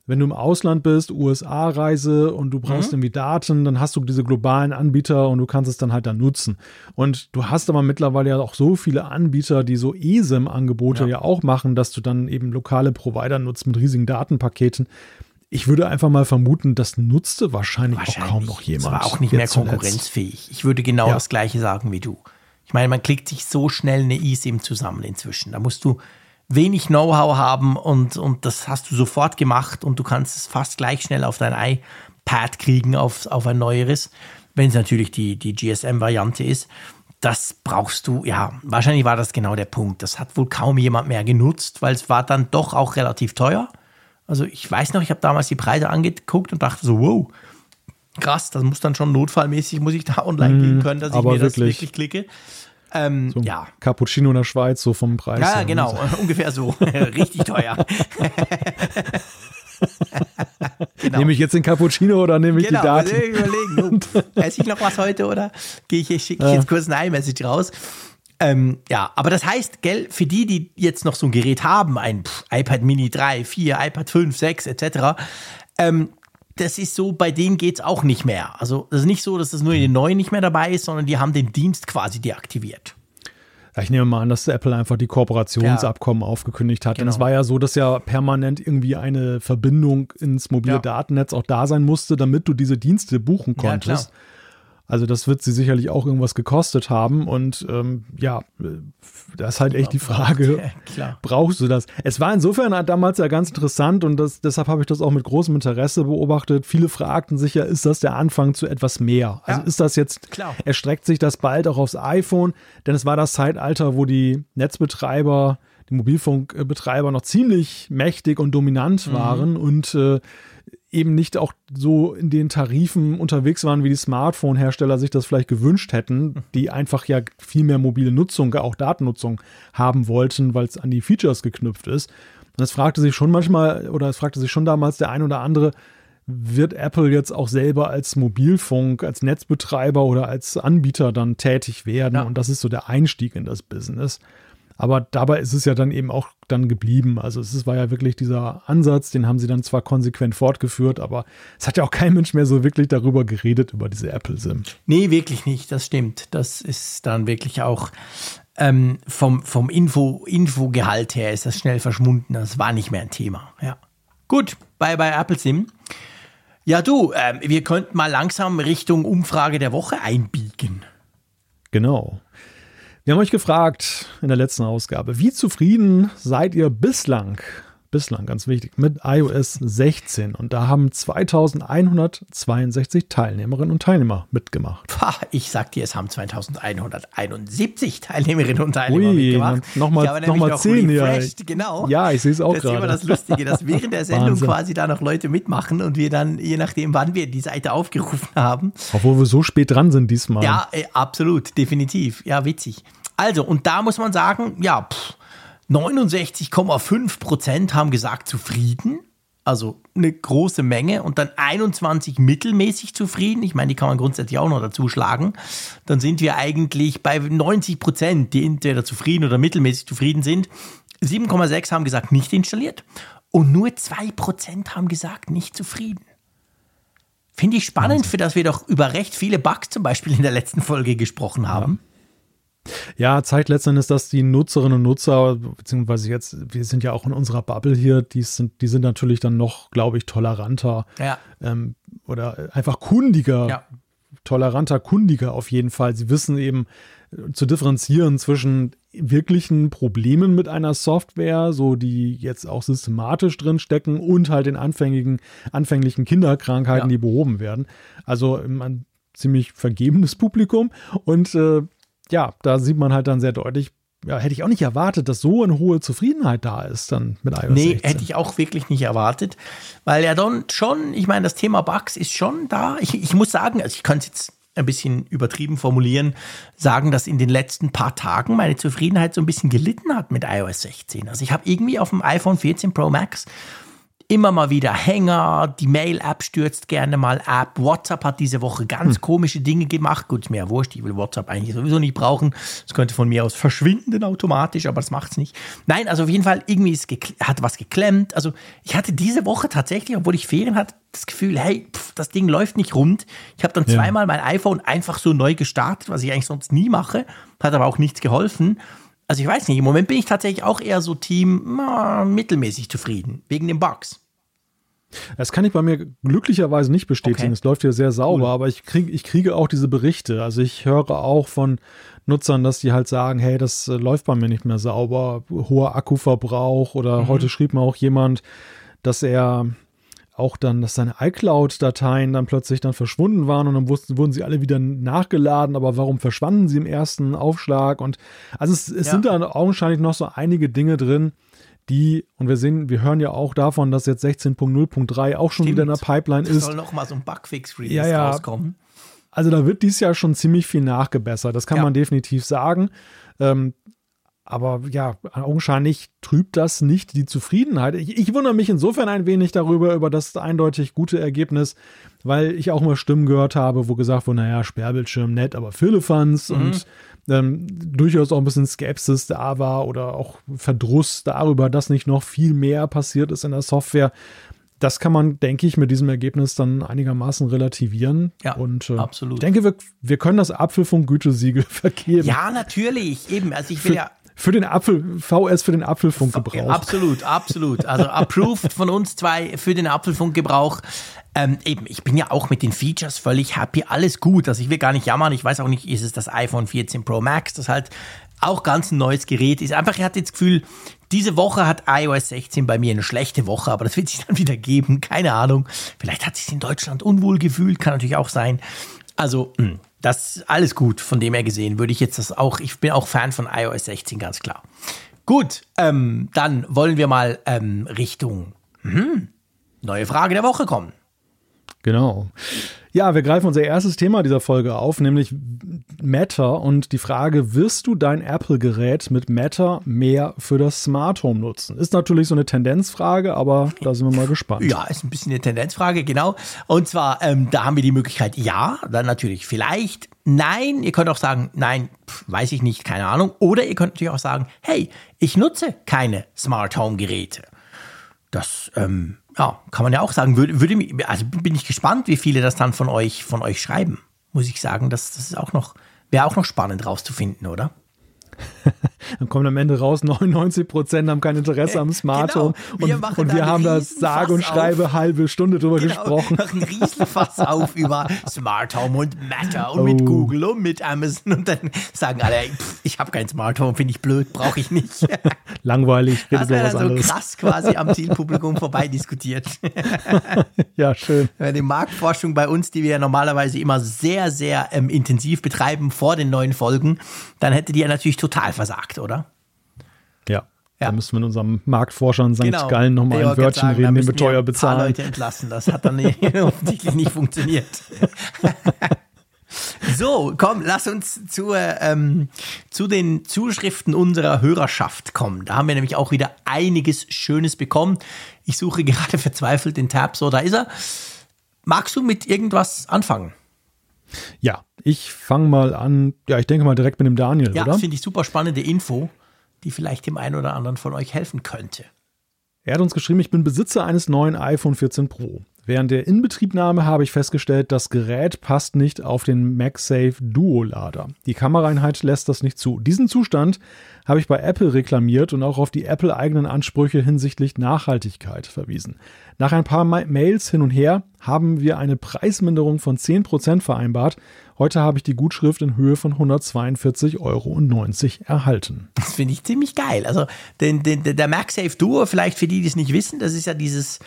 wenn du im Ausland bist, USA-Reise und du brauchst mhm. irgendwie Daten, dann hast du diese globalen Anbieter und du kannst es dann halt dann nutzen. Und du hast aber mittlerweile ja auch so viele Anbieter, die so eSIM-Angebote ja. ja auch machen, dass du dann eben lokale Provider nutzt mit riesigen Datenpaketen. Ich würde einfach mal vermuten, das nutzte wahrscheinlich, wahrscheinlich. auch kaum noch jemand. Das war auch nicht mehr konkurrenzfähig. Zuletzt. Ich würde genau ja. das Gleiche sagen wie du. Ich meine, man klickt sich so schnell eine eSIM zusammen inzwischen. Da musst du wenig Know-how haben und, und das hast du sofort gemacht und du kannst es fast gleich schnell auf dein iPad kriegen, auf, auf ein neueres, wenn es natürlich die, die GSM-Variante ist. Das brauchst du, ja, wahrscheinlich war das genau der Punkt. Das hat wohl kaum jemand mehr genutzt, weil es war dann doch auch relativ teuer. Also ich weiß noch, ich habe damals die Preise angeguckt und dachte so, wow, krass, das muss dann schon notfallmäßig, muss ich da online mm, gehen können, dass ich mir wirklich. das wirklich klicke. Ähm, so ja. Cappuccino in der Schweiz, so vom Preis. Ja, genau, ungefähr so. Richtig teuer. genau. Nehme ich jetzt den Cappuccino oder nehme ich genau, die Daten? Überlegen, oh, esse ich noch was heute oder gehe ich, schicke ich jetzt kurz eine iMessage raus? Ähm, ja, aber das heißt, gell, für die, die jetzt noch so ein Gerät haben, ein pff, iPad Mini 3, 4, iPad 5, 6 etc., ähm, das ist so, bei denen geht es auch nicht mehr. Also das ist nicht so, dass das nur in den neuen nicht mehr dabei ist, sondern die haben den Dienst quasi deaktiviert. Ja, ich nehme mal an, dass Apple einfach die Kooperationsabkommen ja. aufgekündigt hat. Genau. Denn es war ja so, dass ja permanent irgendwie eine Verbindung ins mobile ja. Datennetz auch da sein musste, damit du diese Dienste buchen konntest. Also das wird sie sicherlich auch irgendwas gekostet haben. Und ähm, ja, das ist halt echt die Frage, ja, brauchst du das? Es war insofern damals ja ganz interessant und das, deshalb habe ich das auch mit großem Interesse beobachtet. Viele fragten sich ja, ist das der Anfang zu etwas mehr? Also ja, ist das jetzt, klar. erstreckt sich das bald auch aufs iPhone? Denn es war das Zeitalter, wo die Netzbetreiber, die Mobilfunkbetreiber noch ziemlich mächtig und dominant mhm. waren und äh, eben nicht auch so in den Tarifen unterwegs waren, wie die Smartphone-Hersteller sich das vielleicht gewünscht hätten, die einfach ja viel mehr mobile Nutzung, auch Datennutzung haben wollten, weil es an die Features geknüpft ist. Und es fragte sich schon manchmal, oder es fragte sich schon damals der ein oder andere, wird Apple jetzt auch selber als Mobilfunk, als Netzbetreiber oder als Anbieter dann tätig werden? Ja. Und das ist so der Einstieg in das Business. Aber dabei ist es ja dann eben auch dann geblieben. Also es war ja wirklich dieser Ansatz, den haben sie dann zwar konsequent fortgeführt, aber es hat ja auch kein Mensch mehr so wirklich darüber geredet, über diese Apple-SIM. Nee, wirklich nicht, das stimmt. Das ist dann wirklich auch ähm, vom, vom Info, Infogehalt her ist das schnell verschwunden. Das war nicht mehr ein Thema. Ja. Gut, bei, bei Apple SIM. Ja, du, ähm, wir könnten mal langsam Richtung Umfrage der Woche einbiegen. Genau. Wir haben euch gefragt in der letzten Ausgabe, wie zufrieden seid ihr bislang bislang ganz wichtig, mit iOS 16. Und da haben 2162 Teilnehmerinnen und Teilnehmer mitgemacht. Pah, ich sag dir, es haben 2171 Teilnehmerinnen und Teilnehmer Ui, mitgemacht. Nochmal noch mal 10, ja. Genau. Ja, ich sehe es auch gerade. Das ist immer das Lustige, dass während der Sendung quasi da noch Leute mitmachen und wir dann, je nachdem, wann wir die Seite aufgerufen haben. Obwohl wir so spät dran sind diesmal. Ja, äh, absolut, definitiv. Ja, witzig. Also, und da muss man sagen, ja, pff, 69,5 Prozent haben gesagt zufrieden. Also eine große Menge und dann 21 mittelmäßig zufrieden. Ich meine, die kann man grundsätzlich auch noch dazu schlagen. Dann sind wir eigentlich bei 90 Prozent, die entweder zufrieden oder mittelmäßig zufrieden sind. 7,6 haben gesagt nicht installiert und nur 2 Prozent haben gesagt nicht zufrieden. Finde ich spannend, für das wir doch über recht viele Bugs zum Beispiel in der letzten Folge gesprochen haben. Ja. Ja, zeigt letztendlich, dass die Nutzerinnen und Nutzer, beziehungsweise jetzt, wir sind ja auch in unserer Bubble hier, die sind, die sind natürlich dann noch, glaube ich, toleranter ja. ähm, oder einfach kundiger, ja. toleranter, kundiger auf jeden Fall. Sie wissen eben äh, zu differenzieren zwischen wirklichen Problemen mit einer Software, so die jetzt auch systematisch drin stecken und halt den anfänglichen, anfänglichen Kinderkrankheiten, ja. die behoben werden. Also ein ziemlich vergebenes Publikum und äh, ja, da sieht man halt dann sehr deutlich, ja, hätte ich auch nicht erwartet, dass so eine hohe Zufriedenheit da ist dann mit iOS nee, 16. hätte ich auch wirklich nicht erwartet, weil ja dann schon, ich meine, das Thema Bugs ist schon da. Ich, ich muss sagen, also ich kann es jetzt ein bisschen übertrieben formulieren, sagen, dass in den letzten paar Tagen meine Zufriedenheit so ein bisschen gelitten hat mit iOS 16. Also ich habe irgendwie auf dem iPhone 14 Pro Max immer mal wieder Hänger, die Mail-App stürzt gerne mal ab. WhatsApp hat diese Woche ganz hm. komische Dinge gemacht. Gut, ja wurscht, ich will WhatsApp eigentlich sowieso nicht brauchen. Es könnte von mir aus verschwinden automatisch, aber das macht es nicht. Nein, also auf jeden Fall, irgendwie ist hat was geklemmt. Also ich hatte diese Woche tatsächlich, obwohl ich Ferien hatte, das Gefühl, hey, pff, das Ding läuft nicht rund. Ich habe dann ja. zweimal mein iPhone einfach so neu gestartet, was ich eigentlich sonst nie mache. Hat aber auch nichts geholfen. Also ich weiß nicht, im Moment bin ich tatsächlich auch eher so Team na, mittelmäßig zufrieden, wegen den Bugs. Das kann ich bei mir glücklicherweise nicht bestätigen. Okay. Es läuft hier sehr sauber, cool. aber ich, krieg, ich kriege auch diese Berichte. Also ich höre auch von Nutzern, dass die halt sagen, hey, das äh, läuft bei mir nicht mehr sauber, hoher Akkuverbrauch oder mhm. heute schrieb mir auch jemand, dass er auch dann, dass seine iCloud-Dateien dann plötzlich dann verschwunden waren und dann wussten, wurden sie alle wieder nachgeladen, aber warum verschwanden sie im ersten Aufschlag? Und also es, es ja. sind da augenscheinlich noch so einige Dinge drin, die, und wir sehen, wir hören ja auch davon, dass jetzt 16.0.3 auch schon Stimmt. wieder in der Pipeline ist. soll noch mal so ein Bugfix-Release ja, ja. rauskommen. Also da wird dies Jahr schon ziemlich viel nachgebessert, das kann ja. man definitiv sagen. Ähm, aber ja, augenscheinlich trübt das nicht die Zufriedenheit. Ich, ich, wundere mich insofern ein wenig darüber, über das eindeutig gute Ergebnis, weil ich auch mal Stimmen gehört habe, wo gesagt wurde, naja, Sperrbildschirm nett, aber Philippans mhm. und ähm, durchaus auch ein bisschen Skepsis da war oder auch Verdruss darüber, dass nicht noch viel mehr passiert ist in der Software. Das kann man, denke ich, mit diesem Ergebnis dann einigermaßen relativieren. Ja, und, äh, absolut. Ich denke, wir, wir können das Apfelfunk-Gütesiegel vergeben. Ja, natürlich, eben. Also ich will für, ja für den Apfel, VS für den Apfelfunkgebrauch. Absolut, absolut. Also approved von uns zwei für den Apfelfunkgebrauch. Ähm, eben, ich bin ja auch mit den Features völlig happy, alles gut. Also ich will gar nicht jammern, ich weiß auch nicht, ist es das iPhone 14 Pro Max, das halt auch ganz ein neues Gerät ist. Einfach, ich hatte das Gefühl, diese Woche hat iOS 16 bei mir eine schlechte Woche, aber das wird sich dann wieder geben, keine Ahnung. Vielleicht hat sich in Deutschland unwohl gefühlt, kann natürlich auch sein. Also, hm, das ist alles gut, von dem her gesehen, würde ich jetzt das auch, ich bin auch Fan von iOS 16, ganz klar. Gut, ähm, dann wollen wir mal ähm, Richtung hm, neue Frage der Woche kommen. Genau. Ja, wir greifen unser erstes Thema dieser Folge auf, nämlich Matter und die Frage, wirst du dein Apple-Gerät mit Matter mehr für das Smart Home nutzen? Ist natürlich so eine Tendenzfrage, aber da sind wir mal gespannt. Ja, ist ein bisschen eine Tendenzfrage, genau. Und zwar, ähm, da haben wir die Möglichkeit, ja, dann natürlich vielleicht, nein. Ihr könnt auch sagen, nein, pf, weiß ich nicht, keine Ahnung. Oder ihr könnt natürlich auch sagen, hey, ich nutze keine Smart Home-Geräte. Das, ähm, ja, kann man ja auch sagen. Würde, würde mich, also bin ich gespannt, wie viele das dann von euch, von euch schreiben. Muss ich sagen, das, das ist auch noch, wäre auch noch spannend rauszufinden, oder? Dann kommt am Ende raus, 99 Prozent haben kein Interesse am Smart Home. Genau. Und, und wir haben da sage und schreibe auf. halbe Stunde drüber genau. gesprochen. Machen Riesenfass auf über Smart Home und Matter und oh. mit Google und mit Amazon und dann sagen alle, pff, ich habe kein Smart Home, finde ich blöd, brauche ich nicht. Langweilig, über was so anderes. krass quasi am Zielpublikum vorbei diskutiert. ja, schön. Die Marktforschung bei uns, die wir ja normalerweise immer sehr, sehr ähm, intensiv betreiben vor den neuen Folgen, dann hätte die ja natürlich total versagt, oder? Ja. Ja. Da müssen wir mit unserem Marktforscher in St. Genau. Gallen nochmal ein Wörtchen sagen, reden, den wir teuer bezahlen. Ein Leute entlassen. Das hat dann offensichtlich nicht funktioniert. so, komm, lass uns zu, ähm, zu den Zuschriften unserer Hörerschaft kommen. Da haben wir nämlich auch wieder einiges Schönes bekommen. Ich suche gerade verzweifelt den Tab. So, da ist er. Magst du mit irgendwas anfangen? Ja, ich fange mal an. Ja, ich denke mal direkt mit dem Daniel, ja, oder? Ja, das finde ich super spannende Info, die vielleicht dem einen oder anderen von euch helfen könnte. Er hat uns geschrieben, ich bin Besitzer eines neuen iPhone 14 Pro. Während der Inbetriebnahme habe ich festgestellt, das Gerät passt nicht auf den MagSafe Duo-Lader. Die Kameraeinheit lässt das nicht zu. Diesen Zustand habe ich bei Apple reklamiert und auch auf die Apple-eigenen Ansprüche hinsichtlich Nachhaltigkeit verwiesen. Nach ein paar Mails hin und her haben wir eine Preisminderung von 10% vereinbart. Heute habe ich die Gutschrift in Höhe von 142,90 Euro erhalten. Das finde ich ziemlich geil. Also den, den, der MagSafe Duo, vielleicht für die, die es nicht wissen, das ist ja dieses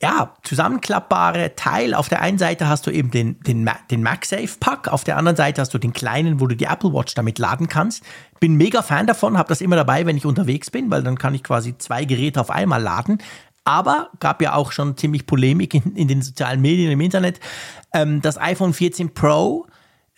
ja, zusammenklappbare Teil. Auf der einen Seite hast du eben den, den, den MagSafe-Pack, auf der anderen Seite hast du den kleinen, wo du die Apple Watch damit laden kannst. Bin mega Fan davon, habe das immer dabei, wenn ich unterwegs bin, weil dann kann ich quasi zwei Geräte auf einmal laden. Aber gab ja auch schon ziemlich Polemik in, in den sozialen Medien, im Internet. Ähm, das iPhone 14 Pro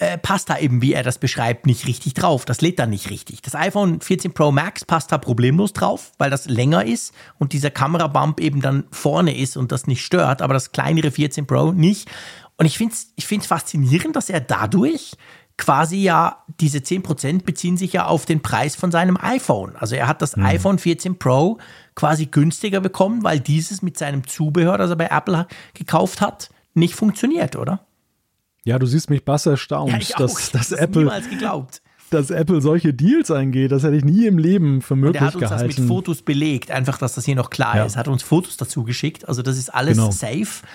äh, passt da eben, wie er das beschreibt, nicht richtig drauf. Das lädt da nicht richtig. Das iPhone 14 Pro Max passt da problemlos drauf, weil das länger ist und dieser Kamerabump eben dann vorne ist und das nicht stört, aber das kleinere 14 Pro nicht. Und ich finde es ich find's faszinierend, dass er dadurch quasi ja, diese 10% beziehen sich ja auf den Preis von seinem iPhone. Also er hat das mhm. iPhone 14 Pro quasi günstiger bekommen, weil dieses mit seinem Zubehör, das er bei Apple gekauft hat, nicht funktioniert, oder? Ja, du siehst mich bass erstaunt, ja, dass, dass das Apple. Niemals geglaubt. Dass Apple solche Deals eingeht, das hätte ich nie im Leben für möglich gehalten. Er hat uns gehalten. das mit Fotos belegt, einfach, dass das hier noch klar ja. ist. Hat uns Fotos dazu geschickt, also das ist alles genau. safe.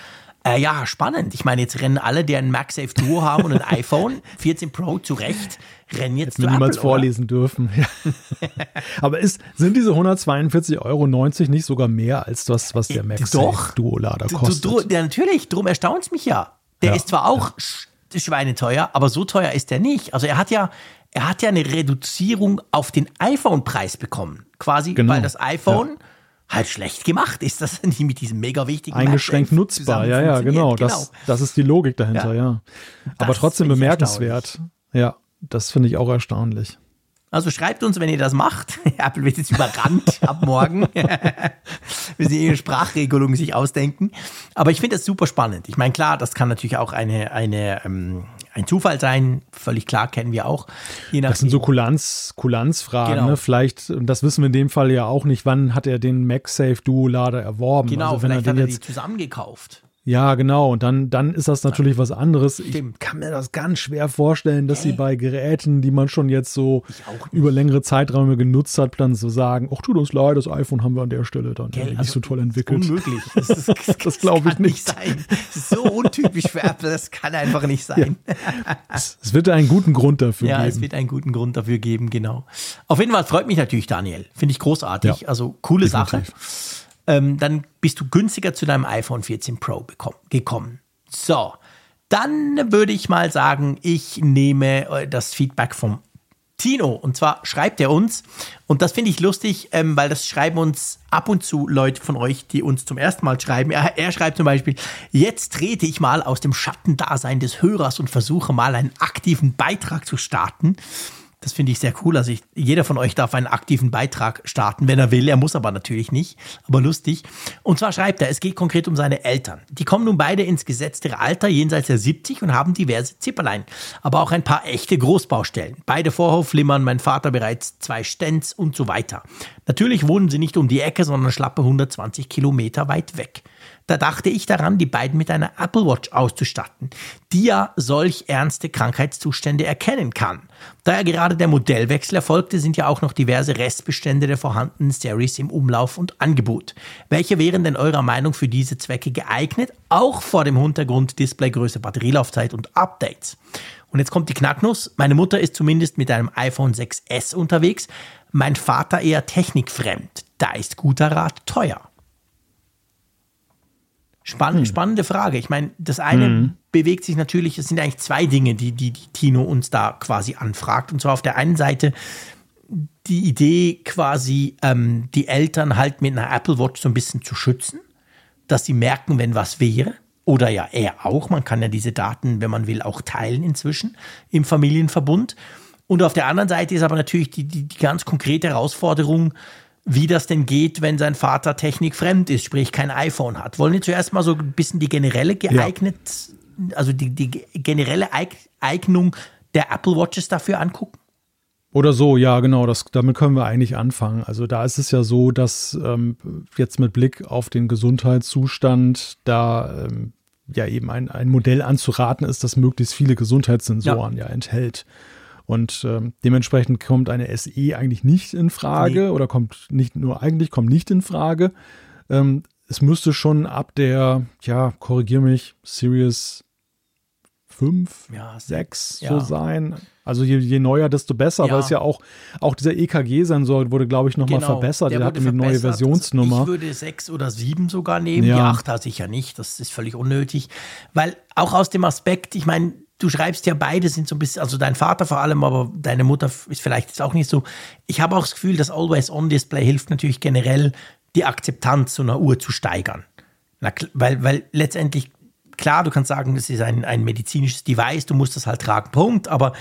Äh, ja, spannend. Ich meine, jetzt rennen alle, die ein MagSafe Duo haben und ein iPhone 14 Pro zurecht, rennen jetzt Hätten zu niemals Apple, vorlesen oder? dürfen. Aber ist, sind diese 142,90 Euro nicht sogar mehr als das, was der äh, MagSafe Duo Lader kostet? Ja, natürlich. Darum erstaunt es mich ja. Der ja. ist zwar auch ja. schweineteuer, aber so teuer ist der nicht. Also er hat ja, er hat ja eine Reduzierung auf den iPhone-Preis bekommen. Quasi, genau. weil das iPhone ja. halt schlecht gemacht ist, das nicht mit diesem mega wichtigen Eingeschränkt nutzbar, ja, ja, genau. genau. Das, das ist die Logik dahinter, ja. Aber trotzdem bemerkenswert. Ja, das finde ich auch erstaunlich. Also schreibt uns, wenn ihr das macht. Apple wird jetzt überrannt ab morgen. Wir sie ihre Sprachregelung sich ausdenken. Aber ich finde das super spannend. Ich meine, klar, das kann natürlich auch eine, eine, ähm, ein Zufall sein. Völlig klar, kennen wir auch. das sind so Kulanz, Kulanzfragen. Genau. Ne? Vielleicht, und das wissen wir in dem Fall ja auch nicht, wann hat er den MagSafe Duo-Lader erworben? Genau, also, vielleicht er hat er die zusammengekauft. Ja, genau. Und dann, dann ist das natürlich was anderes. Ich kann mir das ganz schwer vorstellen, dass hey. sie bei Geräten, die man schon jetzt so über längere Zeiträume genutzt hat, dann so sagen, ach tut uns leid, das iPhone haben wir an der Stelle dann Gell, nicht also so toll entwickelt. Unmöglich. Das, das, das, das glaube ich nicht. nicht sein. Das ist so untypisch für Apple, das kann einfach nicht sein. Ja. Es wird einen guten Grund dafür ja, geben. Ja, es wird einen guten Grund dafür geben, genau. Auf jeden Fall freut mich natürlich, Daniel. Finde ich großartig. Ja, also coole definitiv. Sache ähm, dann bist du günstiger zu deinem iPhone 14 Pro gekommen. So, dann würde ich mal sagen, ich nehme äh, das Feedback vom Tino. Und zwar schreibt er uns, und das finde ich lustig, ähm, weil das schreiben uns ab und zu Leute von euch, die uns zum ersten Mal schreiben. Er, er schreibt zum Beispiel, jetzt trete ich mal aus dem Schattendasein des Hörers und versuche mal einen aktiven Beitrag zu starten. Das finde ich sehr cool. Also ich, jeder von euch darf einen aktiven Beitrag starten, wenn er will. Er muss aber natürlich nicht. Aber lustig. Und zwar schreibt er, es geht konkret um seine Eltern. Die kommen nun beide ins gesetzte Alter, jenseits der 70 und haben diverse Zipperlein. Aber auch ein paar echte Großbaustellen. Beide Vorhofflimmern, mein Vater bereits zwei Stents und so weiter. Natürlich wohnen sie nicht um die Ecke, sondern schlappe 120 Kilometer weit weg. Da dachte ich daran, die beiden mit einer Apple Watch auszustatten, die ja solch ernste Krankheitszustände erkennen kann. Da ja gerade der Modellwechsel erfolgte, sind ja auch noch diverse Restbestände der vorhandenen Series im Umlauf und Angebot. Welche wären denn eurer Meinung für diese Zwecke geeignet, auch vor dem Hintergrund Displaygröße, Batterielaufzeit und Updates? Und jetzt kommt die Knacknuss. Meine Mutter ist zumindest mit einem iPhone 6S unterwegs, mein Vater eher technikfremd. Da ist guter Rat teuer. Spann hm. Spannende Frage. Ich meine, das eine hm. bewegt sich natürlich, es sind eigentlich zwei Dinge, die, die, die Tino uns da quasi anfragt. Und zwar auf der einen Seite die Idee, quasi ähm, die Eltern halt mit einer Apple Watch so ein bisschen zu schützen, dass sie merken, wenn was wäre. Oder ja, er auch. Man kann ja diese Daten, wenn man will, auch teilen inzwischen im Familienverbund. Und auf der anderen Seite ist aber natürlich die, die, die ganz konkrete Herausforderung, wie das denn geht, wenn sein Vater technikfremd ist, sprich kein iPhone hat. Wollen wir zuerst mal so ein bisschen die generelle geeignet, ja. also die, die generelle Eignung der Apple Watches dafür angucken? Oder so, ja, genau, das, damit können wir eigentlich anfangen. Also da ist es ja so, dass ähm, jetzt mit Blick auf den Gesundheitszustand da ähm, ja eben ein, ein Modell anzuraten ist, das möglichst viele Gesundheitssensoren ja, ja enthält. Und ähm, dementsprechend kommt eine SE eigentlich nicht in Frage nee. oder kommt nicht nur eigentlich, kommt nicht in Frage. Ähm, es müsste schon ab der, ja, korrigier mich, Series 5, ja, 6 ja. so sein. Also je, je neuer, desto besser, ja. weil es ja auch, auch dieser EKG-Sensor wurde, glaube ich, nochmal genau, verbessert. Der, der hat eine neue Versionsnummer. Ich würde 6 oder 7 sogar nehmen. Ja. Die 8 hat sicher nicht. Das ist völlig unnötig. Weil auch aus dem Aspekt, ich meine, du schreibst ja beide sind so ein bisschen, also dein Vater vor allem, aber deine Mutter ist vielleicht jetzt auch nicht so. Ich habe auch das Gefühl, das Always-On-Display hilft natürlich generell, die Akzeptanz so einer Uhr zu steigern. Na, weil, weil letztendlich, klar, du kannst sagen, das ist ein, ein medizinisches Device, du musst das halt tragen, Punkt. Aber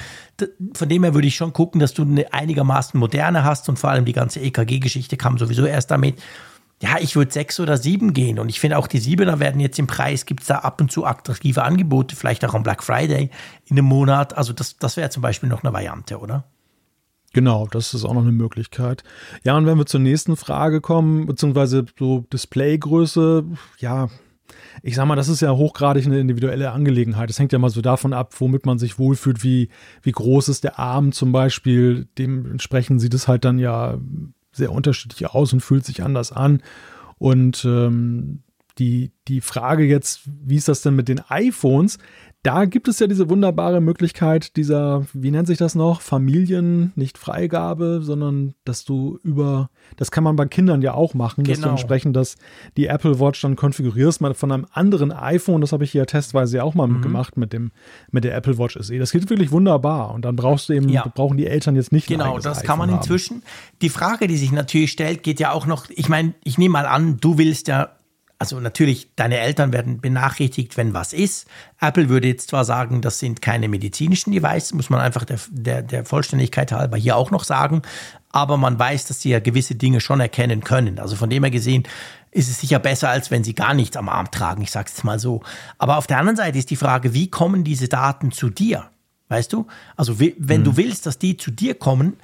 von dem her würde ich schon gucken, dass du eine einigermaßen moderne hast und vor allem die ganze EKG-Geschichte kam sowieso erst damit ja, ich würde sechs oder sieben gehen. Und ich finde auch die Siebener werden jetzt im Preis, gibt es da ab und zu attraktive Angebote, vielleicht auch am Black Friday in einem Monat. Also das, das wäre zum Beispiel noch eine Variante, oder? Genau, das ist auch noch eine Möglichkeit. Ja, und wenn wir zur nächsten Frage kommen, beziehungsweise so Displaygröße, ja, ich sag mal, das ist ja hochgradig eine individuelle Angelegenheit. Das hängt ja mal so davon ab, womit man sich wohlfühlt, wie, wie groß ist der Arm zum Beispiel. Dementsprechend sieht es halt dann ja sehr unterschiedlich aus und fühlt sich anders an. Und ähm, die, die Frage jetzt, wie ist das denn mit den iPhones? Da gibt es ja diese wunderbare Möglichkeit dieser, wie nennt sich das noch, Familien, nicht Freigabe, sondern dass du über, das kann man bei Kindern ja auch machen, genau. dass du genau. entsprechend das, die Apple Watch dann konfigurierst, mal von einem anderen iPhone, das habe ich hier testweise ja auch mal mhm. gemacht mit dem, mit der Apple Watch SE. Das geht wirklich wunderbar und dann brauchst du eben, ja. brauchen die Eltern jetzt nicht Genau, das kann man inzwischen. Haben. Die Frage, die sich natürlich stellt, geht ja auch noch, ich meine, ich nehme mal an, du willst ja also natürlich, deine Eltern werden benachrichtigt, wenn was ist. Apple würde jetzt zwar sagen, das sind keine medizinischen Devices, muss man einfach der, der, der Vollständigkeit halber hier auch noch sagen, aber man weiß, dass sie ja gewisse Dinge schon erkennen können. Also von dem her gesehen ist es sicher besser, als wenn sie gar nichts am Arm tragen, ich sage es mal so. Aber auf der anderen Seite ist die Frage, wie kommen diese Daten zu dir? Weißt du? Also wenn mhm. du willst, dass die zu dir kommen,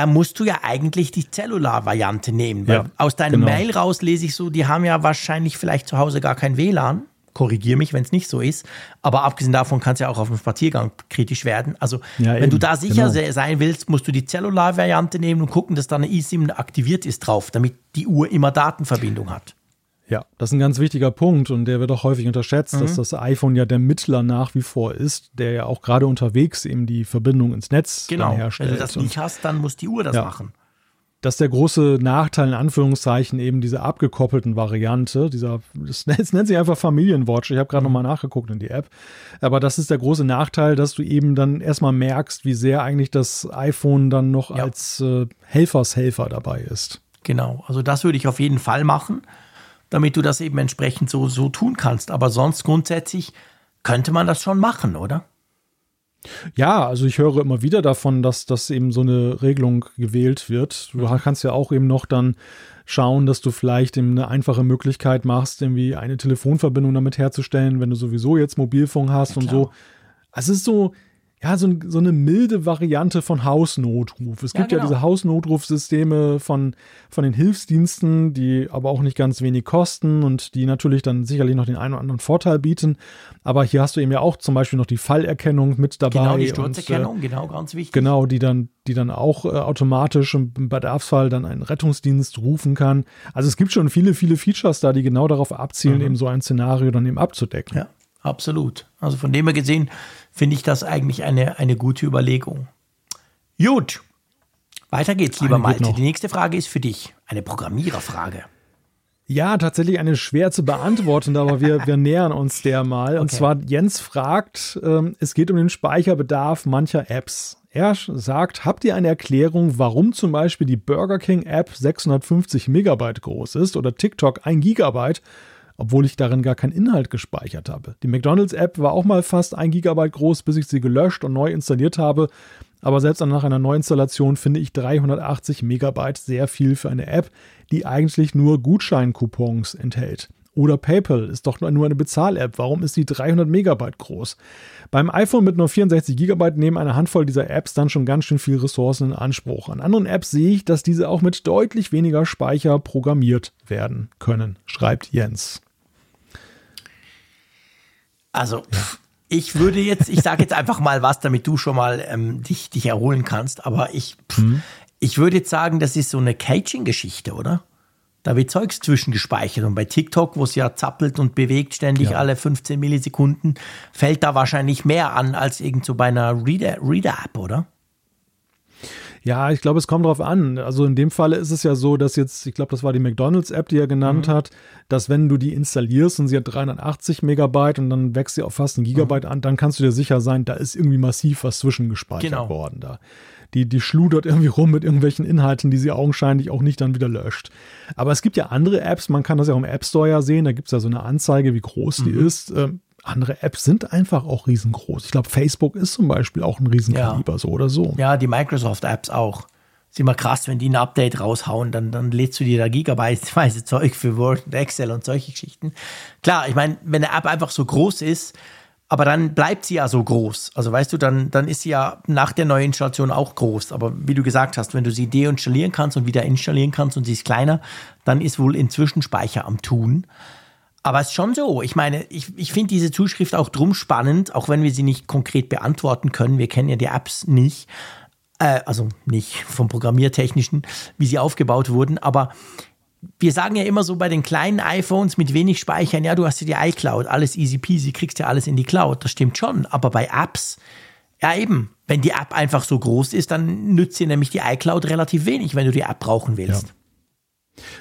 da musst du ja eigentlich die Cellular-Variante nehmen. Ja, aus deinem genau. Mail raus lese ich so, die haben ja wahrscheinlich vielleicht zu Hause gar kein WLAN. Korrigiere mich, wenn es nicht so ist. Aber abgesehen davon kann es ja auch auf dem Spaziergang kritisch werden. Also, ja, wenn eben. du da sicher genau. sein willst, musst du die Cellular-Variante nehmen und gucken, dass da eine eSIM aktiviert ist drauf, damit die Uhr immer Datenverbindung hat. Ja, das ist ein ganz wichtiger Punkt und der wird auch häufig unterschätzt, mhm. dass das iPhone ja der Mittler nach wie vor ist, der ja auch gerade unterwegs eben die Verbindung ins Netz genau. herstellt. Wenn du das nicht hast, dann muss die Uhr das ja. machen. dass der große Nachteil in Anführungszeichen eben diese abgekoppelten Variante, dieser, das, das nennt sich einfach Familienwatch. Ich habe gerade mhm. nochmal nachgeguckt in die App. Aber das ist der große Nachteil, dass du eben dann erstmal merkst, wie sehr eigentlich das iPhone dann noch ja. als äh, Helfershelfer dabei ist. Genau, also das würde ich auf jeden Fall machen, damit du das eben entsprechend so, so tun kannst. Aber sonst grundsätzlich könnte man das schon machen, oder? Ja, also ich höre immer wieder davon, dass das eben so eine Regelung gewählt wird. Du kannst ja auch eben noch dann schauen, dass du vielleicht eben eine einfache Möglichkeit machst, irgendwie eine Telefonverbindung damit herzustellen, wenn du sowieso jetzt Mobilfunk hast ja, und so. Also es ist so, ja, so, so, eine milde Variante von Hausnotruf. Es ja, gibt genau. ja diese Hausnotrufsysteme von, von den Hilfsdiensten, die aber auch nicht ganz wenig kosten und die natürlich dann sicherlich noch den einen oder anderen Vorteil bieten. Aber hier hast du eben ja auch zum Beispiel noch die Fallerkennung mit dabei. Genau, die Sturzerkennung, und, äh, genau, ganz wichtig. Genau, die dann, die dann auch äh, automatisch im Bedarfsfall dann einen Rettungsdienst rufen kann. Also es gibt schon viele, viele Features da, die genau darauf abzielen, mhm. eben so ein Szenario dann eben abzudecken. Ja, absolut. Also von dem her gesehen, finde ich das eigentlich eine, eine gute Überlegung. Gut, weiter geht's, lieber Malte. Die nächste Frage ist für dich, eine Programmiererfrage. Ja, tatsächlich eine schwer zu beantworten, aber wir, wir nähern uns der mal. Und okay. zwar Jens fragt, ähm, es geht um den Speicherbedarf mancher Apps. Er sagt, habt ihr eine Erklärung, warum zum Beispiel die Burger King App 650 Megabyte groß ist oder TikTok 1 Gigabyte obwohl ich darin gar keinen Inhalt gespeichert habe. Die McDonald's-App war auch mal fast ein Gigabyte groß, bis ich sie gelöscht und neu installiert habe. Aber selbst nach einer Neuinstallation finde ich 380 Megabyte sehr viel für eine App, die eigentlich nur Gutscheincoupons enthält. Oder PayPal ist doch nur eine Bezahl-App. Warum ist die 300 Megabyte groß? Beim iPhone mit nur 64 Gigabyte nehmen eine Handvoll dieser Apps dann schon ganz schön viel Ressourcen in Anspruch. An anderen Apps sehe ich, dass diese auch mit deutlich weniger Speicher programmiert werden können, schreibt Jens. Also, ich würde jetzt, ich sage jetzt einfach mal was, damit du schon mal ähm, dich, dich erholen kannst, aber ich, mhm. ich würde jetzt sagen, das ist so eine Caging-Geschichte, oder? Da wird Zeugs zwischengespeichert und bei TikTok, wo es ja zappelt und bewegt ständig ja. alle 15 Millisekunden, fällt da wahrscheinlich mehr an als irgend so bei einer Reader-App, Reader oder? Ja, ich glaube, es kommt drauf an. Also in dem Falle ist es ja so, dass jetzt, ich glaube, das war die McDonalds-App, die er genannt mhm. hat, dass wenn du die installierst und sie hat 380 Megabyte und dann wächst sie auf fast ein Gigabyte mhm. an, dann kannst du dir sicher sein, da ist irgendwie massiv was zwischengespeichert genau. worden da. Die, die schludert irgendwie rum mit irgendwelchen Inhalten, die sie augenscheinlich auch nicht dann wieder löscht. Aber es gibt ja andere Apps, man kann das ja auch im App Store ja sehen, da gibt es ja so eine Anzeige, wie groß die mhm. ist. Ähm, andere Apps sind einfach auch riesengroß. Ich glaube, Facebook ist zum Beispiel auch ein Riesenkaliber, ja. so oder so. Ja, die Microsoft-Apps auch. Ist immer krass, wenn die ein Update raushauen, dann, dann lädst du dir da gigabyteweise Zeug für Word und Excel und solche Geschichten. Klar, ich meine, wenn eine App einfach so groß ist, aber dann bleibt sie ja so groß. Also weißt du, dann, dann ist sie ja nach der Neuinstallation auch groß. Aber wie du gesagt hast, wenn du sie deinstallieren kannst und wieder installieren kannst und sie ist kleiner, dann ist wohl inzwischen Speicher am Tun. Aber es ist schon so. Ich meine, ich, ich finde diese Zuschrift auch drum spannend, auch wenn wir sie nicht konkret beantworten können. Wir kennen ja die Apps nicht. Äh, also nicht vom Programmiertechnischen, wie sie aufgebaut wurden. Aber wir sagen ja immer so bei den kleinen iPhones mit wenig Speichern, ja, du hast ja die iCloud, alles easy peasy, kriegst ja alles in die Cloud. Das stimmt schon. Aber bei Apps, ja eben, wenn die App einfach so groß ist, dann nützt dir nämlich die iCloud relativ wenig, wenn du die App brauchen willst. Ja.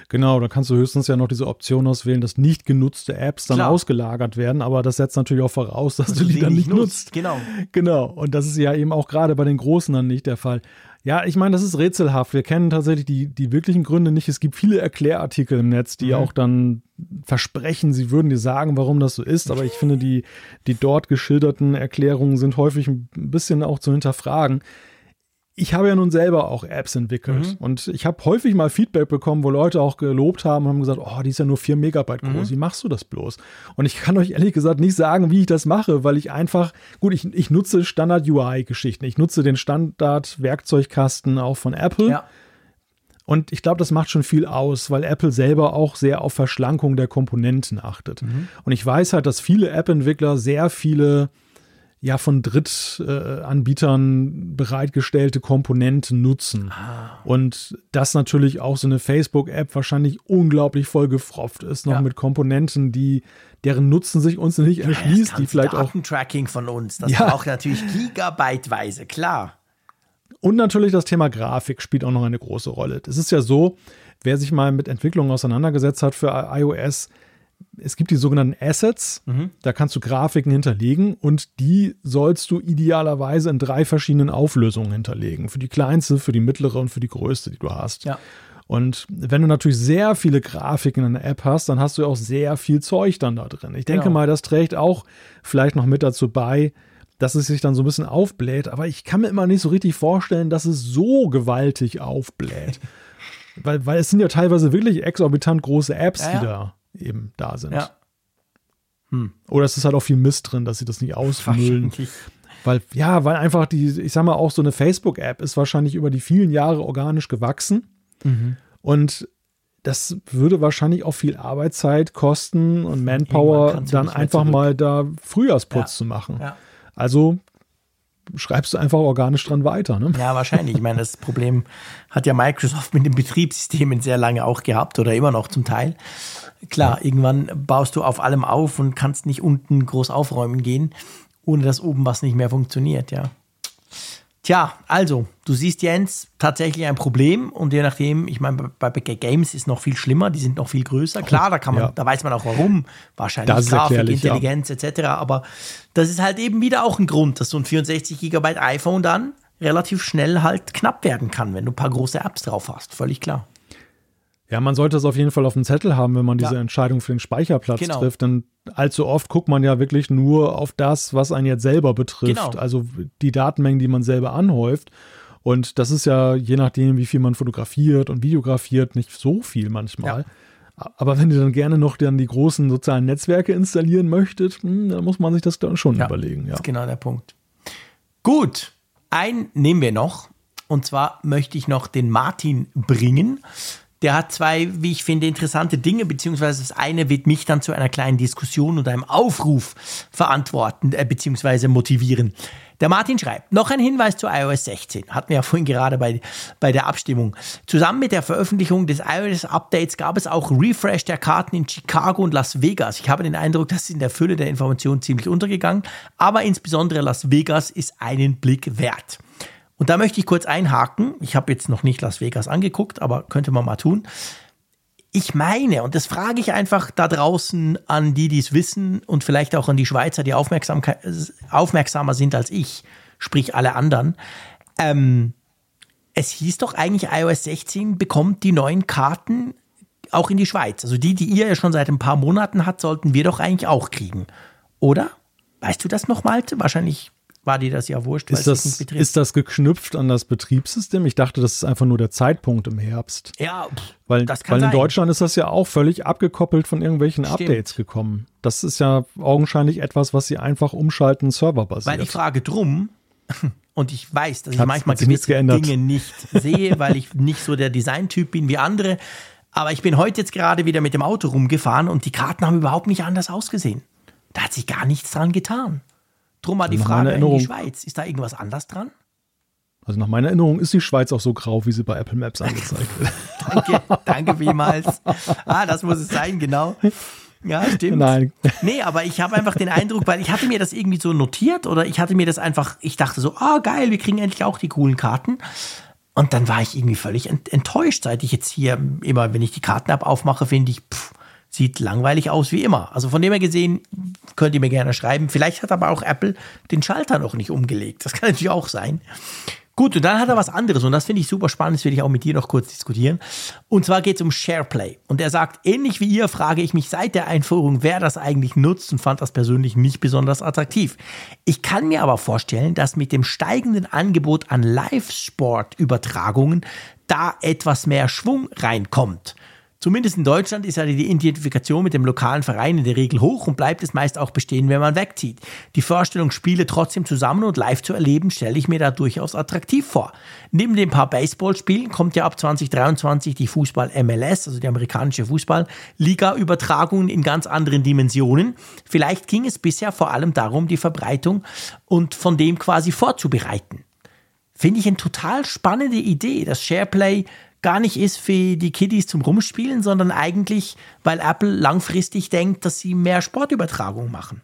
Genau, da kannst du höchstens ja noch diese Option auswählen, dass nicht genutzte Apps dann Klar. ausgelagert werden, aber das setzt natürlich auch voraus, dass du die dann nicht nutzt. nutzt. Genau. Genau. Und das ist ja eben auch gerade bei den Großen dann nicht der Fall. Ja, ich meine, das ist rätselhaft. Wir kennen tatsächlich die, die wirklichen Gründe nicht. Es gibt viele Erklärartikel im Netz, die mhm. auch dann versprechen, sie würden dir sagen, warum das so ist. Aber ich finde, die, die dort geschilderten Erklärungen sind häufig ein bisschen auch zu hinterfragen ich habe ja nun selber auch Apps entwickelt mhm. und ich habe häufig mal Feedback bekommen, wo Leute auch gelobt haben und haben gesagt, oh, die ist ja nur 4 Megabyte groß, mhm. wie machst du das bloß? Und ich kann euch ehrlich gesagt nicht sagen, wie ich das mache, weil ich einfach, gut, ich, ich nutze Standard-UI-Geschichten, ich nutze den Standard-Werkzeugkasten auch von Apple. Ja. Und ich glaube, das macht schon viel aus, weil Apple selber auch sehr auf Verschlankung der Komponenten achtet. Mhm. Und ich weiß halt, dass viele App-Entwickler sehr viele ja von Drittanbietern bereitgestellte Komponenten nutzen. Ah. Und das natürlich auch so eine Facebook-App wahrscheinlich unglaublich voll gefropft ist, noch ja. mit Komponenten, die deren Nutzen sich uns nicht erschließt, ja, die vielleicht auch. Tracking von uns, das ja. braucht natürlich gigabyteweise, klar. Und natürlich das Thema Grafik spielt auch noch eine große Rolle. Es ist ja so, wer sich mal mit Entwicklungen auseinandergesetzt hat für iOS, es gibt die sogenannten Assets, mhm. da kannst du Grafiken hinterlegen und die sollst du idealerweise in drei verschiedenen Auflösungen hinterlegen. Für die kleinste, für die mittlere und für die größte, die du hast. Ja. Und wenn du natürlich sehr viele Grafiken in der App hast, dann hast du auch sehr viel Zeug dann da drin. Ich denke genau. mal, das trägt auch vielleicht noch mit dazu bei, dass es sich dann so ein bisschen aufbläht. Aber ich kann mir immer nicht so richtig vorstellen, dass es so gewaltig aufbläht. weil, weil es sind ja teilweise wirklich exorbitant große Apps, ja, ja. die da eben da sind. Ja. Hm. Oder es ist halt auch viel Mist drin, dass sie das nicht ausfüllen. Weil, ja, weil einfach die, ich sag mal, auch so eine Facebook-App ist wahrscheinlich über die vielen Jahre organisch gewachsen. Mhm. Und das würde wahrscheinlich auch viel Arbeitszeit kosten und Manpower, dann einfach mal da Frühjahrsputz ja. zu machen. Ja. Also schreibst du einfach organisch dran weiter. Ne? Ja, wahrscheinlich. Ich meine, das Problem hat ja Microsoft mit den Betriebssystemen sehr lange auch gehabt oder immer noch zum Teil. Klar, ja. irgendwann baust du auf allem auf und kannst nicht unten groß aufräumen gehen, ohne dass oben was nicht mehr funktioniert, ja. Tja, also, du siehst Jens tatsächlich ein Problem und je nachdem, ich meine, bei Big Games ist noch viel schlimmer, die sind noch viel größer. Klar, da kann man, ja. da weiß man auch warum, wahrscheinlich das Grafik, Intelligenz ja. etc. Aber das ist halt eben wieder auch ein Grund, dass so ein 64 GB iPhone dann relativ schnell halt knapp werden kann, wenn du ein paar große Apps drauf hast. Völlig klar. Ja, man sollte es auf jeden Fall auf dem Zettel haben, wenn man diese ja. Entscheidung für den Speicherplatz genau. trifft. Denn allzu oft guckt man ja wirklich nur auf das, was einen jetzt selber betrifft. Genau. Also die Datenmengen, die man selber anhäuft. Und das ist ja je nachdem, wie viel man fotografiert und videografiert, nicht so viel manchmal. Ja. Aber wenn ihr dann gerne noch dann die großen sozialen Netzwerke installieren möchtet, hm, dann muss man sich das dann schon ja, überlegen. Ja, das ist genau der Punkt. Gut, einen nehmen wir noch. Und zwar möchte ich noch den Martin bringen. Der hat zwei, wie ich finde, interessante Dinge, beziehungsweise das eine wird mich dann zu einer kleinen Diskussion und einem Aufruf verantworten, äh, beziehungsweise motivieren. Der Martin schreibt, noch ein Hinweis zu iOS 16. Hatten wir ja vorhin gerade bei, bei der Abstimmung. Zusammen mit der Veröffentlichung des iOS-Updates gab es auch Refresh der Karten in Chicago und Las Vegas. Ich habe den Eindruck, das ist in der Fülle der Informationen ziemlich untergegangen, aber insbesondere Las Vegas ist einen Blick wert. Und da möchte ich kurz einhaken. Ich habe jetzt noch nicht Las Vegas angeguckt, aber könnte man mal tun. Ich meine, und das frage ich einfach da draußen an die, die es wissen und vielleicht auch an die Schweizer, die aufmerksamer sind als ich, sprich alle anderen. Ähm, es hieß doch eigentlich, iOS 16 bekommt die neuen Karten auch in die Schweiz. Also die, die ihr ja schon seit ein paar Monaten habt, sollten wir doch eigentlich auch kriegen. Oder? Weißt du das noch, Malte? Wahrscheinlich war dir das ja wurscht. Ist das, ist das geknüpft an das Betriebssystem? Ich dachte, das ist einfach nur der Zeitpunkt im Herbst. Ja, weil, das kann weil in sein. Deutschland ist das ja auch völlig abgekoppelt von irgendwelchen Stimmt. Updates gekommen. Das ist ja augenscheinlich etwas, was sie einfach umschalten, serverbasiert. Weil ich frage drum, und ich weiß, dass ich manchmal gewisse Dinge nicht sehe, weil ich nicht so der Designtyp bin wie andere. Aber ich bin heute jetzt gerade wieder mit dem Auto rumgefahren und die Karten haben überhaupt nicht anders ausgesehen. Da hat sich gar nichts dran getan. Drum mal die Frage in die Schweiz. Ist da irgendwas anders dran? Also nach meiner Erinnerung ist die Schweiz auch so grau, wie sie bei Apple Maps angezeigt wird. danke, danke vielmals. Ah, das muss es sein, genau. Ja, stimmt. Nein. Nee, aber ich habe einfach den Eindruck, weil ich hatte mir das irgendwie so notiert oder ich hatte mir das einfach, ich dachte so, ah, oh, geil, wir kriegen endlich auch die coolen Karten. Und dann war ich irgendwie völlig enttäuscht, seit ich jetzt hier immer, wenn ich die Karten-App aufmache, finde ich, pff, sieht langweilig aus wie immer. Also von dem her gesehen, könnt ihr mir gerne schreiben. Vielleicht hat aber auch Apple den Schalter noch nicht umgelegt. Das kann natürlich auch sein. Gut, und dann hat er was anderes und das finde ich super spannend, das will ich auch mit dir noch kurz diskutieren. Und zwar geht es um SharePlay. Und er sagt, ähnlich wie ihr frage ich mich seit der Einführung, wer das eigentlich nutzt und fand das persönlich nicht besonders attraktiv. Ich kann mir aber vorstellen, dass mit dem steigenden Angebot an Live-Sport-Übertragungen da etwas mehr Schwung reinkommt. Zumindest in Deutschland ist ja die Identifikation mit dem lokalen Verein in der Regel hoch und bleibt es meist auch bestehen, wenn man wegzieht. Die Vorstellung, Spiele trotzdem zusammen und live zu erleben, stelle ich mir da durchaus attraktiv vor. Neben den paar Baseballspielen kommt ja ab 2023 die Fußball-MLS, also die amerikanische Fußball-Liga-Übertragungen in ganz anderen Dimensionen. Vielleicht ging es bisher vor allem darum, die Verbreitung und von dem quasi vorzubereiten. Finde ich eine total spannende Idee, dass SharePlay gar nicht ist für die Kiddies zum Rumspielen, sondern eigentlich, weil Apple langfristig denkt, dass sie mehr Sportübertragung machen.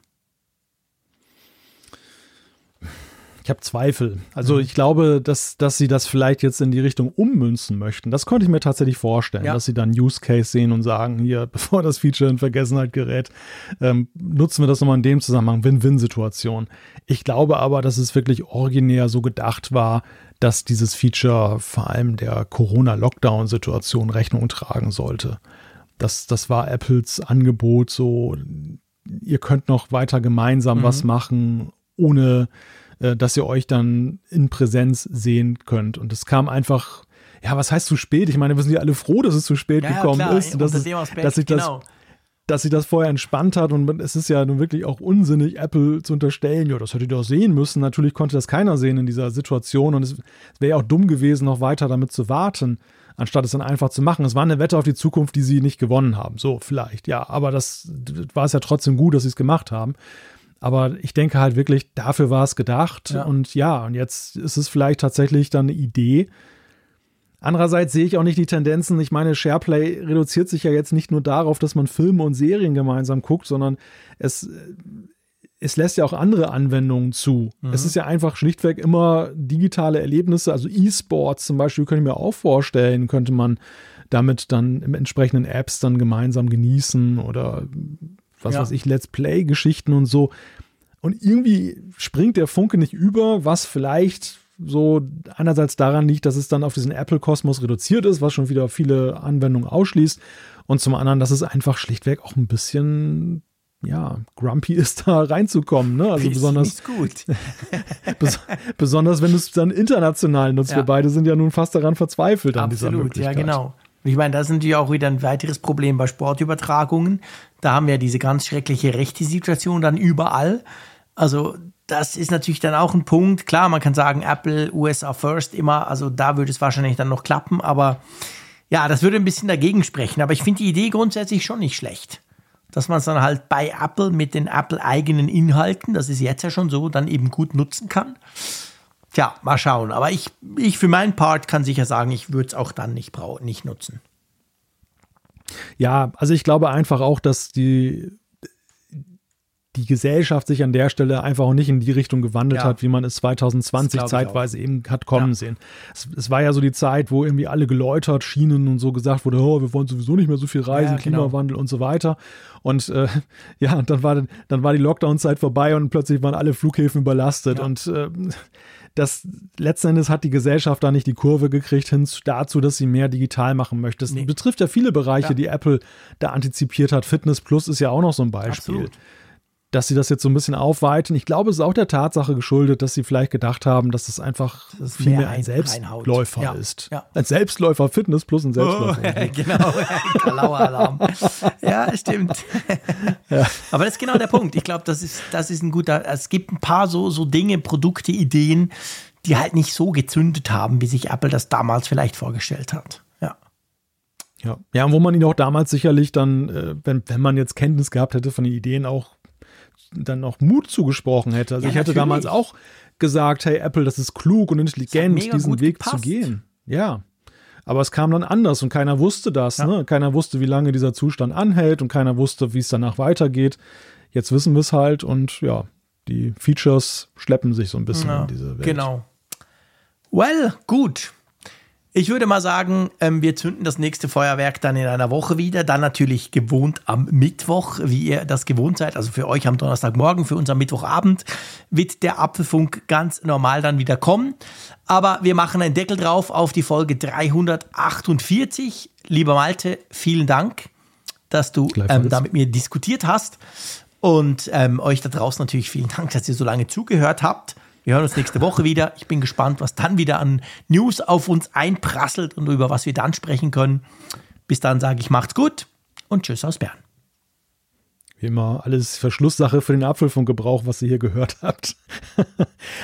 Ich habe Zweifel. Also mhm. ich glaube, dass, dass sie das vielleicht jetzt in die Richtung ummünzen möchten. Das konnte ich mir tatsächlich vorstellen, ja. dass sie dann Use Case sehen und sagen, hier, bevor das Feature in Vergessenheit gerät, ähm, nutzen wir das nochmal in dem Zusammenhang, Win-Win-Situation. Ich glaube aber, dass es wirklich originär so gedacht war, dass dieses Feature vor allem der Corona-Lockdown-Situation Rechnung tragen sollte. Das, das war Apples Angebot, so ihr könnt noch weiter gemeinsam mhm. was machen, ohne äh, dass ihr euch dann in Präsenz sehen könnt. Und es kam einfach, ja, was heißt zu spät? Ich meine, wir sind ja alle froh, dass es zu spät ja, gekommen ja, ist. Dass, es, dass sich genau. Das dass sich das vorher entspannt hat und es ist ja nun wirklich auch unsinnig, Apple zu unterstellen, ja, das hätte ihr doch sehen müssen. Natürlich konnte das keiner sehen in dieser Situation und es wäre ja auch dumm gewesen, noch weiter damit zu warten, anstatt es dann einfach zu machen. Es war eine Wette auf die Zukunft, die sie nicht gewonnen haben. So, vielleicht, ja, aber das war es ja trotzdem gut, dass sie es gemacht haben. Aber ich denke halt wirklich, dafür war es gedacht. Ja. Und ja, und jetzt ist es vielleicht tatsächlich dann eine Idee. Andererseits sehe ich auch nicht die Tendenzen. Ich meine, SharePlay reduziert sich ja jetzt nicht nur darauf, dass man Filme und Serien gemeinsam guckt, sondern es, es lässt ja auch andere Anwendungen zu. Mhm. Es ist ja einfach schlichtweg immer digitale Erlebnisse, also E-Sports zum Beispiel, könnte ich mir auch vorstellen, könnte man damit dann im entsprechenden Apps dann gemeinsam genießen oder was ja. weiß ich, Let's Play-Geschichten und so. Und irgendwie springt der Funke nicht über, was vielleicht so einerseits daran liegt, dass es dann auf diesen Apple-Kosmos reduziert ist, was schon wieder viele Anwendungen ausschließt. Und zum anderen, dass es einfach schlichtweg auch ein bisschen ja, grumpy ist, da reinzukommen. Ne? Also besonders gut. besonders, wenn du es dann international nutzt. Ja. Wir beide sind ja nun fast daran verzweifelt an Absolut, dieser Möglichkeit. Ja, genau. Ich meine, das ist natürlich auch wieder ein weiteres Problem bei Sportübertragungen. Da haben wir diese ganz schreckliche rechte Situation dann überall. Also das ist natürlich dann auch ein Punkt. Klar, man kann sagen, Apple, USA First immer, also da würde es wahrscheinlich dann noch klappen, aber ja, das würde ein bisschen dagegen sprechen. Aber ich finde die Idee grundsätzlich schon nicht schlecht. Dass man es dann halt bei Apple mit den Apple-eigenen Inhalten, das ist jetzt ja schon so, dann eben gut nutzen kann. Tja, mal schauen. Aber ich, ich für meinen Part kann sicher sagen, ich würde es auch dann nicht, nicht nutzen. Ja, also ich glaube einfach auch, dass die, die Gesellschaft sich an der Stelle einfach auch nicht in die Richtung gewandelt ja. hat, wie man es 2020 zeitweise eben hat kommen ja. sehen. Es, es, war ja so die Zeit, wo irgendwie alle geläutert schienen und so gesagt wurde, oh, wir wollen sowieso nicht mehr so viel reisen, ja, genau. Klimawandel und so weiter. Und äh, ja, dann war, dann war die Lockdown-Zeit vorbei und plötzlich waren alle Flughäfen überlastet. Und äh, das letzten Endes hat die Gesellschaft da nicht die Kurve gekriegt hin dazu, dass sie mehr digital machen möchte. Das nee. betrifft ja viele Bereiche, die Apple da antizipiert hat. Fitness Plus ist ja auch noch so ein Beispiel. Absolut dass sie das jetzt so ein bisschen aufweiten. Ich glaube, es ist auch der Tatsache geschuldet, dass sie vielleicht gedacht haben, dass es einfach das viel mehr ein, Selbstläufer ja, ist. Ja. Ein Selbstläufer Fitness plus ein Selbstläufer. Oh, genau, Kalaueralarm. ja, stimmt. Ja. Aber das ist genau der Punkt. Ich glaube, das ist, das ist ein guter, es gibt ein paar so, so Dinge, Produkte, Ideen, die halt nicht so gezündet haben, wie sich Apple das damals vielleicht vorgestellt hat. Ja. Ja, und wo man ihn auch damals sicherlich dann, äh, wenn, wenn man jetzt Kenntnis gehabt hätte von den Ideen, auch dann auch Mut zugesprochen hätte. Also ja, ich hätte damals auch gesagt, hey Apple, das ist klug und intelligent, diesen Weg gepasst. zu gehen. Ja. Aber es kam dann anders und keiner wusste das. Ja. Ne? Keiner wusste, wie lange dieser Zustand anhält und keiner wusste, wie es danach weitergeht. Jetzt wissen wir es halt und ja, die Features schleppen sich so ein bisschen ja, in diese Welt. Genau. Well, gut. Ich würde mal sagen, ähm, wir zünden das nächste Feuerwerk dann in einer Woche wieder. Dann natürlich gewohnt am Mittwoch, wie ihr das gewohnt seid. Also für euch am Donnerstagmorgen, für uns am Mittwochabend wird der Apfelfunk ganz normal dann wieder kommen. Aber wir machen einen Deckel drauf auf die Folge 348. Lieber Malte, vielen Dank, dass du ähm, da mit mir diskutiert hast. Und ähm, euch da draußen natürlich vielen Dank, dass ihr so lange zugehört habt. Wir hören uns nächste Woche wieder. Ich bin gespannt, was dann wieder an News auf uns einprasselt und über was wir dann sprechen können. Bis dann sage ich, macht's gut und tschüss aus Bern. Wie immer, alles Verschlusssache für den Apfelfunkgebrauch, was ihr hier gehört habt.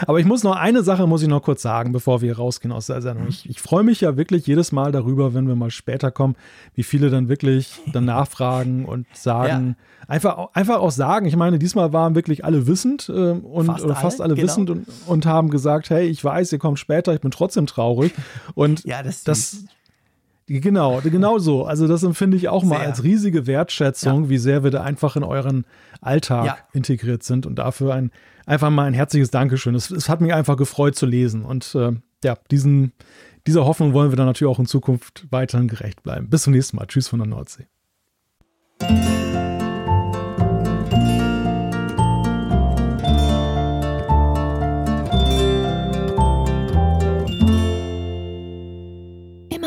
Aber ich muss noch eine Sache, muss ich noch kurz sagen, bevor wir rausgehen aus der Sendung. Ich, ich freue mich ja wirklich jedes Mal darüber, wenn wir mal später kommen, wie viele dann wirklich dann nachfragen und sagen, ja. einfach, einfach auch sagen. Ich meine, diesmal waren wirklich alle wissend äh, und fast oder fast alle, alle genau. wissend und, und haben gesagt, hey, ich weiß, ihr kommt später, ich bin trotzdem traurig. Und ja, das, das Genau, genau so. Also das empfinde ich auch sehr. mal als riesige Wertschätzung, ja. wie sehr wir da einfach in euren Alltag ja. integriert sind und dafür ein einfach mal ein herzliches Dankeschön. Es, es hat mich einfach gefreut zu lesen und äh, ja, diesen, dieser Hoffnung wollen wir dann natürlich auch in Zukunft weiterhin gerecht bleiben. Bis zum nächsten Mal. Tschüss von der Nordsee.